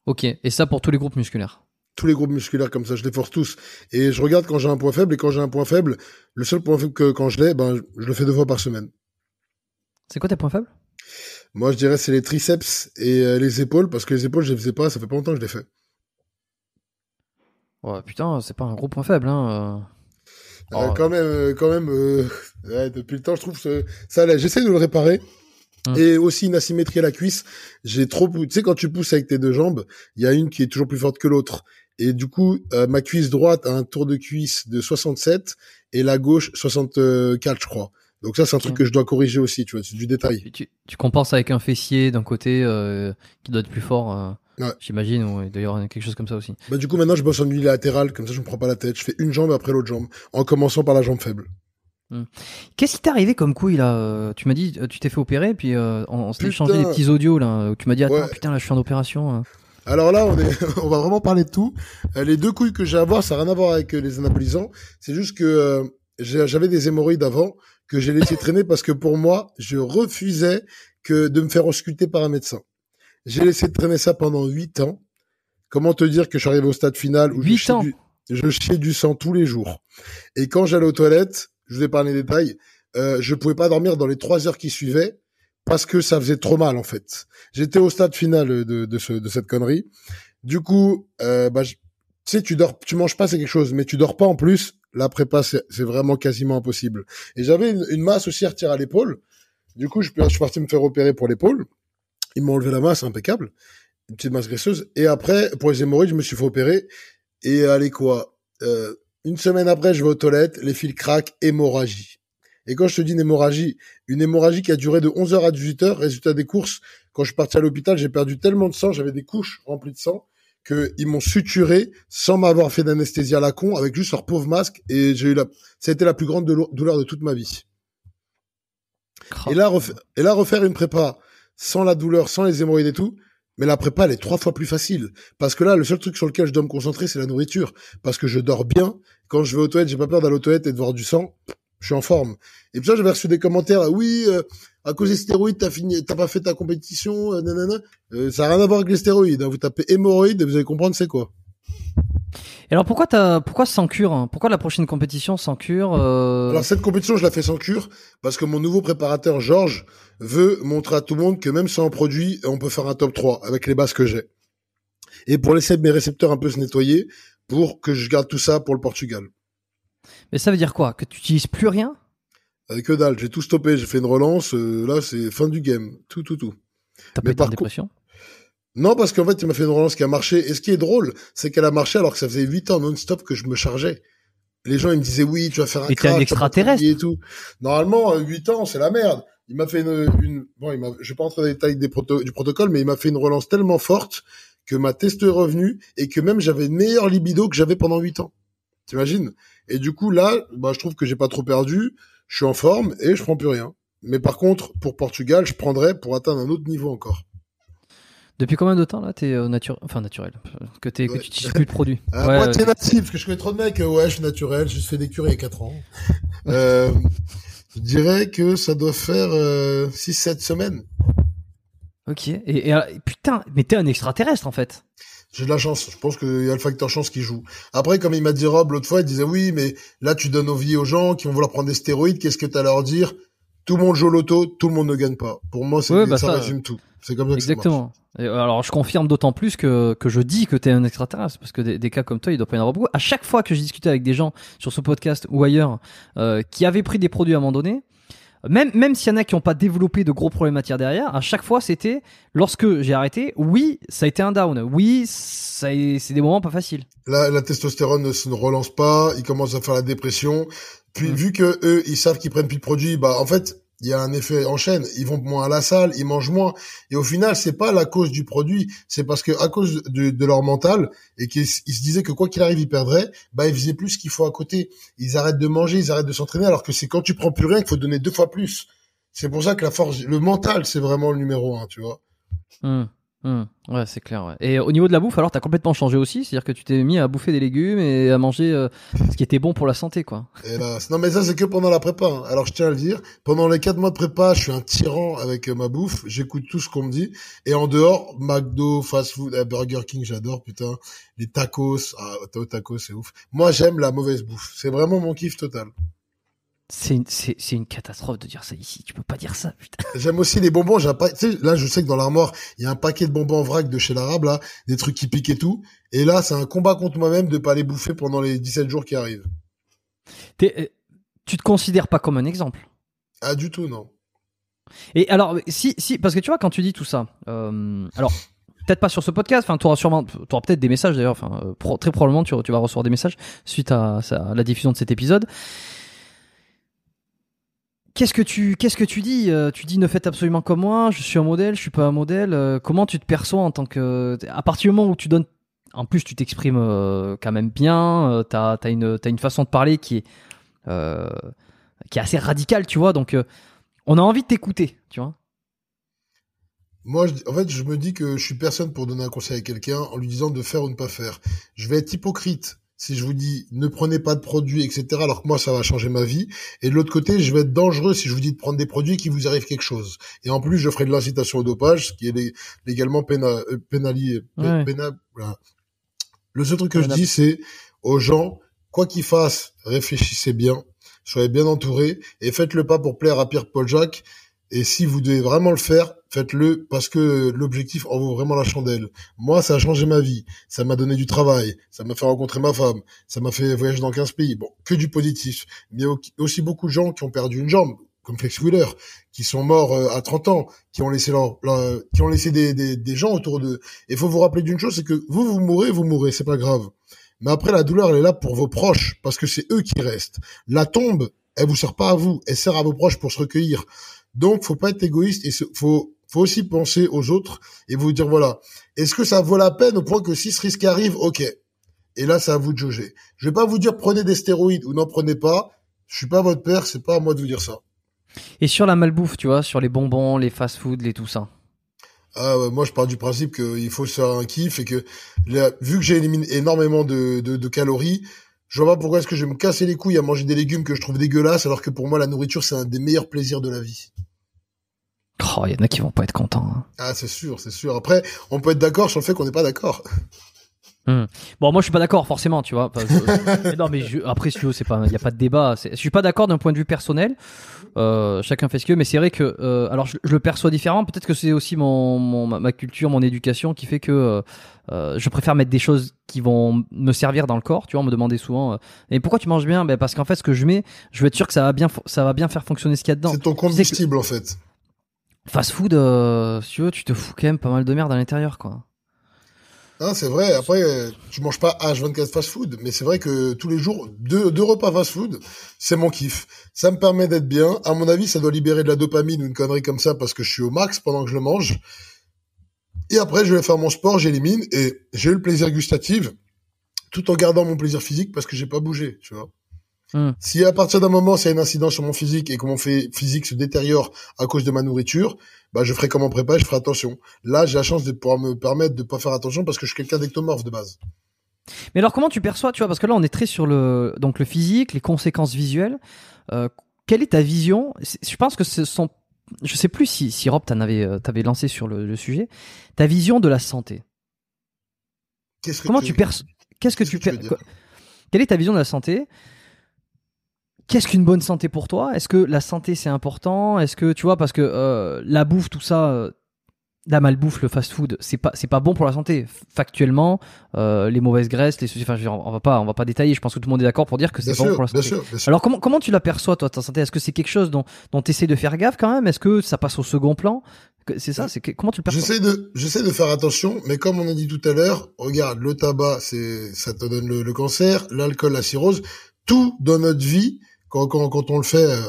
Ok, et ça pour tous les groupes musculaires? Tous les groupes musculaires comme ça, je les force tous. Et je regarde quand j'ai un point faible, et quand j'ai un point faible, le seul point faible que quand je l'ai, ben, je le fais deux fois par semaine. C'est quoi tes points faibles? Moi, je dirais c'est les triceps et euh, les épaules, parce que les épaules, je les faisais pas, ça fait pas longtemps que je les fais. Ouais, putain, c'est pas un gros point faible, hein. Euh, oh. quand même, euh, quand même, euh, ouais, depuis le temps, je trouve ça. J'essaie de le réparer. Hum. Et aussi une asymétrie à la cuisse. J'ai trop, tu sais, quand tu pousses avec tes deux jambes, il y a une qui est toujours plus forte que l'autre. Et du coup, ma cuisse droite a un tour de cuisse de 67 et la gauche 64, je crois. Donc ça, c'est un truc que je dois corriger aussi, tu vois, c'est du détail. Tu, tu, compenses avec un fessier d'un côté qui doit être plus fort. J'imagine, ou d'ailleurs quelque chose comme ça aussi. Bah du coup maintenant je bosse en unilatéral, comme ça je me prends pas la tête. Je fais une jambe après l'autre jambe, en commençant par la jambe faible. Hmm. Qu'est-ce qui t'est arrivé comme couille là euh, Tu m'as dit, euh, tu t'es fait opérer, puis euh, on, s'est échangé des petits audios là. Où tu m'as dit, attends, putain, là je suis en opération. Alors là, on, est, on va vraiment parler de tout. les deux couilles que j'ai à voir, ça n'a rien à voir avec les anabolisants. C'est juste que j'avais des hémorroïdes avant que j'ai laissé traîner parce que pour moi, je refusais que de me faire ausculter par un médecin. J'ai laissé traîner ça pendant huit ans. Comment te dire que je suis arrivé au stade final où je, ans chiais du, je chiais du sang tous les jours. Et quand j'allais aux toilettes, je vous ai parlé des détails, euh, je pouvais pas dormir dans les trois heures qui suivaient parce que ça faisait trop mal en fait. J'étais au stade final de, de, ce, de cette connerie. Du coup, euh, bah, je- tu sais, tu dors, tu manges pas, c'est quelque chose, mais tu dors pas en plus. La prépa, c'est c'est vraiment quasiment impossible. Et j'avais une, une masse aussi à retirer à l'épaule. Du coup, je, je suis parti me faire opérer pour l'épaule. Ils m'ont enlevé la masse, impeccable. Une petite masse graisseuse. Et après, pour les hémorroïdes, je me suis fait opérer. Et allez quoi euh, Une semaine après, je vais aux toilettes, les fils craquent, hémorragie. Et quand je te dis une hémorragie, une hémorragie qui a duré de 11h à 18h, résultat des courses, quand je suis parti à l'hôpital, j'ai perdu tellement de sang, j'avais des couches remplies de sang, que ils m'ont suturé sans m'avoir fait d'anesthésie à la con, avec juste leur pauvre masque, et j'ai eu la, ça a été la plus grande douleur- de toute ma vie. Et là, refa- et là, refaire une prépa sans la douleur, sans les hémorroïdes et tout, mais la prépa, elle est trois fois plus facile. Parce que là, le seul truc sur lequel je dois me concentrer, c'est la nourriture. Parce que je dors bien. Quand je vais aux toilettes, j'ai pas peur d'aller aux toilettes et de voir du sang. Je suis en forme. Et puis ça, j'avais reçu des commentaires. Oui, euh, à cause des stéroïdes, t'as fini, t'as pas fait ta compétition, euh, nanana. Euh, ça a rien à voir avec les stéroïdes. hein. Vous tapez hémorroïdes et vous allez comprendre c'est quoi. Et alors pourquoi t'as, pourquoi sans cure hein? Pourquoi la prochaine compétition sans cure euh, Alors cette compétition, je la fais sans cure parce que mon nouveau préparateur Georges veut montrer à tout le monde que même sans produit, on peut faire un top 3 avec les bases que j'ai. Et pour laisser mes récepteurs un peu se nettoyer, pour que je garde tout ça pour le Portugal. Mais ça veut dire quoi? Que tu utilises plus rien? Avec que dalle, j'ai tout stoppé, j'ai fait une relance, euh, là c'est fin du game, tout, tout, tout. T'as pas été en dépression? Non, parce qu'en fait, il m'a fait une relance qui a marché. Et ce qui est drôle, c'est qu'elle a marché alors que ça faisait 8 ans non-stop que je me chargeais. Les gens, ils me disaient, oui, tu vas faire un Et t'es un crack, te extraterrestre. Et tout. Normalement, euh, 8 ans, c'est la merde. Il m'a fait une, une, bon, il m'a, je vais pas rentrer dans les détails des proto- du protocole, mais il m'a fait une relance tellement forte que ma testo est revenue et que même j'avais une meilleure libido que j'avais pendant 8 ans. T'imagines? Et du coup, là, bah, je trouve que j'ai pas trop perdu. Je suis en forme et je prends plus rien. Mais par contre, pour Portugal, je prendrais pour atteindre un autre niveau encore. Depuis combien de temps là t'es euh, nature... enfin naturel euh, que t'es que tu utilises plus de produits À Ouais, moitié ouais. natif, parce que je connais trop de mecs, euh, ouais, je suis naturel, j'ai fait des cures il y a 4 ans. euh, je dirais que ça doit faire euh, 6-7 semaines. Ok. Et, et, euh, putain, mais t'es un extraterrestre en fait. J'ai de la chance, je pense qu'il y a le facteur chance qui joue. Après, comme il m'a dit Rob l'autre fois, il disait oui, mais là tu donnes envie aux gens qui vont vouloir prendre des stéroïdes, qu'est-ce que t'as à leur dire? Tout le monde joue au loto, tout le monde ne gagne pas. Pour moi, c'est Ouais, bah ça, ça, résume tout. C'est comme ça que ça marche. Exactement. Et, alors je confirme d'autant plus que, que je dis que t'es un extraterrestre parce que des, des cas comme toi il doit pas y en avoir beaucoup. À chaque fois que j'ai discuté avec des gens sur ce podcast ou ailleurs euh, qui avaient pris des produits à un moment donné, même même s'il y en a qui n'ont pas développé de gros problèmes matière derrière, à chaque fois c'était lorsque j'ai arrêté, oui ça a été un down, oui c'est des moments pas faciles. Là, la testostérone ne se relance pas, ils commencent à faire la dépression. Puis Mm. vu que eux, ils savent qu'ils prennent plus de produits, bah en fait, il y a un effet en chaîne. Ils vont moins à la salle, ils mangent moins. Et au final, c'est pas la cause du produit, c'est parce que à cause de, leur mental et qu'ils ils se disaient que quoi qu'il arrive, ils perdraient, bah ils faisaient plus qu'il faut à côté. Ils arrêtent de manger, ils arrêtent de s'entraîner, alors que c'est quand tu prends plus rien qu'il faut donner deux fois plus. C'est pour ça que la force, le mental, c'est vraiment le numéro un, tu vois. Hum, hum. Ouais, c'est clair. Ouais. Et au niveau de la bouffe, alors t'as complètement changé aussi, c'est-à-dire que tu t'es mis à bouffer des légumes et à manger euh, ce qui était bon pour la santé, quoi. Non mais ça c'est que pendant la prépa. hein. Alors je tiens à le dire, pendant les quatre mois de prépa, je suis un tyran avec euh, ma bouffe. J'écoute tout ce qu'on me dit. Et en dehors, McDo, fast food, euh, Burger King, j'adore putain. Les tacos, ah tacos c'est ouf. Moi j'aime la mauvaise bouffe. C'est vraiment mon kiff total. C'est une, catastrophe de dire ça ici. Tu peux pas dire ça, putain. J'aime aussi les bonbons. J'ai pa- là je sais que dans l'armoire il y a un paquet de bonbons en vrac de chez l'arabe là, des trucs qui piquent et tout. Et là c'est un combat contre moi-même de pas les bouffer pendant les 17 jours qui arrivent. T'es, euh, tu te considères pas comme un exemple? Ah du tout non. Et alors, si, si, parce que tu vois, quand tu dis tout ça, euh, alors, peut-être pas sur ce podcast, enfin, tu auras sûrement, t'auras peut-être des messages d'ailleurs, enfin, euh, pro- très probablement, tu, tu vas recevoir des messages suite à, à la diffusion de cet épisode. Qu'est-ce que tu, qu'est-ce que tu dis Euh, Tu dis ne faites absolument comme moi. Je suis un modèle. Je suis pas un modèle. Euh, comment tu te perçois en tant que, à partir du moment où tu donnes, en plus tu t'exprimes euh, quand même bien. T'as, t'as une, t'as une façon de parler qui est, qui est assez radicale, tu vois. Donc, on a envie de t'écouter, tu vois. Moi, en fait, je me dis que je suis personne pour donner un conseil à quelqu'un en lui disant de faire ou ne pas faire. Je vais être hypocrite si je vous dis ne prenez pas de produits, etc., alors que moi, ça va changer ma vie. Et de l'autre côté, je vais être dangereux si je vous dis de prendre des produits qui vous arrive quelque chose. Et en plus, je ferai de l'incitation au dopage, ce qui est légalement pénal, euh, pénalisé. Le seul truc que je dis, c'est aux gens, quoi qu'ils fassent, réfléchissez bien, soyez bien entourés et faites le pas pour plaire à Pierre Paul Jacques. Et si vous devez vraiment le faire, faites-le parce que l'objectif en vaut vraiment la chandelle. Moi, ça a changé ma vie. Ça m'a donné du travail. Ça m'a fait rencontrer ma femme. Ça m'a fait voyager dans 15 pays. Bon, que du positif. Mais aussi beaucoup de gens qui ont perdu une jambe, comme Flex Wheeler, qui sont morts euh, à 30 ans, qui ont laissé leur, qui ont laissé des, des, des gens autour d'eux. Et faut vous rappeler d'une chose, c'est que vous, vous mourrez, vous mourrez, c'est pas grave. Mais après, la douleur, elle est là pour vos proches, parce que c'est eux qui restent. La tombe, elle vous sert pas à vous, elle sert à vos proches pour se recueillir. Donc, faut pas être égoïste et faut faut aussi penser aux autres et vous dire voilà, est-ce que ça vaut la peine au point que si ce risque arrive, ok. Et là, c'est à vous de juger. Je vais pas vous dire prenez des stéroïdes ou n'en prenez pas. Je suis pas votre père, c'est pas à moi de vous dire ça. Et sur la malbouffe, tu vois, sur les bonbons, les fast-food, les tout ça. Ah ouais, moi je pars du principe qu'il faut se faire un kiff et que vu que j'élimine énormément de, de, de, calories, je vois pas pourquoi est-ce que je vais me casser les couilles à manger des légumes que je trouve dégueulasses alors que pour moi la nourriture c'est un des meilleurs plaisirs de la vie. Oh, il y en a qui vont pas être contents. Hein. Ah, c'est sûr, c'est sûr. Après, on peut être d'accord sur le fait qu'on n'est pas d'accord. Hmm. Bon, moi je suis pas d'accord forcément, tu vois. non, mais je, après, c'est pas, il y a pas de débat. Je suis pas d'accord d'un point de vue personnel. Euh, chacun fait ce qu'il veut, mais c'est vrai que, euh, alors je, le perçois différemment. Peut-être que c'est aussi mon, ma culture, mon éducation qui fait que euh, je préfère mettre des choses qui vont me servir dans le corps. Tu vois, on me demandait souvent. Euh, et pourquoi tu manges bien? Ben parce qu'en fait, ce que je mets, je veux être sûr que ça va bien, ça va bien faire fonctionner ce qu'il y a dedans. C'est ton combustible en fait. Fast food, euh, si tu veux, tu te fous quand même pas mal de merde à l'intérieur, quoi. Ah, c'est vrai. Après, tu manges pas H24 fast food, mais c'est vrai que tous les jours, deux, deux repas fast food, c'est mon kiff. Ça me permet d'être bien. À mon avis, ça doit libérer de la dopamine ou une connerie comme ça parce que je suis au max pendant que je le mange. Et après, je vais faire mon sport, j'élimine et j'ai eu le plaisir gustatif tout en gardant mon plaisir physique parce que j'ai pas bougé, tu vois. Hmm. Si à partir d'un moment, c'est un incident sur mon physique et que mon physique se détériore à cause de ma nourriture, bah, je ferai comme en prépa je ferai attention. Là, j'ai la chance de pouvoir me permettre de pas faire attention parce que je suis quelqu'un d'ectomorphe de base. Mais alors, comment tu perçois, tu vois, parce que là, on est très sur le, donc le physique, les conséquences visuelles. Euh, quelle est ta vision? Je pense que ce sont, je sais plus si, si Rob t'avais, euh, t'avais lancé sur le, sujet, ta vision de la santé. Qu'est-ce que comment tu, perçois Qu'est-ce que tu, perçois Quelle est ta vision de la santé? Qu'est-ce qu'une bonne santé pour toi? Est-ce que la santé c'est important? Est-ce que tu vois parce que euh, la bouffe tout ça euh, la malbouffe, le fast-food, c'est pas c'est pas bon pour la santé. Factuellement, euh, les mauvaises graisses, les enfin, on va pas on va pas détailler. Je pense que tout le monde est d'accord pour dire que c'est bon pour la santé. Alors comment comment tu l'aperçois toi ta santé? Est-ce que c'est quelque chose dont dont tu essaies de faire gaffe quand même? Est-ce que ça passe au second plan? C'est ça. C'est comment tu le perçois? J'essaie de j'essaie de faire attention, mais comme on a dit tout à l'heure, regarde le tabac, c'est ça te donne le, le cancer, l'alcool, la cirrhose, tout dans notre vie quand, quand, quand on le fait euh,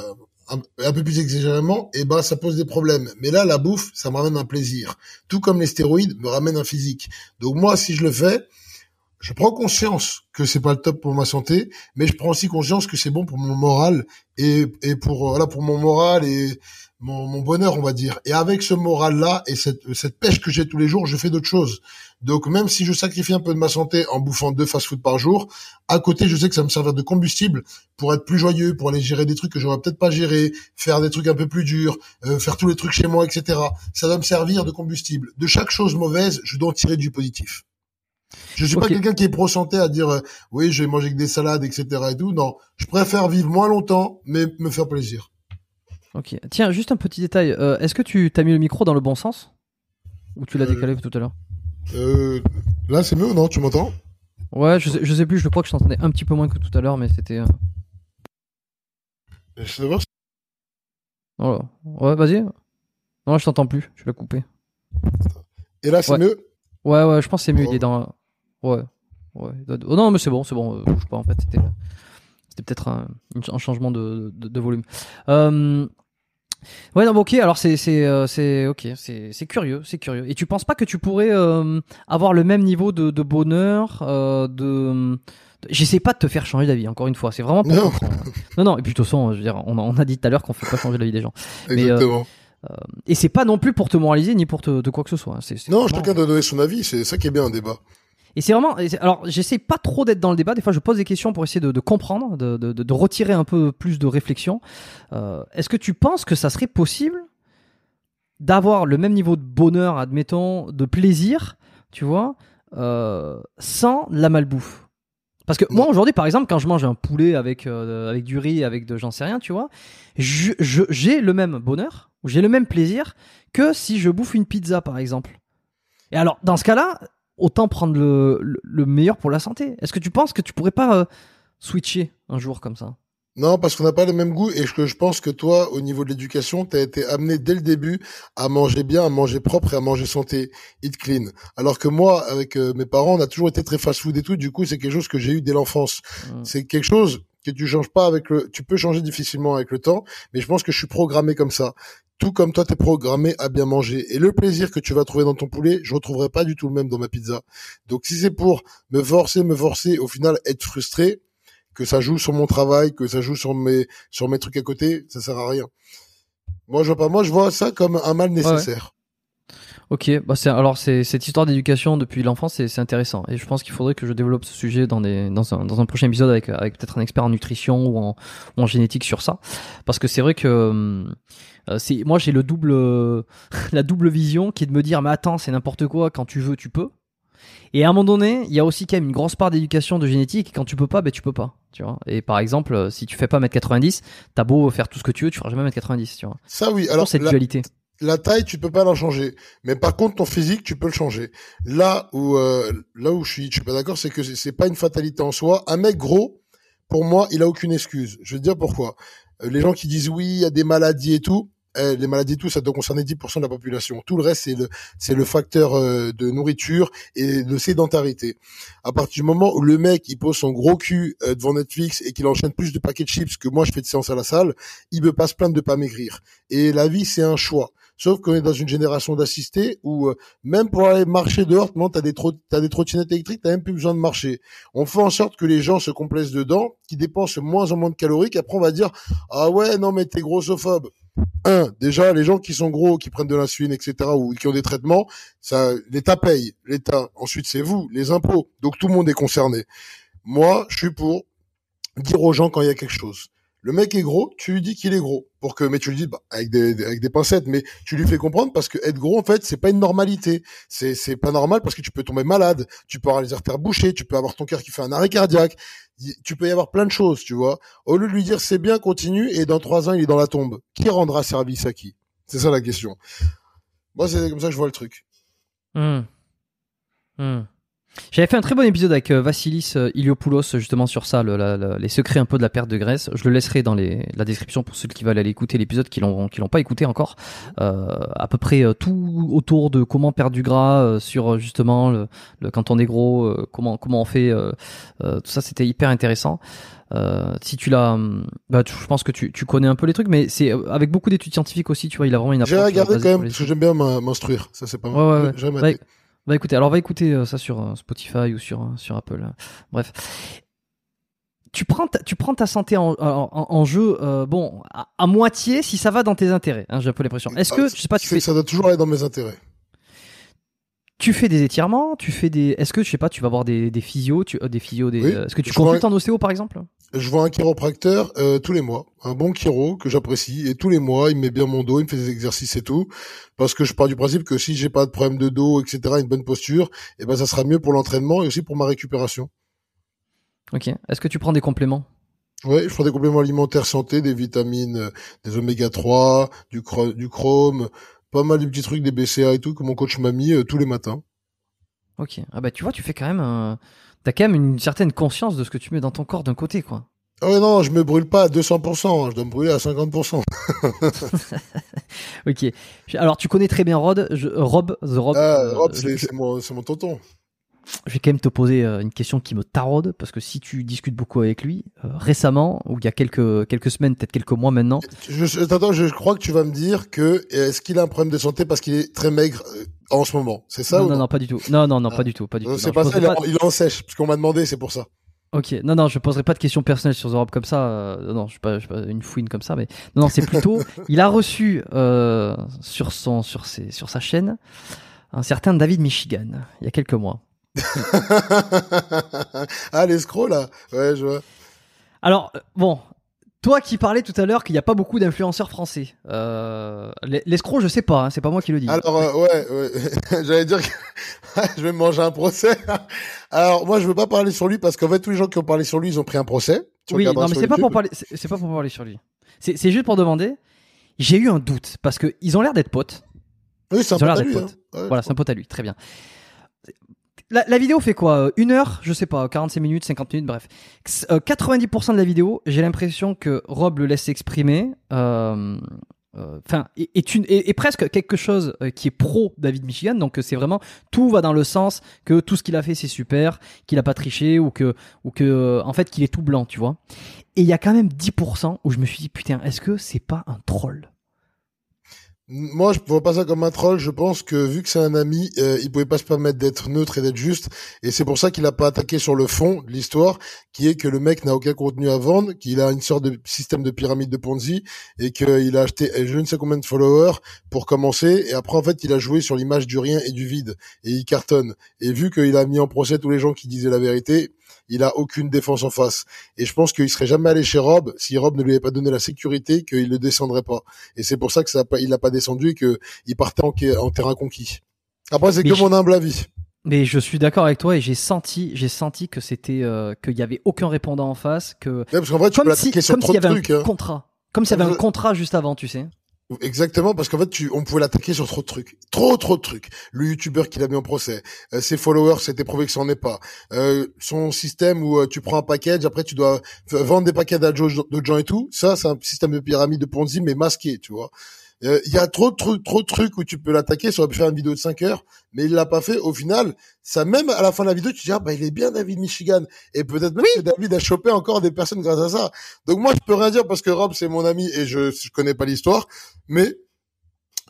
un, peu plus exagérément, et eh ben ça pose des problèmes. Mais là, la bouffe, ça me ramène un plaisir. Tout comme les stéroïdes me ramènent un physique. Donc moi, si je le fais, je prends conscience que c'est pas le top pour ma santé, mais je prends aussi conscience que c'est bon pour mon moral et, et pour voilà pour mon moral et mon, mon bonheur, on va dire. Et avec ce moral-là et cette, cette pêche que j'ai tous les jours, je fais d'autres choses. Donc même si je sacrifie un peu de ma santé en bouffant deux fast-food par jour, à côté, je sais que ça me servir de combustible pour être plus joyeux, pour aller gérer des trucs que j'aurais peut-être pas géré, faire des trucs un peu plus durs, euh, faire tous les trucs chez moi, etc. Ça va me servir de combustible. De chaque chose mauvaise, je dois en tirer du positif. Je suis pas quelqu'un qui est pro santé à dire euh, oui, je vais manger que des salades, etc. et tout. Non, je préfère vivre moins longtemps, mais me faire plaisir. Ok. Tiens, juste un petit détail. Euh, est-ce que tu t'as mis le micro dans le bon sens? Ou tu l'as euh, décalé tout à l'heure? euh, Là, c'est mieux, non? Tu m'entends? Ouais, je sais, je sais plus, je crois que je t'entendais un petit peu moins que tout à l'heure, mais c'était. Je sais voir. Oh Ouais, vas-y. Non, je t'entends plus, je vais couper. Et là, c'est mieux? Ouais, ouais, je pense que c'est mieux, il est dans. Ouais. Ouais. Oh non, mais c'est bon, c'est bon, bouge pas en fait, c'était peut-être un, un, changement de, de, volume. Euh, ouais, non, ok. Alors c'est c'est euh, c'est ok, c'est c'est curieux, c'est curieux. Et tu penses pas que tu pourrais euh, avoir le même niveau de, de bonheur, euh, de J'essaie pas de te faire changer d'avis, encore une fois. C'est vraiment pour non. non, non. Et puis de toute façon, je veux dire, on a, on a dit tout à l'heure qu'on fait pas changer l'avis des gens. Exactement. Mais, et c'est pas non plus pour te moraliser ni pour te de quoi que ce soit. Hein. non, chacun doit donner son avis. C'est ça qui est bien un débat. Et c'est vraiment. Alors, j'essaie pas trop d'être dans le débat. Des fois, je pose des questions pour essayer de, de comprendre, de, de, de, retirer un peu plus de réflexion. Euh, Est-ce que tu penses que ça serait possible d'avoir le même niveau de bonheur, admettons, de plaisir, tu vois, euh, sans la malbouffe? Parce que moi aujourd'hui par exemple quand je mange un poulet avec euh, avec du riz avec de j'en sais rien tu vois j'ai je, le même bonheur j'ai le même plaisir que si je bouffe une pizza par exemple et alors dans ce cas-là autant prendre le, le, meilleur pour la santé est-ce que tu penses que tu pourrais pas euh, switcher un jour comme ça? Non, parce qu'on n'a pas le même goût et que je pense que toi, au niveau de l'éducation, tu as été amené dès le début à manger bien, à manger propre et à manger santé, eat clean. Alors que moi, avec euh, mes parents, on a toujours été très fast-food et tout. Du coup, c'est quelque chose que j'ai eu dès l'enfance. Mmh. C'est quelque chose que tu changes pas avec le, tu peux changer difficilement avec le temps, mais je pense que je suis programmé comme ça. Tout comme toi, tu es programmé à bien manger. Et le plaisir que tu vas trouver dans ton poulet, je retrouverai pas du tout le même dans ma pizza. Donc si c'est pour me forcer, me forcer, au final être frustré, que ça joue sur mon travail, que ça joue sur mes sur mes trucs à côté, ça sert à rien. Moi, je vois pas. Moi, je vois ça comme un mal nécessaire. Ok, bah c'est alors c'est cette histoire d'éducation depuis l'enfance, c'est intéressant et je pense qu'il faudrait que je développe ce sujet dans des dans un dans un prochain épisode avec avec peut-être un expert en nutrition ou en, ou en génétique sur ça, parce que c'est vrai que euh, c'est moi j'ai le double la double vision qui est de me dire mais attends c'est n'importe quoi quand tu veux tu peux et à un moment donné, il y a aussi quand même une grosse part d'éducation de génétique. Et quand tu peux pas, ben tu peux pas. Tu vois. Et par exemple, euh, si tu fais pas 1m90, t'as beau faire tout ce que tu veux, tu feras jamais 1m90. Tu vois. Ça oui. Alors cette dualité. La taille, tu peux pas la changer. Mais par contre, ton physique, tu peux le changer. Là où euh, là où je suis, je suis pas d'accord, c'est que c'est pas une fatalité en soi. Un mec gros, pour moi, il a aucune excuse. Je vais te dire pourquoi. Euh, les gens qui disent oui, il y a des maladies et tout eh, les maladies tout ça doit concerner 10% de la population. Tout le reste c'est le c'est le facteur euh, de nourriture et de sédentarité. À partir du moment où le mec il pose son gros cul euh, devant Netflix et qu'il enchaîne plus de paquets de chips que moi je fais de séance à la salle, il peut pas se plaindre de pas maigrir. Et la vie c'est un choix. Sauf qu'on est dans une génération d'assistés où euh, même pour aller marcher dehors, tu as des des trottinettes électriques, t'as même plus besoin de marcher. On fait en sorte que les gens se complaisent dedans, qui dépensent moins en moins de calories, qu'après on va dire ah ouais non mais t'es grossophobe un, déjà, les gens qui sont gros, qui prennent de l'insuline, etc., ou qui ont des traitements, ça, l'État paye. L'État. Ensuite, c'est vous, les impôts. Donc tout le monde est concerné. Moi, je suis pour dire aux gens quand il y a quelque chose. Le mec est gros, tu lui dis qu'il est gros, pour que, mais tu lui dis bah, avec des avec des pincettes, mais tu lui fais comprendre parce que être gros en fait c'est pas une normalité, c'est c'est pas normal parce que tu peux tomber malade, tu peux avoir les artères bouchées, tu peux avoir ton cœur qui fait un arrêt cardiaque, tu peux y avoir plein de choses, tu vois. Au lieu de lui dire c'est bien, continue et dans trois ans il est dans la tombe, qui rendra service à qui? C'est ça la question. Moi c'est comme ça que je vois le truc. Mmh. Mmh. J'avais fait un très bon épisode avec euh, Vassilis euh, Iliopoulos justement sur ça, les secrets un peu de la perte de graisse. Je le laisserai dans les, la description pour ceux qui veulent aller écouter l'épisode qui l'ont qui l'ont pas écouté encore. Euh, à peu près euh, tout autour de comment perdre du gras sur justement le, quand on est gros, comment comment on fait. tout ça c'était hyper intéressant. si tu l'as, bah, je pense que tu, tu connais un peu les trucs, mais c'est avec beaucoup d'études scientifiques aussi, tu vois, il a vraiment une approche. J'ai regardé quand même parce que j'aime bien m'instruire, ça c'est pas mal. Ouais, ouais, ouais. Bah écoutez, alors va écouter euh, ça sur euh, Spotify ou sur, euh, sur Apple. Bref. Tu prends, ta, tu prends ta santé en, en, jeu, bon, à, moitié si ça va dans tes intérêts. Hein, J'ai un peu l'impression. Est-ce que, je sais pas, tu fais... Ça doit toujours aller dans mes intérêts. Tu fais des étirements, tu fais des. Est-ce que je sais pas, tu vas voir des, des physios, tu, des physios, des. Est-ce que tu consultes un... en ostéo par exemple? Je vois un chiropracteur tous les mois, un bon chiro que j'apprécie et tous les mois il me met bien mon dos, il me fait des exercices et tout, parce que je pars du principe que si j'ai pas de problème de dos, etc., une bonne posture, et eh ben ça sera mieux pour l'entraînement et aussi pour ma récupération. Ok. Est-ce que tu prends des compléments? Oui, je prends des compléments alimentaires santé, des vitamines, des oméga 3, du, du chrome, pas mal de petits trucs des BCA et tout que mon coach m'a mis euh, tous les matins. Ok. Ah bah tu vois, tu fais quand même, euh, t'as quand même une certaine conscience de ce que tu mets dans ton corps d'un côté, quoi. Ah ouais, non, je me brûle pas à 200%, hein, je dois me brûler à 50%. ok. Alors, tu connais très bien Rod, Rob, The Rob. Ah, Rob, euh, c'est mon, mon tonton je vais quand même te poser euh, une question qui me taraude parce que si tu discutes beaucoup avec lui euh, récemment ou il y a quelques quelques semaines, peut-être quelques mois maintenant. Je, attends, je crois que tu vas me dire que est-ce qu'il a un problème de santé parce qu'il est très maigre euh, en ce moment, c'est ça non, ou non, non, pas du tout. Non, non, non, pas du tout, pas du tout. C'est pas ça. Il, est en sèche parce qu'on m'a demandé, c'est pour ça. Ok, non, non, je poserai pas de questions personnelles sur Europe comme ça. non, je suis pas, je suis pas une fouine comme ça, mais non, non c'est plutôt. il a reçu sur son, sur ses, sur sa chaîne, un certain David Michigan il y a quelques mois. ah, l'escroc, là. Ouais, je vois. Alors, euh, bon, toi qui parlais tout à l'heure qu'il n'y a pas beaucoup d'influenceurs français. Euh, l'escroc, je sais pas, hein, c'est pas moi qui le dis. Alors, euh, ouais, ouais. j'allais dire que je vais me manger un procès. Alors, moi, je veux pas parler sur lui parce qu'en fait, tous les gens qui ont parlé sur lui, ils ont pris un procès. Oui, non, mais c'est pas pour parler, c'est pas pour parler sur lui. C'est juste pour demander. J'ai eu un doute parce que ils ont l'air d'être potes. Oui, c'est un pote à lui. Hein. voilà, c'est un pote à lui. Très bien. La, vidéo fait quoi euh, Une heure Je sais pas, 45 minutes, 50 minutes, bref. 90% euh, de la vidéo, j'ai l'impression que Rob le laisse s'exprimer. Euh, enfin, est, une, est, presque quelque chose qui est pro David Michigan. Donc c'est vraiment tout va dans le sens que tout ce qu'il a fait c'est super, qu'il a pas triché ou que ou que en fait qu'il est tout blanc, tu vois. Et il y a quand même 10% où je me suis dit putain, est-ce que c'est pas un troll? Moi, je vois pas ça comme un troll. Je pense que vu que c'est un ami, euh, il pouvait pas se permettre d'être neutre et d'être juste. Et c'est pour ça qu'il a pas attaqué sur le fond de l'histoire, qui est que le mec n'a aucun contenu à vendre, qu'il a une sorte de système de pyramide de Ponzi et qu'il a acheté je ne sais combien de followers pour commencer. Et après, en fait, il a joué sur l'image du rien et du vide et il cartonne. Et vu qu'il a mis en procès tous les gens qui disaient la vérité, il a aucune défense en face. Et je pense qu'il serait jamais allé chez Rob si Rob ne lui avait pas donné la sécurité qu'il ne descendrait pas. Et c'est pour ça que ça pas, il n'a pas descendu et qu'il partait en, terrain conquis. Après, c'est que mon humble avis. Mais je suis d'accord avec toi et j'ai senti, j'ai senti que c'était, euh, qu'il y avait aucun répondant en face, que. parce qu'en vrai, tu comme peux trop de trucs. Un hein. contrat. Comme s'il y avait un contrat juste avant, tu sais. Exactement, parce qu'en fait, tu, on pouvait l'attaquer sur trop de trucs, trop trop de trucs. Le youtubeur qui l'a mis en procès, euh, ses followers, c'était prouvé que ça en est pas. Euh, son système où euh, tu prends un package, après tu dois vendre des paquets à d'autres gens et tout. Ça, c'est un système de pyramide de Ponzi mais masqué, tu vois. Euh, il y a trop de trucs, trop de trucs où tu peux l'attaquer. Ça aurait pu faire une vidéo de 5 heures, mais il l'a pas fait. Au final, ça même à la fin de la vidéo, tu te dis ah bah il est bien David Michigan et peut-être même que David a chopé encore des personnes grâce à ça. Donc moi je peux rien dire parce que Rob c'est mon ami et je je connais pas l'histoire, mais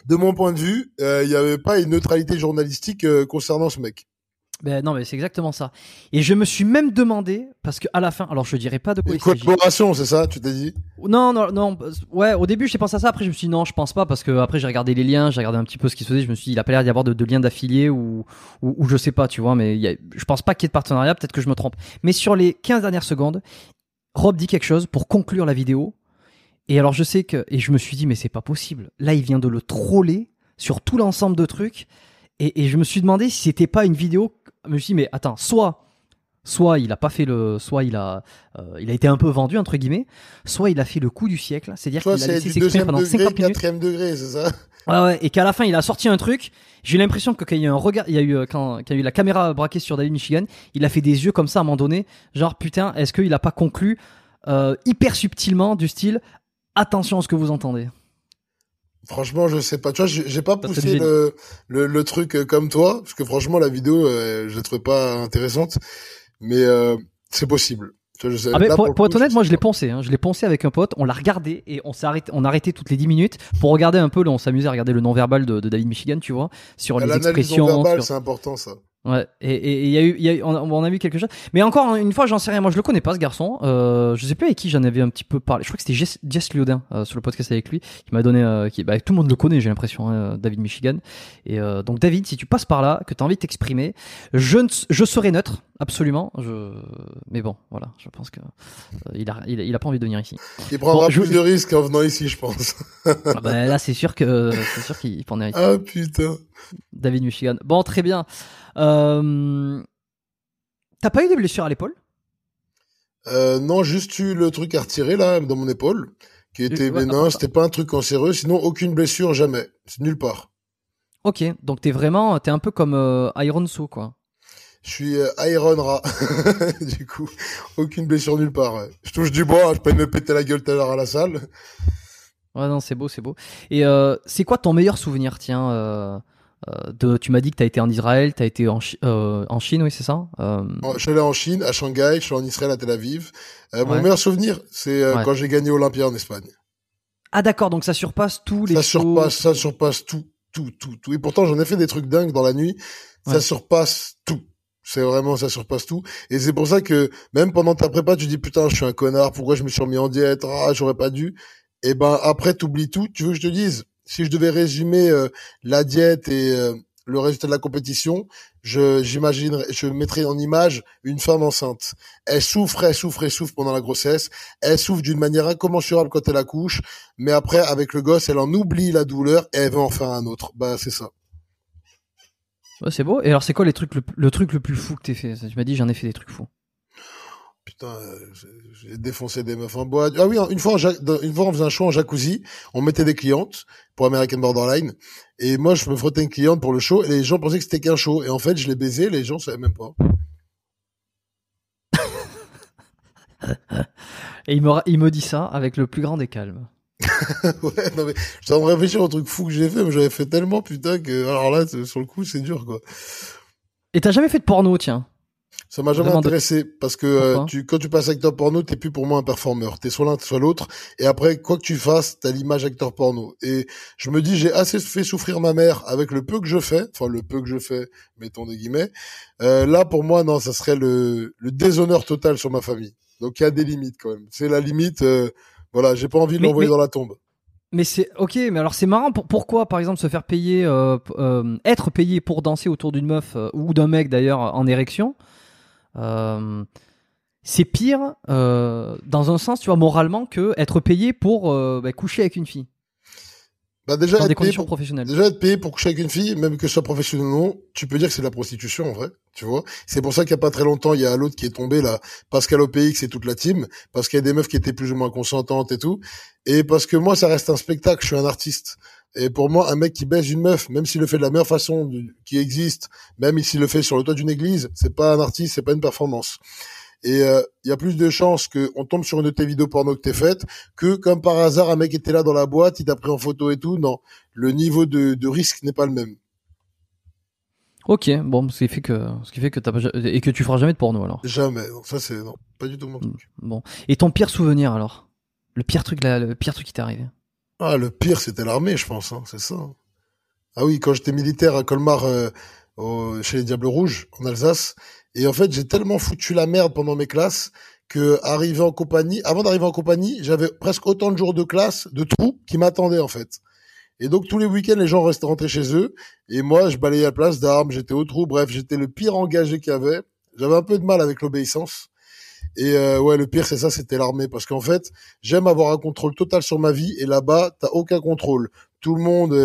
de mon point de vue, euh, il n'y avait pas une neutralité journalistique euh, concernant ce mec. Ben non, mais c'est exactement ça. Et je me suis même demandé, parce que à la fin, alors je dirais pas de quoi Une collaboration, c'est ça, tu t'es dit? Non, non, non. Ouais, au début j'ai pensé à ça, après je me suis dit non, je pense pas, parce que après j'ai regardé les liens, j'ai regardé un petit peu ce qui se faisait, je me suis dit il a pas l'air d'y avoir de, de liens d'affiliés ou, ou, je sais pas, tu vois, mais y je pense pas qu'il y ait de partenariat, peut-être que je me trompe. Mais sur les 15 dernières secondes, Rob dit quelque chose pour conclure la vidéo. Et alors je sais que, et je me suis dit mais c'est pas possible. Là il vient de le troller sur tout l'ensemble de trucs. Et, et, je me suis demandé si c'était pas une vidéo je me suis dit, mais attends, soit soit il a pas fait le soit il a euh, il a été un peu vendu entre guillemets soit il a fait le coup du siècle c'est-à-dire qu'il a laissé s'exprimer pendant degré, 50 minutes. degré c'est ça? Ouais, ouais, et qu'à la fin il a sorti un truc. J'ai eu l'impression que quand il y a eu un regard il y a eu quand, quand il y a eu la caméra braquée sur David Michigan il a fait des yeux comme ça à un moment donné genre putain est-ce qu'il a pas conclu euh, hyper subtilement du style attention à ce que vous entendez? Franchement, je sais pas. Tu vois, j'ai pas poussé le, le, le, truc euh, comme toi, parce que franchement, la vidéo, euh, je la trouvais pas intéressante. Mais euh, c'est possible. Tu vois, ah pour, pour être honnête, moi je l'ai poncé. Hein. Je l'ai poncé avec un pote. On l'a regardé et on s'est arrêté, on arrêté toutes les 10 minutes pour regarder un peu. Là, on s'amusait à regarder le non-verbal de, de, David Michigan, tu vois, sur les expressions. Non-verbal, c'est important ça. Ouais, et il y a eu, y a on, a vu quelque chose. Mais encore une fois, j'en sais rien. Moi, je le connais pas, ce garçon. Euh, je sais plus avec qui j'en avais un petit peu parlé. Je crois que c'était Jess, Jess Liodin euh, sur le podcast avec lui, qui m'a donné, euh, qui, bah, tout le monde le connaît, j'ai l'impression, hein, David Michigan. Et euh, donc, David, si tu passes par là, que tu as envie de t'exprimer, je, ne, je serai neutre, absolument. Je, mais bon, voilà, je pense que euh, il a, il, a pas envie de venir ici. Il prendra plus de risques en venant ici, je pense. ah bah, là, c'est sûr que, c'est sûr qu'il prendrait Ah putain. David Michigan. Bon, très bien. Euh... T'as pas eu des blessures à l'épaule? Euh, Non, juste eu le truc à retirer là dans mon épaule, qui était bénin. C'était pas un truc cancéreux. Sinon, aucune blessure jamais. C'est nulle part. Ok, donc t'es vraiment, t'es un peu comme euh, Iron So quoi. Je suis euh, Iron Ra, du coup, aucune blessure nulle part. Je touche du bois, je peux me péter la gueule tout à l'heure à la salle. Ouais non, c'est beau, c'est beau. Et c'est quoi ton meilleur souvenir, tiens de, tu m'as dit que tu as été en Israël, tu as été en, euh, en Chine, oui, c'est ça euh... Je suis allé en Chine, à Shanghai, je suis en Israël, à Tel Aviv. Euh, mon meilleur souvenir, c'est quand j'ai gagné Olympia en Espagne. Ah d'accord, donc ça surpasse tous les Ça surpasse, ça surpasse tout, tout, tout, tout. Et pourtant, j'en ai fait des trucs dingues dans la nuit. Ça surpasse tout. C'est vraiment, ça surpasse tout. Et c'est pour ça que même pendant ta prépa, tu dis putain, je suis un connard. Pourquoi je me suis remis en diète? Ah, j'aurais pas dû. Et ben après, t'oublies tout. Tu veux que je te dise? Si je devais résumer euh, la diète et euh, le résultat de la compétition, je j'imaginerais, je mettrais en image une femme enceinte. Elle souffre, elle souffre, elle souffre pendant la grossesse. Elle souffre d'une manière incommensurable quand elle accouche, mais après avec le gosse, elle en oublie la douleur et elle veut en faire un autre. Bah c'est ça. Ouais, c'est beau. Et alors, c'est quoi les trucs le, le truc le plus fou que t'aies fait? Tu m'as dit, j'en ai fait des trucs fous. Putain, euh, j'ai défoncé des meufs en boîte. Ah oui, une fois, une fois, on faisait un show en jacuzzi. On mettait des clientes pour American Borderline. Et moi, je me frottais une cliente pour le show. Et les gens pensaient que c'était qu'un show. Et en fait, je l'ai baisé. Les gens savaient même pas. et il me, il me dit ça avec le plus grand des calmes. ouais, non mais je me réfléchir au truc fou que j'ai fait, mais j'avais fait tellement putain que alors là sur le coup c'est dur quoi. Et t'as jamais fait de porno tiens? Ça m'a jamais intéressé parce que euh, tu quand tu passes acteur porno t'es plus pour moi un performeur, t'es soit l'un soit l'autre et après quoi que tu fasses t'as l'image acteur porno et je me dis j'ai assez fait souffrir ma mère avec le peu que je fais, enfin le peu que je fais mettons des guillemets. Euh, là pour moi non ça serait le le déshonneur total sur ma famille. Donc il y a des limites quand même. C'est la limite. Euh, voilà, j'ai pas envie de l'envoyer dans la tombe. Mais c'est ok, mais alors c'est marrant. pourquoi, par exemple, se faire payer, euh, euh, être payé pour danser autour d'une meuf euh, ou d'un mec d'ailleurs en érection, c'est pire dans un sens, tu vois, moralement, que être payé pour bah, coucher avec une fille. Bah déjà, dans des conditions professionnelles. Déjà être payé pour coucher avec une fille, même que ce soit professionnel ou non, tu peux dire que c'est de la prostitution en vrai, tu vois. C'est pour ça qu'il y a pas très longtemps, il y a l'autre qui est tombé là, Pascal OPX et toute la team, parce qu'il y a des meufs qui étaient plus ou moins consentantes et tout, et parce que moi ça reste un spectacle, je suis un artiste. Et pour moi, un mec qui baise une meuf, même s'il le fait de la meilleure façon qui existe, même s'il le fait sur le toit d'une église, c'est pas un artiste, c'est pas une performance. Et il euh, y a plus de chances qu'on tombe sur une de tes vidéos porno que t'es faite que comme par hasard un mec était là dans la boîte, il t'a pris en photo et tout. Non, le niveau de, de risque n'est pas le même. Ok, bon, ce qui fait que ce qui fait que t'as pas et que tu feras jamais de porno alors. Jamais, ça c'est non, pas du tout mon truc. Bon, et ton pire souvenir alors, le pire truc là, le pire truc qui t'est arrivé? Ah, le pire c'était l'armée, je pense, hein, c'est ça. Ah oui, quand j'étais militaire à Colmar, euh, chez les Diables Rouges en Alsace, et en fait, j'ai tellement foutu la merde pendant mes classes que arrivé en compagnie, avant d'arriver en compagnie, j'avais presque autant de jours de classe, de trous, qui m'attendaient en fait. Et donc tous les week-ends, les gens restaient rentrés chez eux, et moi, je balayais la place d'armes, j'étais au trou, bref, j'étais le pire engagé qu'il y avait. J'avais un peu de mal avec l'obéissance. Et euh, ouais, le pire, c'est ça, c'était l'armée, parce qu'en fait, j'aime avoir un contrôle total sur ma vie, et là-bas, t'as aucun contrôle. Tout le monde,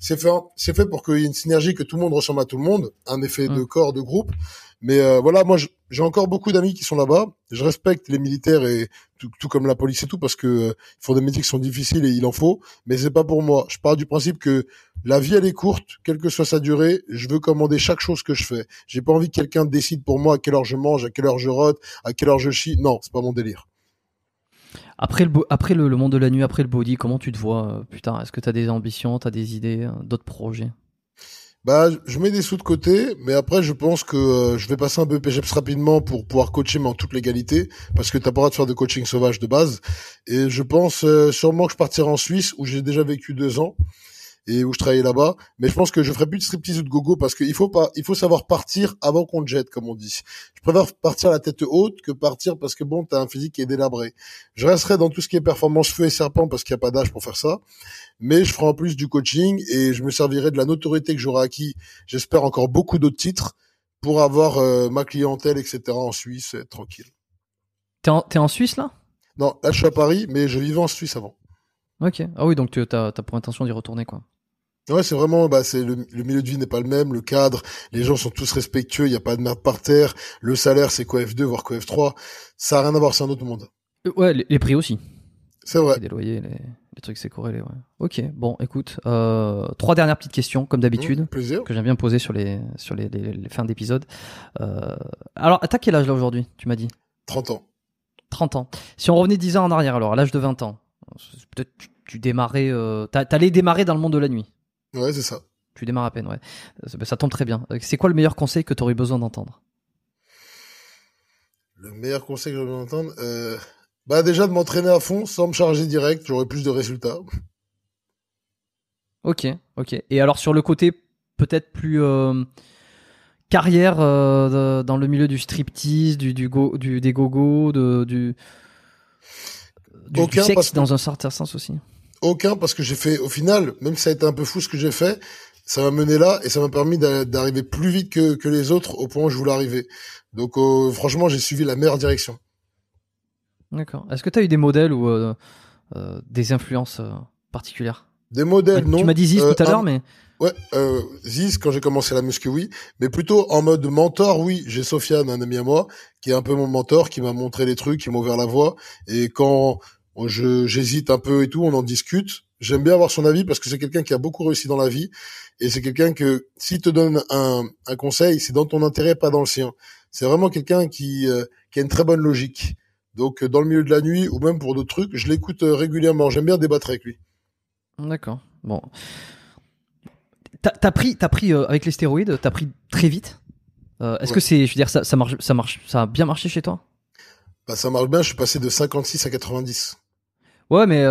c'est fait, c'est fait pour qu'il y ait une synergie, que tout le monde ressemble à tout le monde, un effet de mmh. corps, de groupe. Mais euh, voilà, moi j'ai encore beaucoup d'amis qui sont là-bas. Je respecte les militaires et tout, comme la police et tout parce que euh, ils font des métiers qui sont difficiles et il en faut. Mais c'est pas pour moi. Je pars du principe que la vie elle est courte, quelle que soit sa durée. Je veux commander chaque chose que je fais. J'ai pas envie que quelqu'un décide pour moi à quelle heure je mange, à quelle heure je rote, à quelle heure je chie. Non, c'est pas mon délire. Après le après le, monde de la nuit, après le body, comment tu te vois euh, Putain, est-ce que t'as des ambitions, t'as des idées, d'autres projets? Bah, je mets des sous de côté, mais après, je pense que euh, je vais passer un peu PGEPS rapidement pour pouvoir coacher, mais en toute légalité, parce que t'as pas le droit de faire de coaching sauvage de base. Et je pense euh, sûrement que je partirai en Suisse, où j'ai déjà vécu deux ans, et où je travaillais là-bas. Mais je pense que je ferai plus de striptease ou de gogo parce qu'il faut pas, il faut savoir partir avant qu'on te jette, comme on dit. Je préfère partir la tête haute que partir parce que bon, t'as un physique qui est délabré. Je resterai dans tout ce qui est performance feu et serpent parce qu'il n'y a pas d'âge pour faire ça. Mais je ferai en plus du coaching et je me servirai de la notoriété que j'aurai acquis. J'espère encore beaucoup d'autres titres pour avoir euh, ma clientèle, etc. en Suisse, être tranquille. T'es en, es en Suisse là? Non, là je suis à Paris, mais je vivais en Suisse avant. Ok. Ah oui, donc tu as, as pour intention d'y retourner quoi. Ouais, c'est vraiment, bah, c'est le, milieu de vie n'est pas le même, le cadre, les gens sont tous respectueux, il n'y a pas de merde par terre, le salaire c'est quoi F2 voire quoi F3, ça a rien à voir, c'est un autre monde. Euh, ouais, les, prix aussi. C'est vrai. Les loyers, les, trucs c'est corrélé, ouais. Ok, bon, écoute, euh, trois dernières petites questions comme d'habitude, mmh, que j'aime bien poser sur les sur les, fins d'épisode. Euh, alors, t'as quel âge là aujourd'hui Tu m'as dit? 30 ans. 30 ans. Si on revenait 10 ans en arrière, alors à l'âge de 20 ans, peut-être tu, tu démarrais, t'allais démarrer dans le monde de la nuit. Ouais, c'est ça. Tu démarres à peine, ouais. Ça, tombe très bien. C'est quoi le meilleur conseil que tu aurais besoin d'entendre? Le meilleur conseil que j'aurais besoin d'entendre euh... Bah déjà de m'entraîner à fond sans me charger direct, j'aurais plus de résultats. Ok, ok. Et alors sur le côté peut-être plus euh, carrière euh, dans le milieu du striptease, du, du, go, du des gogo, de, du, du, sexe dans un certain sens aussi aucun parce que j'ai fait, au final, même si ça a été un peu fou ce que j'ai fait, ça m'a mené là et ça m'a permis d'arriver plus vite que, que les autres au point où je voulais arriver. Donc euh, franchement, j'ai suivi la meilleure direction. D'accord. Est-ce que tu as eu des modèles ou euh, euh, des influences particulières? Des modèles, non. Tu m'as dit Ziz tout à l'heure, mais... Ouais, euh, Ziz, quand j'ai commencé la muscu, oui. Mais plutôt en mode mentor, oui. J'ai Sofiane, un ami à moi, qui est un peu mon mentor, qui m'a montré les trucs, qui m'a ouvert la voie. Et quand j'hésite un peu et tout, on en discute. J'aime bien avoir son avis parce que c'est quelqu'un qui a beaucoup réussi dans la vie et c'est quelqu'un que s'il te donne un, un conseil, c'est dans ton intérêt, pas dans le sien. C'est vraiment quelqu'un qui, euh, qui a une très bonne logique. Donc euh, dans le milieu de la nuit ou même pour d'autres trucs, je l'écoute euh, régulièrement. J'aime bien débattre avec lui. D'accord. Bon. T'as as pris, t'as pris avec les stéroïdes, t'as pris très vite? Est-ce que c'est, je veux dire, ça, ça marche, ça marche, ça a bien marché chez toi? Bah ça marche bien. Je suis passé de 56 à 90. Ouais, mais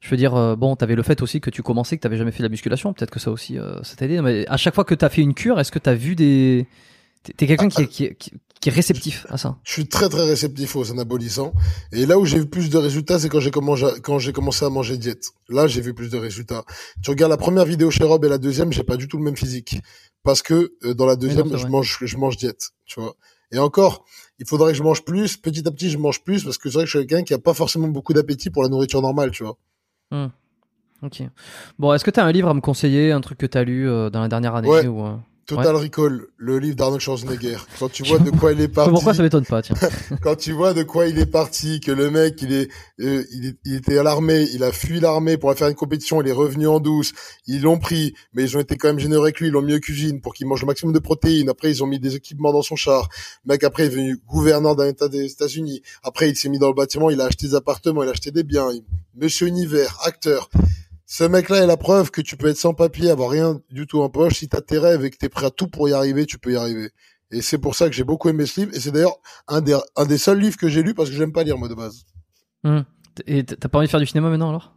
je veux dire, euh, bon, t'avais le fait aussi que tu commençais, que t'avais jamais fait de la musculation. Peut-être que ça aussi, euh, ça t'a aidé. Mais à chaque fois que t'as fait une cure, est-ce que t'as vu des. T'es quelqu'un qui, qui, qui, est réceptif à ça? Je suis très très réceptif aux anabolisants. Et là où j'ai vu plus de résultats, c'est quand j'ai commencé, quand j'ai commencé à manger diète. Là, j'ai vu plus de résultats. Tu regardes la première vidéo chez Rob et la deuxième, j'ai pas du tout le même physique. Parce que euh, dans la deuxième, je mange, je mange diète. Tu vois. Et encore, il faudrait que je mange plus. Petit à petit, je mange plus parce que c'est vrai que je suis quelqu'un qui a pas forcément beaucoup d'appétit pour la nourriture normale, tu vois. Hmm. Ok. Bon, est-ce que tu as un livre à me conseiller, un truc que tu as lu euh, dans la dernière année ou, euh, Total Recall, le livre d'Arnold Schwarzenegger. Quand tu vois de quoi il est parti. Pourquoi ça m'étonne pas, tiens. quand tu vois de quoi il est parti, que le mec, il est, euh, il, était à l'armée, il a fui l'armée pour aller faire une compétition, il est revenu en douce, ils l'ont pris, mais ils ont été quand même généreux avec lui, ils l'ont mis aux cuisine pour qu'il mange le maximum de protéines. Après, ils ont mis des équipements dans son char. Le mec, après, il est devenu gouverneur d'un état des États-Unis. Après, il s'est mis dans le bâtiment, il a acheté des appartements, il a acheté des biens. Monsieur Univers, acteur. Ce mec-là est la preuve que tu peux être sans papier, avoir rien du tout en poche. Si t'as tes rêves et que t'es prêt à tout pour y arriver, tu peux y arriver. Et c'est pour ça que j'ai beaucoup aimé ce livre. Et c'est d'ailleurs un des, un des seuls livres que j'ai lu parce que j'aime pas lire moi de base. Hum. Et t'as pas envie de faire du cinéma maintenant alors?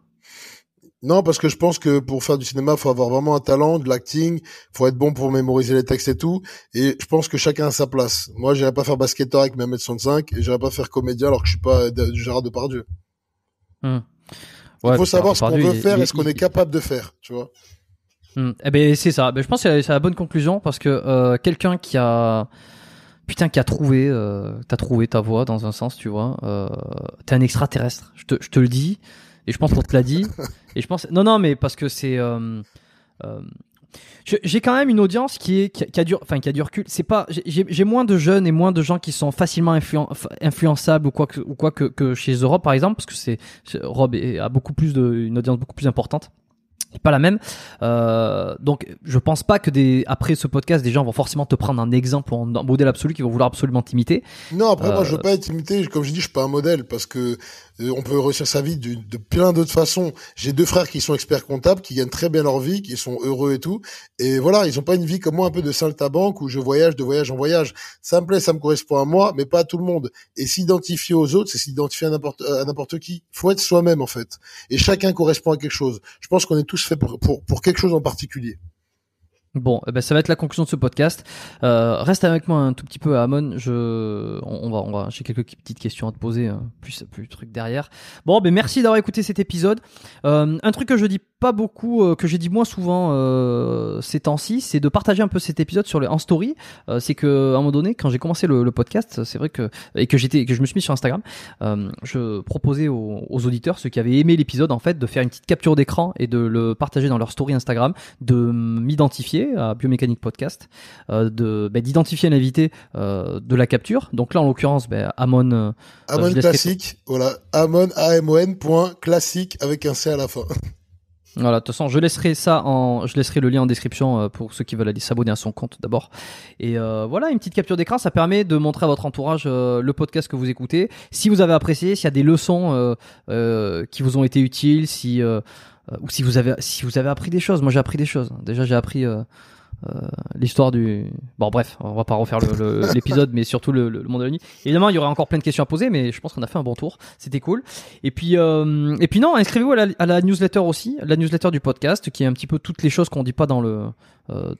Non, parce que je pense que pour faire du cinéma, faut avoir vraiment un talent, de l'acting, faut être bon pour mémoriser les textes et tout. Et je pense que chacun a sa place. Moi, j'irais pas faire basketteur avec mes 1m65 et j'irais pas faire comédien alors que je suis pas du Gérard Depardieu. Il faut savoir ce qu'on veut faire et ce qu'on est capable de faire, tu vois. Hmm. Eh ben c'est ça. Ben, je pense que c'est la bonne conclusion parce que euh, quelqu'un qui a putain qui a trouvé euh, t'as trouvé ta voie dans un sens, tu vois. Euh, t'es un extraterrestre. Je te, je te le dis et je pense qu'on te l'a dit et je pense non non mais parce que c'est euh j'ai quand même une audience qui est qui, a du enfin qui a du recul. C'est pas j'ai moins de jeunes et moins de gens qui sont facilement influençables ou quoi que ou quoi que, que chez Europe par exemple parce que c'est Rob a beaucoup plus de une audience beaucoup plus importante pas la même. Euh, donc, je pense pas que des après ce podcast, des gens vont forcément te prendre un exemple ou un modèle absolu qui vont vouloir absolument t'imiter. Non, après moi, je veux euh, pas être imité. Comme je dis, je suis pas un modèle parce que euh, on peut réussir sa vie de, de plein d'autres façons. J'ai deux frères qui sont experts comptables, qui gagnent très bien leur vie, qui sont heureux et tout. Et voilà, ils ont pas une vie comme moi, un peu de saltabanque où je voyage de voyage en voyage. Ça me plaît, ça me correspond à moi, mais pas à tout le monde. Et s'identifier aux autres, c'est s'identifier à n'importe à n'importe qui. Faut être soi-même en fait. Et chacun correspond à quelque chose. Je pense qu'on est tous fait pour, pour, pour quelque chose en particulier. Bon, eh ben ça va être la conclusion de ce podcast. Euh, reste avec moi un tout petit peu, Amon. Je, on, va, on va, j'ai quelques petites questions à te poser, hein. plus, plus truc derrière. Bon, ben merci d'avoir écouté cet épisode. Euh, un truc que je dis pas beaucoup, euh, que j'ai dit moins souvent euh, ces temps-ci, c'est de partager un peu cet épisode sur le en story. Euh, c'est que à un moment donné, quand j'ai commencé le, le podcast, c'est vrai que et que j'étais, que je me suis mis sur Instagram, je proposais aux, aux, auditeurs, ceux qui avaient aimé l'épisode, en fait, de faire une petite capture d'écran et de le partager dans leur story Instagram, de m'identifier à Biomécanique Podcast, de bah, d'identifier l'invité de la capture. Donc là, en l'occurrence, bah, Amon. Amon classique, voilà. Amon A M O N point classique avec un C à la fin. Voilà, de toute façon, je laisserai ça en, je laisserai le lien en description pour ceux qui veulent aller s'abonner à son compte d'abord. Et voilà, une petite capture d'écran, ça permet de montrer à votre entourage le podcast que vous écoutez. Si vous avez apprécié, s'il y a des leçons qui vous ont été utiles, si ou si vous avez si vous avez appris des choses. Moi, j'ai appris des choses. Déjà, j'ai appris l'histoire du. Bon, bref, on va pas refaire l'épisode, mais surtout le, monde de la nuit. Évidemment, il y aurait encore plein de questions à poser, mais je pense qu'on a fait un bon tour. C'était cool. Et puis, euh, et puis non, inscrivez-vous à, à, la newsletter aussi, la newsletter du podcast, qui est un petit peu toutes les choses qu'on dit pas dans le euh,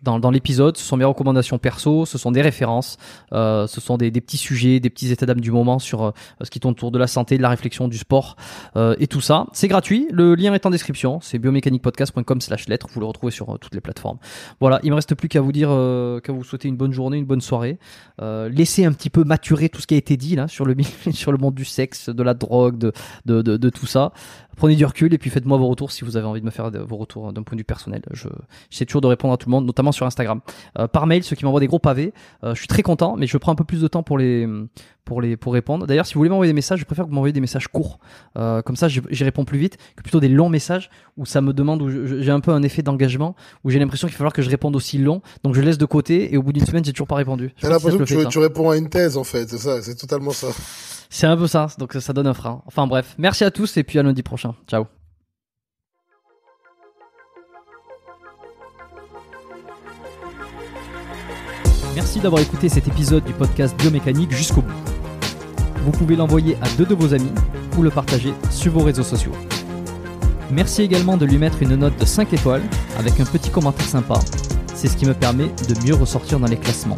dans, dans l'épisode. Ce sont mes recommandations perso, ce sont des références, euh, ce sont des, des, petits sujets, des petits états d'âme du moment sur euh, ce qui tourne autour de la santé, de la réflexion, du sport euh, et tout ça. C'est gratuit. Le lien est en description. C'est biomécaniquepodcast.com/slash lettres. Vous le retrouvez sur toutes les plateformes. Voilà. Il me reste plus qu'à vous dire qu'à vous souhaiter une bonne journée, une bonne soirée. laissez un petit peu maturer tout ce qui a été dit là sur le sur le monde du sexe, de la drogue, de, de, de tout ça. Prenez du recul et puis faites-moi vos retours si vous avez envie de me faire vos retours d'un point de vue personnel. Je j'essaie toujours de répondre à tout le monde, notamment sur Instagram. Euh, par mail, ceux qui m'envoient des gros pavés, euh, je suis très content, mais je prends un peu plus de temps pour les pour les pour répondre. D'ailleurs, si vous voulez m'envoyer des messages, je préfère que vous m'envoyez des messages courts. Euh, comme ça, j'y réponds plus vite que plutôt des longs messages où ça me demande où j'ai un peu un effet d'engagement où j'ai l'impression qu'il va falloir que je réponde aussi long. Donc je laisse de côté et au bout d'une semaine, j'ai toujours pas répondu. J'ai l'impression que tu, tu réponds à une thèse en fait, c'est ça, c'est totalement ça. C'est un peu ça, donc ça donne un frein. Enfin bref, merci à tous et puis à lundi prochain. Ciao. Merci d'avoir écouté cet épisode du podcast Biomécanique jusqu'au bout. Vous pouvez l'envoyer à deux de vos amis ou le partager sur vos réseaux sociaux. Merci également de lui mettre une note de 5 étoiles avec un petit commentaire sympa. C'est ce qui me permet de mieux ressortir dans les classements.